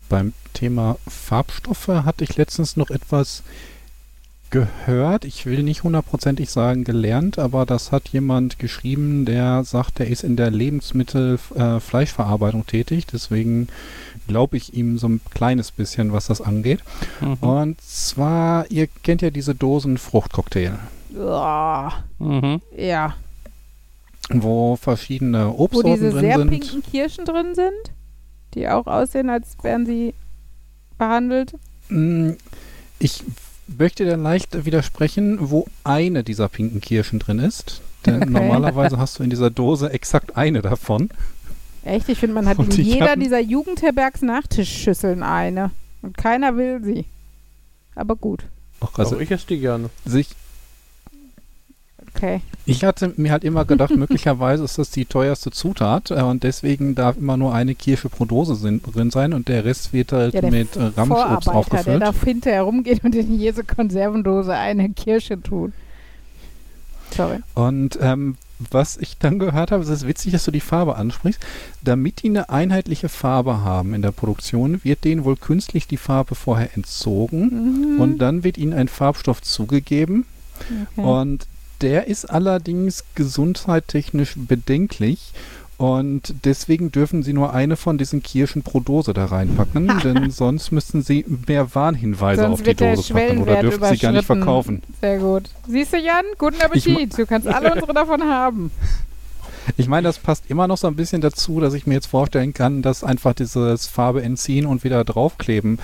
S3: Beim Thema Farbstoffe hatte ich letztens noch etwas gehört. Ich will nicht hundertprozentig sagen gelernt, aber das hat jemand geschrieben, der sagt, er ist in der Lebensmittel-Fleischverarbeitung tätig. Deswegen glaube ich ihm so ein kleines bisschen, was das angeht.
S2: Mhm.
S3: Und zwar, ihr kennt ja diese Dosen Fruchtcocktail,
S2: Mhm.
S1: ja.
S3: wo verschiedene
S1: Wo
S3: Obstsorten
S1: diese
S3: drin
S1: sehr
S3: sind.
S1: pinken Kirschen drin sind, die auch aussehen, als wären sie behandelt.
S3: Mm, Ich möchte da leicht widersprechen, wo eine dieser pinken Kirschen drin ist. Denn
S1: Okay.
S3: normalerweise hast du in dieser Dose exakt eine davon.
S1: Echt, ich finde, man hat
S3: Und
S1: in jeder dieser Jugendherbergs Nachtischschüsseln eine. Und keiner will sie. Aber gut,
S3: Ach,
S4: Also
S3: also
S4: ich esse die gerne.
S3: sich,
S1: okay.
S3: ich hatte mir halt immer gedacht, *laughs* möglicherweise ist das die teuerste Zutat äh, und deswegen darf immer nur eine Kirsche pro Dose sind, drin sein und der Rest wird halt
S1: Ja,
S3: mit äh, Ramschobst
S1: Vorarbeiter, der
S3: aufgefüllt.
S1: darf hinterher rumgehen und in jede Konservendose eine Kirsche tun. Sorry.
S3: Und ähm, was ich dann gehört habe, es ist witzig, dass du die Farbe ansprichst. Damit die eine einheitliche Farbe haben in der Produktion, wird denen wohl künstlich die Farbe vorher entzogen
S1: Mhm.
S3: und dann wird ihnen ein Farbstoff zugegeben
S1: okay.
S3: und der ist allerdings gesundheitstechnisch bedenklich und deswegen dürfen sie nur eine von diesen Kirschen pro Dose da reinpacken, *laughs* denn sonst müssten sie mehr Warnhinweise
S1: Sonst
S3: auf die Dose packen oder dürfen sie gar nicht verkaufen.
S1: Sehr gut. Siehst du, Jan? Guten Appetit. Du kannst alle *laughs* unsere davon haben.
S3: Ich meine, das passt immer noch so ein bisschen dazu, dass ich mir jetzt vorstellen kann, dass einfach dieses Farbe entziehen und wieder draufkleben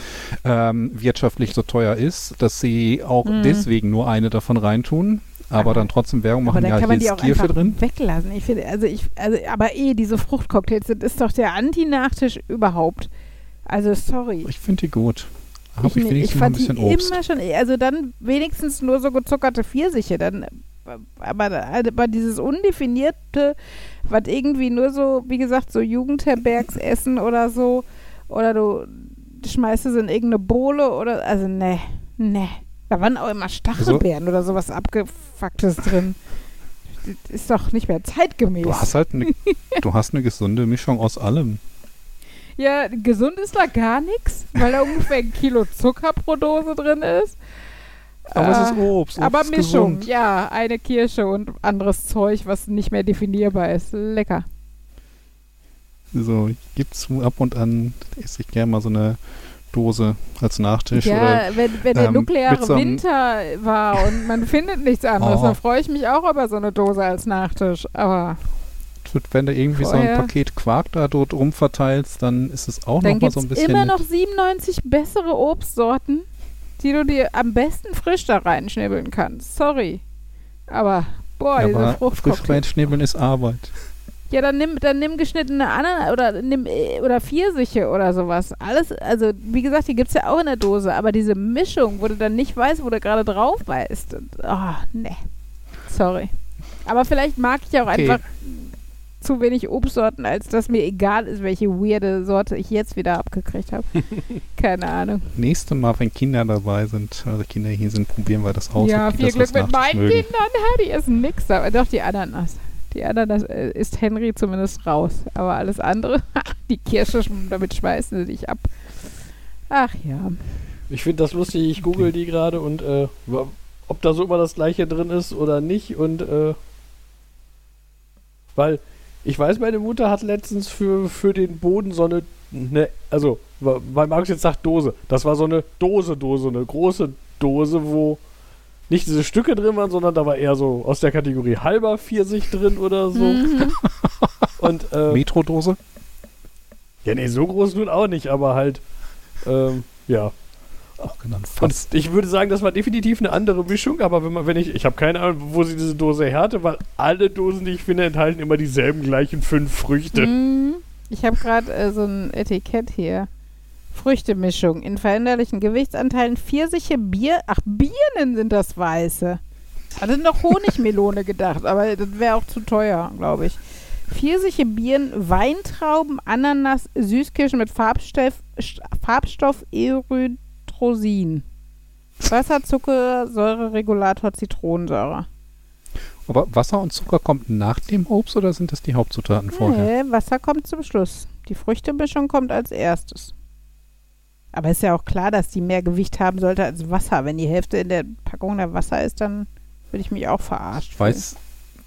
S3: ähm, wirtschaftlich so teuer ist, dass sie auch
S1: Mhm.
S3: deswegen nur eine davon reintun, aber
S1: Aber-
S3: dann trotzdem Werbung
S1: Aber
S3: machen.
S1: dann
S3: Ja,
S1: kann man die auch
S3: Kirsche
S1: einfach
S3: drin.
S1: weglassen. Ich finde, also ich, also, aber eh, diese Fruchtcocktails, das ist doch der Anti-Nachtisch überhaupt. Also, sorry.
S3: Ich finde die gut. Habe ich,
S1: ich,
S3: wenigstens
S1: ich
S3: noch ein
S1: fand die
S3: bisschen Obst.
S1: immer schon, also dann wenigstens nur so gezuckerte Pfirsiche, dann aber, aber dieses Undefinierte, was irgendwie nur so, wie gesagt, so Jugendherbergsessen oder so, oder du schmeißt es in irgendeine Bohle oder, also ne, ne. Da waren auch immer Stachelbeeren oder sowas abgefucktes drin. Das ist doch nicht mehr zeitgemäß.
S3: Du hast halt eine, *laughs* du hast eine gesunde Mischung aus allem.
S1: Ja, gesund ist da gar nichts, weil da ungefähr ein Kilo Zucker pro Dose drin ist.
S3: Aber es ist
S1: Äh,
S3: Obst. Obst
S1: Aber
S3: ist
S1: Mischung,
S3: gesund.
S1: ja, eine Kirsche und anderes Zeug, was nicht mehr definierbar ist. Lecker.
S3: So, ich gebe zu, ab und an esse ich gerne mal so eine Dose als Nachtisch. Oder,
S1: ja, wenn, wenn der
S3: ähm,
S1: nukleare
S3: so
S1: Winter war und man findet nichts anderes, *laughs*
S3: Oh.
S1: dann freue ich mich auch über so eine Dose als Nachtisch. Aber
S3: wenn du irgendwie so
S1: Vorher-
S3: ein Paket Quark da dort rumverteilst, dann ist es auch nochmal
S1: gibt
S3: so ein bisschen.
S1: immer noch 97 bessere Obstsorten, die du dir am besten frisch da reinschnibbeln kannst. Sorry. Aber, boah,
S3: Ja,
S1: diese
S3: aber frisch
S1: Fruchtcocktail.
S3: reinschnibbeln ist Arbeit.
S1: Ja, dann nimm, dann nimm geschnittene Ananas oder nimm äh, oder Pfirsiche oder sowas. Alles, also wie gesagt, die gibt's ja auch in der Dose, aber diese Mischung, wo du dann nicht weißt, wo du gerade drauf beißt. und- Oh, ne. Sorry. Aber vielleicht mag ich auch
S3: Okay.
S1: einfach zu wenig Obstsorten, als dass mir egal ist, welche weirde Sorte ich jetzt wieder abgekriegt habe. *laughs* Keine Ahnung.
S3: Nächste Mal, wenn Kinder dabei sind, also Kinder hier sind, probieren wir das aus.
S1: ja, viel
S3: das
S1: Glück mit meinen
S3: mögen.
S1: Kindern. Ja, die essen nix, aber doch die Ananas. Die Ananas äh, ist Henry zumindest raus. Aber alles andere, *laughs* die Kirsche, sch- damit schmeißen sie dich ab. Ach ja.
S4: Ich finde das lustig, ich google die gerade und äh, ob da so immer das gleiche drin ist oder nicht und äh, weil ich weiß, meine Mutter hat letztens für, für den Boden so eine, ne, also, weil Markus jetzt sagt Dose, das war so eine Dose, Dose, eine große Dose, wo nicht diese Stücke drin waren, sondern da war eher so aus der Kategorie halber Pfirsich drin oder so.
S1: Mhm. *laughs*
S4: Und äh,
S3: Metrodose?
S4: ja, nee, so groß nun auch nicht, aber halt, ähm, ja.
S3: Auch genannt
S4: Und
S3: fast.
S4: ich würde sagen, das war definitiv eine andere Mischung, aber wenn man, wenn ich, ich habe keine Ahnung, wo sie diese Dose her hatte, weil alle Dosen, die ich finde, enthalten immer dieselben gleichen fünf Früchte.
S1: Mhm. Ich habe gerade äh, so ein Etikett hier. Früchtemischung in veränderlichen Gewichtsanteilen Pfirsiche, Bier. Ach, Birnen sind das Weiße. Hatte noch Honigmelone *laughs* gedacht, aber das wäre auch zu teuer, glaube ich. Pfirsiche, Birnen, Weintrauben, Ananas, Süßkirschen mit Farbstoff, St- Farbstoff Erythrosin. Wasser, Zucker, Säureregulator, Zitronensäure.
S3: Aber Wasser und Zucker kommt nach dem Obst oder sind das die Hauptzutaten vorher?
S1: Nee, Wasser kommt zum Schluss. Die Früchtemischung kommt als erstes. Aber ist ja auch klar, dass die mehr Gewicht haben sollte als Wasser. Wenn die Hälfte in der Packung der Wasser ist, dann würde ich mich auch verarscht.
S3: Ich weiß,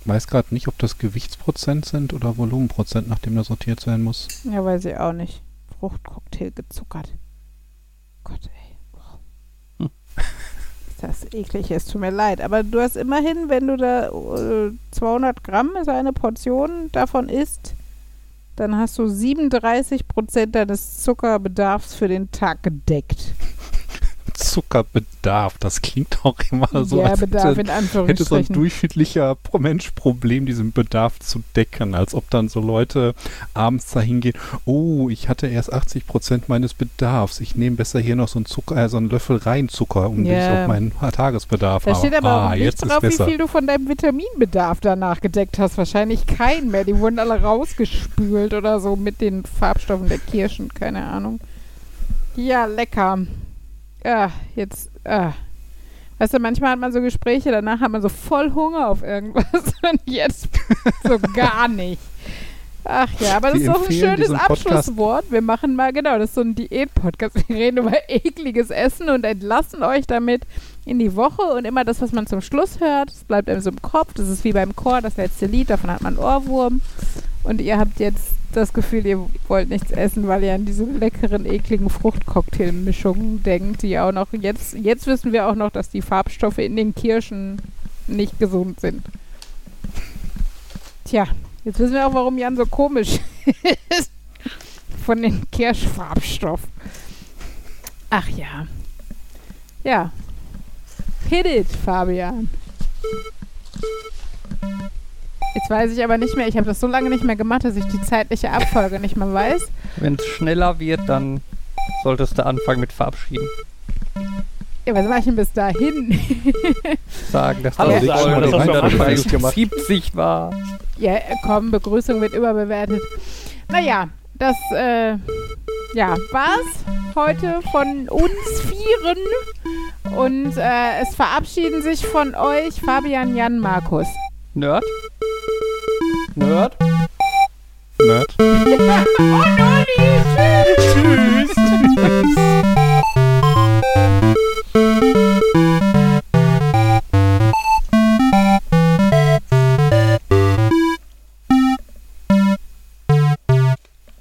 S3: weiß gerade nicht, ob das Gewichtsprozent sind oder Volumenprozent, nachdem das sortiert sein muss.
S1: Ja, weiß ich auch nicht. Fruchtcocktail gezuckert. Gott, ey. Boah. *laughs* Ist das eklig, es tut mir leid. Aber du hast immerhin, wenn du da äh, 200 Gramm ist eine Portion davon isst, dann hast du 37 Prozent deines Zuckerbedarfs für den Tag gedeckt. *laughs*
S3: Zuckerbedarf, das klingt auch immer so,
S1: ja,
S3: als
S1: Bedarf
S3: hätte,
S1: in
S3: hätte so ein durchschnittlicher Mensch Problem, diesen Bedarf zu decken. Als ob dann so Leute abends da hingehen, oh, ich hatte erst 80 Prozent meines Bedarfs. Ich nehme besser hier noch so einen, Zucker, äh, so einen Löffel Reinzucker, um den ich
S1: Ja.
S3: auf meinen Tagesbedarf
S1: Da steht aber
S3: ah,
S1: auch nicht drauf, wie viel du von deinem Vitaminbedarf danach gedeckt hast. Wahrscheinlich keinen mehr. Die wurden alle rausgespült oder so mit den Farbstoffen der Kirschen. Keine Ahnung. Ja, lecker. Ja, jetzt. Ah. Weißt du, manchmal hat man so Gespräche, danach hat man so voll Hunger auf irgendwas *laughs* und jetzt so gar nicht. Ach ja, aber das ist doch ein schönes Abschlusswort. Wir machen mal, genau, das ist so ein Diät-Podcast. Wir reden über *laughs* ekliges Essen und entlassen euch damit in die Woche und immer das, was man zum Schluss hört, das bleibt einem so im Kopf. Das ist wie beim Chor, das letzte Lied, davon hat man Ohrwurm. Und ihr habt jetzt das Gefühl, ihr wollt nichts essen, weil ihr an diese leckeren, ekligen Fruchtcocktailmischungen denkt, die auch noch, jetzt, jetzt wissen wir auch noch, dass die Farbstoffe in den Kirschen nicht gesund sind. Tja, jetzt wissen wir auch, warum Jan so komisch *laughs* ist. Von den Kirschfarbstoff. Ach ja. Ja. Hit it, Fabian. Jetzt weiß ich aber nicht mehr, ich habe das so lange nicht mehr gemacht, dass ich die zeitliche Abfolge nicht mehr weiß.
S2: Wenn es schneller wird, dann solltest du anfangen mit Verabschieden.
S1: Ja, was mach ich denn bis dahin?
S2: Sagen, dass
S4: Hallo
S2: das
S3: sagen,
S2: Folge
S3: das hast du am Anfang
S4: nicht gemacht.
S2: 170 war.
S1: ja, komm, Begrüßung wird überbewertet. Naja, das, äh, ja, war's heute von uns Vieren. Und äh, es verabschieden sich von euch Fabian, Jan, Markus.
S2: Nerd?
S4: Nerd?
S3: Nerd. *laughs*
S1: oh, Nolli!